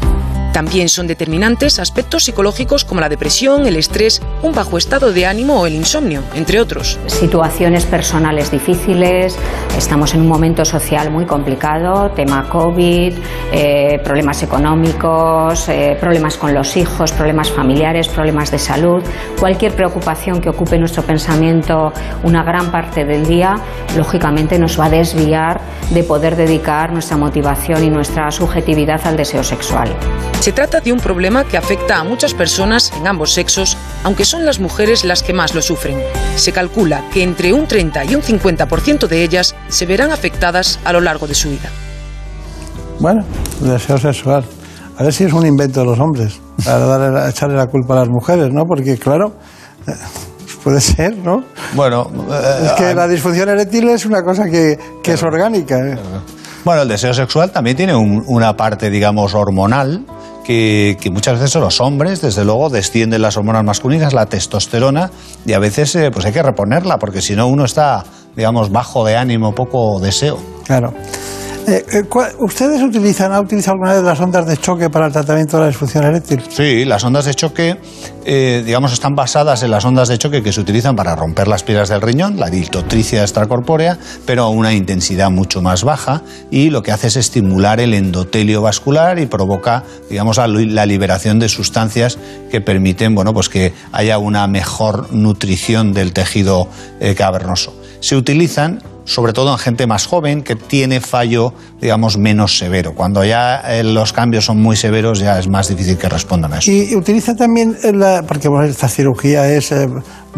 También son determinantes aspectos psicológicos como la depresión, el estrés, un bajo estado de ánimo o el insomnio, entre otros. Situaciones personales difíciles, estamos en un momento social muy complicado, tema COVID, eh, problemas económicos, eh, problemas con los hijos, problemas familiares, problemas de salud. Cualquier preocupación que ocupe nuestro pensamiento una gran parte del día, lógicamente nos va a desviar de poder dedicar nuestra motivación y nuestra subjetividad al deseo sexual. Se trata de un problema que afecta a muchas personas en ambos sexos, aunque son las mujeres las que más lo sufren. Se calcula que entre un 30 y un 50% de ellas se verán afectadas a lo largo de su vida. Bueno, deseo sexual. A ver si es un invento de los hombres, para darle la- echarle la culpa a las mujeres, ¿no? Porque, claro, puede ser, ¿no? Bueno, Es que eh, la disfunción eréctil es una cosa que, que es orgánica. ¿eh? Bueno, el deseo sexual también tiene un- una parte, digamos, hormonal, que, muchas veces los hombres, desde luego, descienden las hormonas masculinas, la testosterona, y a veces eh, pues hay que reponerla, porque si no uno está, digamos, bajo de ánimo, poco deseo. Claro. Eh, eh, ¿cuál- ¿Ustedes utilizan, ha utilizado alguna vez las ondas de choque para el tratamiento de la disfunción eréctil? Sí, las ondas de choque, eh, digamos, están basadas en las ondas de choque que se utilizan para romper las piedras del riñón, la diltotricia extracorpórea, pero a una intensidad mucho más baja y lo que hace es estimular el endotelio vascular y provoca, digamos, la liberación de sustancias que permiten, bueno, pues que haya una mejor nutrición del tejido cavernoso. Se utilizan sobre todo en gente más joven que tiene fallo, digamos, menos severo. Cuando ya eh, los cambios son muy severos, ya es más difícil que respondan a eso. Y, utiliza también, la, porque esta cirugía es, eh,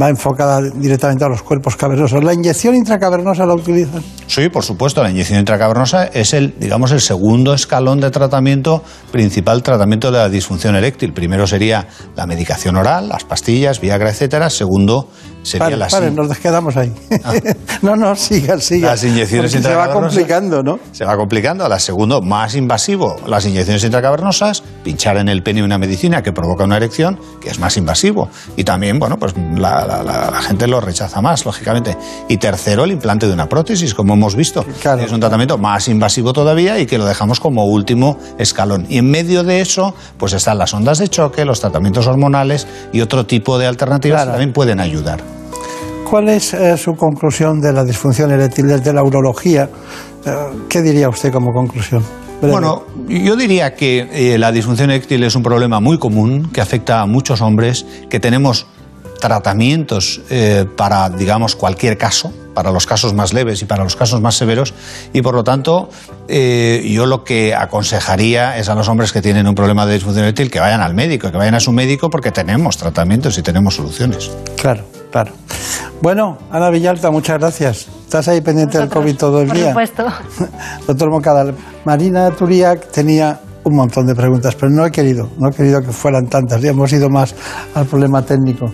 va enfocada directamente a los cuerpos cavernosos. ¿La inyección intracavernosa la utilizan? Sí, por supuesto, la inyección intracavernosa es el, digamos, el segundo escalón de tratamiento, principal tratamiento de la disfunción eréctil. Primero sería la medicación oral, las pastillas, Viagra, etcétera. Segundo sería Pare, la pare, nos quedamos ahí. no, no, siga, siga. Las inyecciones Porque se va intracavernosas. complicando, ¿no? Se va complicando. La segundo, más invasivo, las inyecciones intracavernosas, pinchar en el pene una medicina que provoca una erección, que es más invasivo. Y también, bueno, pues la, la- la- la gente lo rechaza más, lógicamente. Y tercero, el implante de una prótesis, como hemos visto. Es un tratamiento más invasivo todavía y que lo dejamos como último escalón. Y en medio de eso, pues están las ondas de choque, los tratamientos hormonales y otro tipo de alternativas que también pueden ayudar. ¿Cuál es eh, su conclusión de la disfunción eréctil desde la urología? Eh, ¿Qué diría usted como conclusión? Breve. Bueno, yo diría que eh, la disfunción eréctil es un problema muy común que afecta a muchos hombres, que tenemos tratamientos eh, para, digamos, cualquier caso, para los casos más leves y para los casos más severos, y por lo tanto, eh, yo lo que aconsejaría es a los hombres que tienen un problema de disfunción eréctil que vayan al médico, que vayan a su médico porque tenemos tratamientos y tenemos soluciones. Claro, claro. Bueno, Ana Villalta, muchas gracias. ¿Estás ahí pendiente del COVID todo el Por día? supuesto. Doctor Mocadal, Marina Turiak tenía un montón de preguntas, pero no he querido, no he querido que fueran tantas. Ya hemos ido más al problema técnico.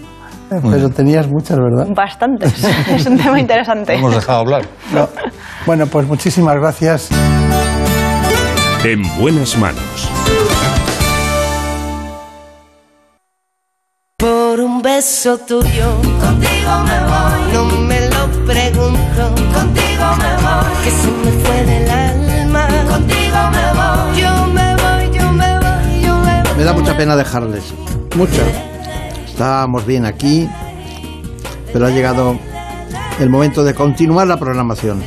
Eh, Pero tenías muchas, ¿verdad? Bastantes. es un tema interesante. dejado hablar. No. Bueno, pues muchísimas gracias. En buenas manos. Beso tuyo, contigo me voy. No me lo pregunto, contigo me voy. Que se me fue del alma, contigo me voy. Yo me voy, yo me voy, yo me voy. Me da mucha pena dejarles. Mucha. Estábamos bien aquí, pero ha llegado el momento de continuar la programación.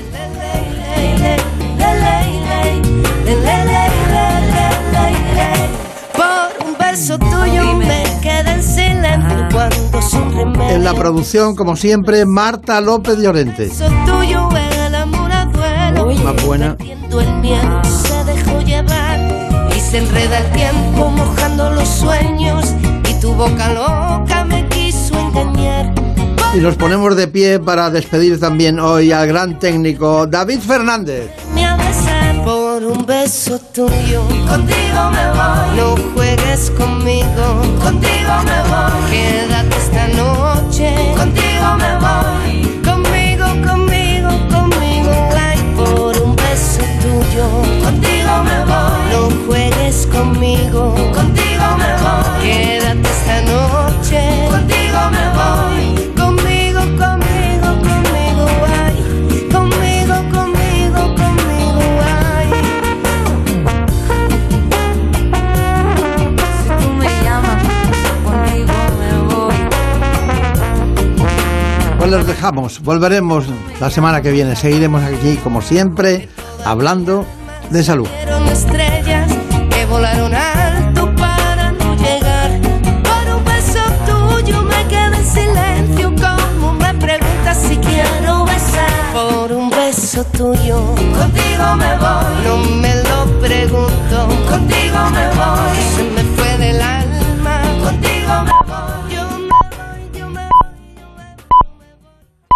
En la producción, como siempre, Marta López Llorente. beso tuyo el amor a duelo. Más buena. Viendo el miedo se dejó llevar y se enreda el tiempo mojando los sueños y tu boca loca me quiso engañar. Y nos ponemos de pie para despedir también hoy al gran técnico David Fernández. Me a besar por un beso tuyo. Contigo me voy. No juegues conmigo. Contigo me voy. Quédate esta noche. Contigo me voy. Conmigo, conmigo, conmigo. Ay, por un beso tuyo. Contigo me voy. No juegues conmigo. Los dejamos, volveremos la semana que viene, seguiremos aquí como siempre hablando de salud. estrellas que volaron alto para no llegar. Por un beso tuyo me quedé en silencio como me preguntas si quiero besar. Por un beso tuyo contigo me voy. No me lo pregunto, contigo me voy. Se me fue del alma, contigo me voy.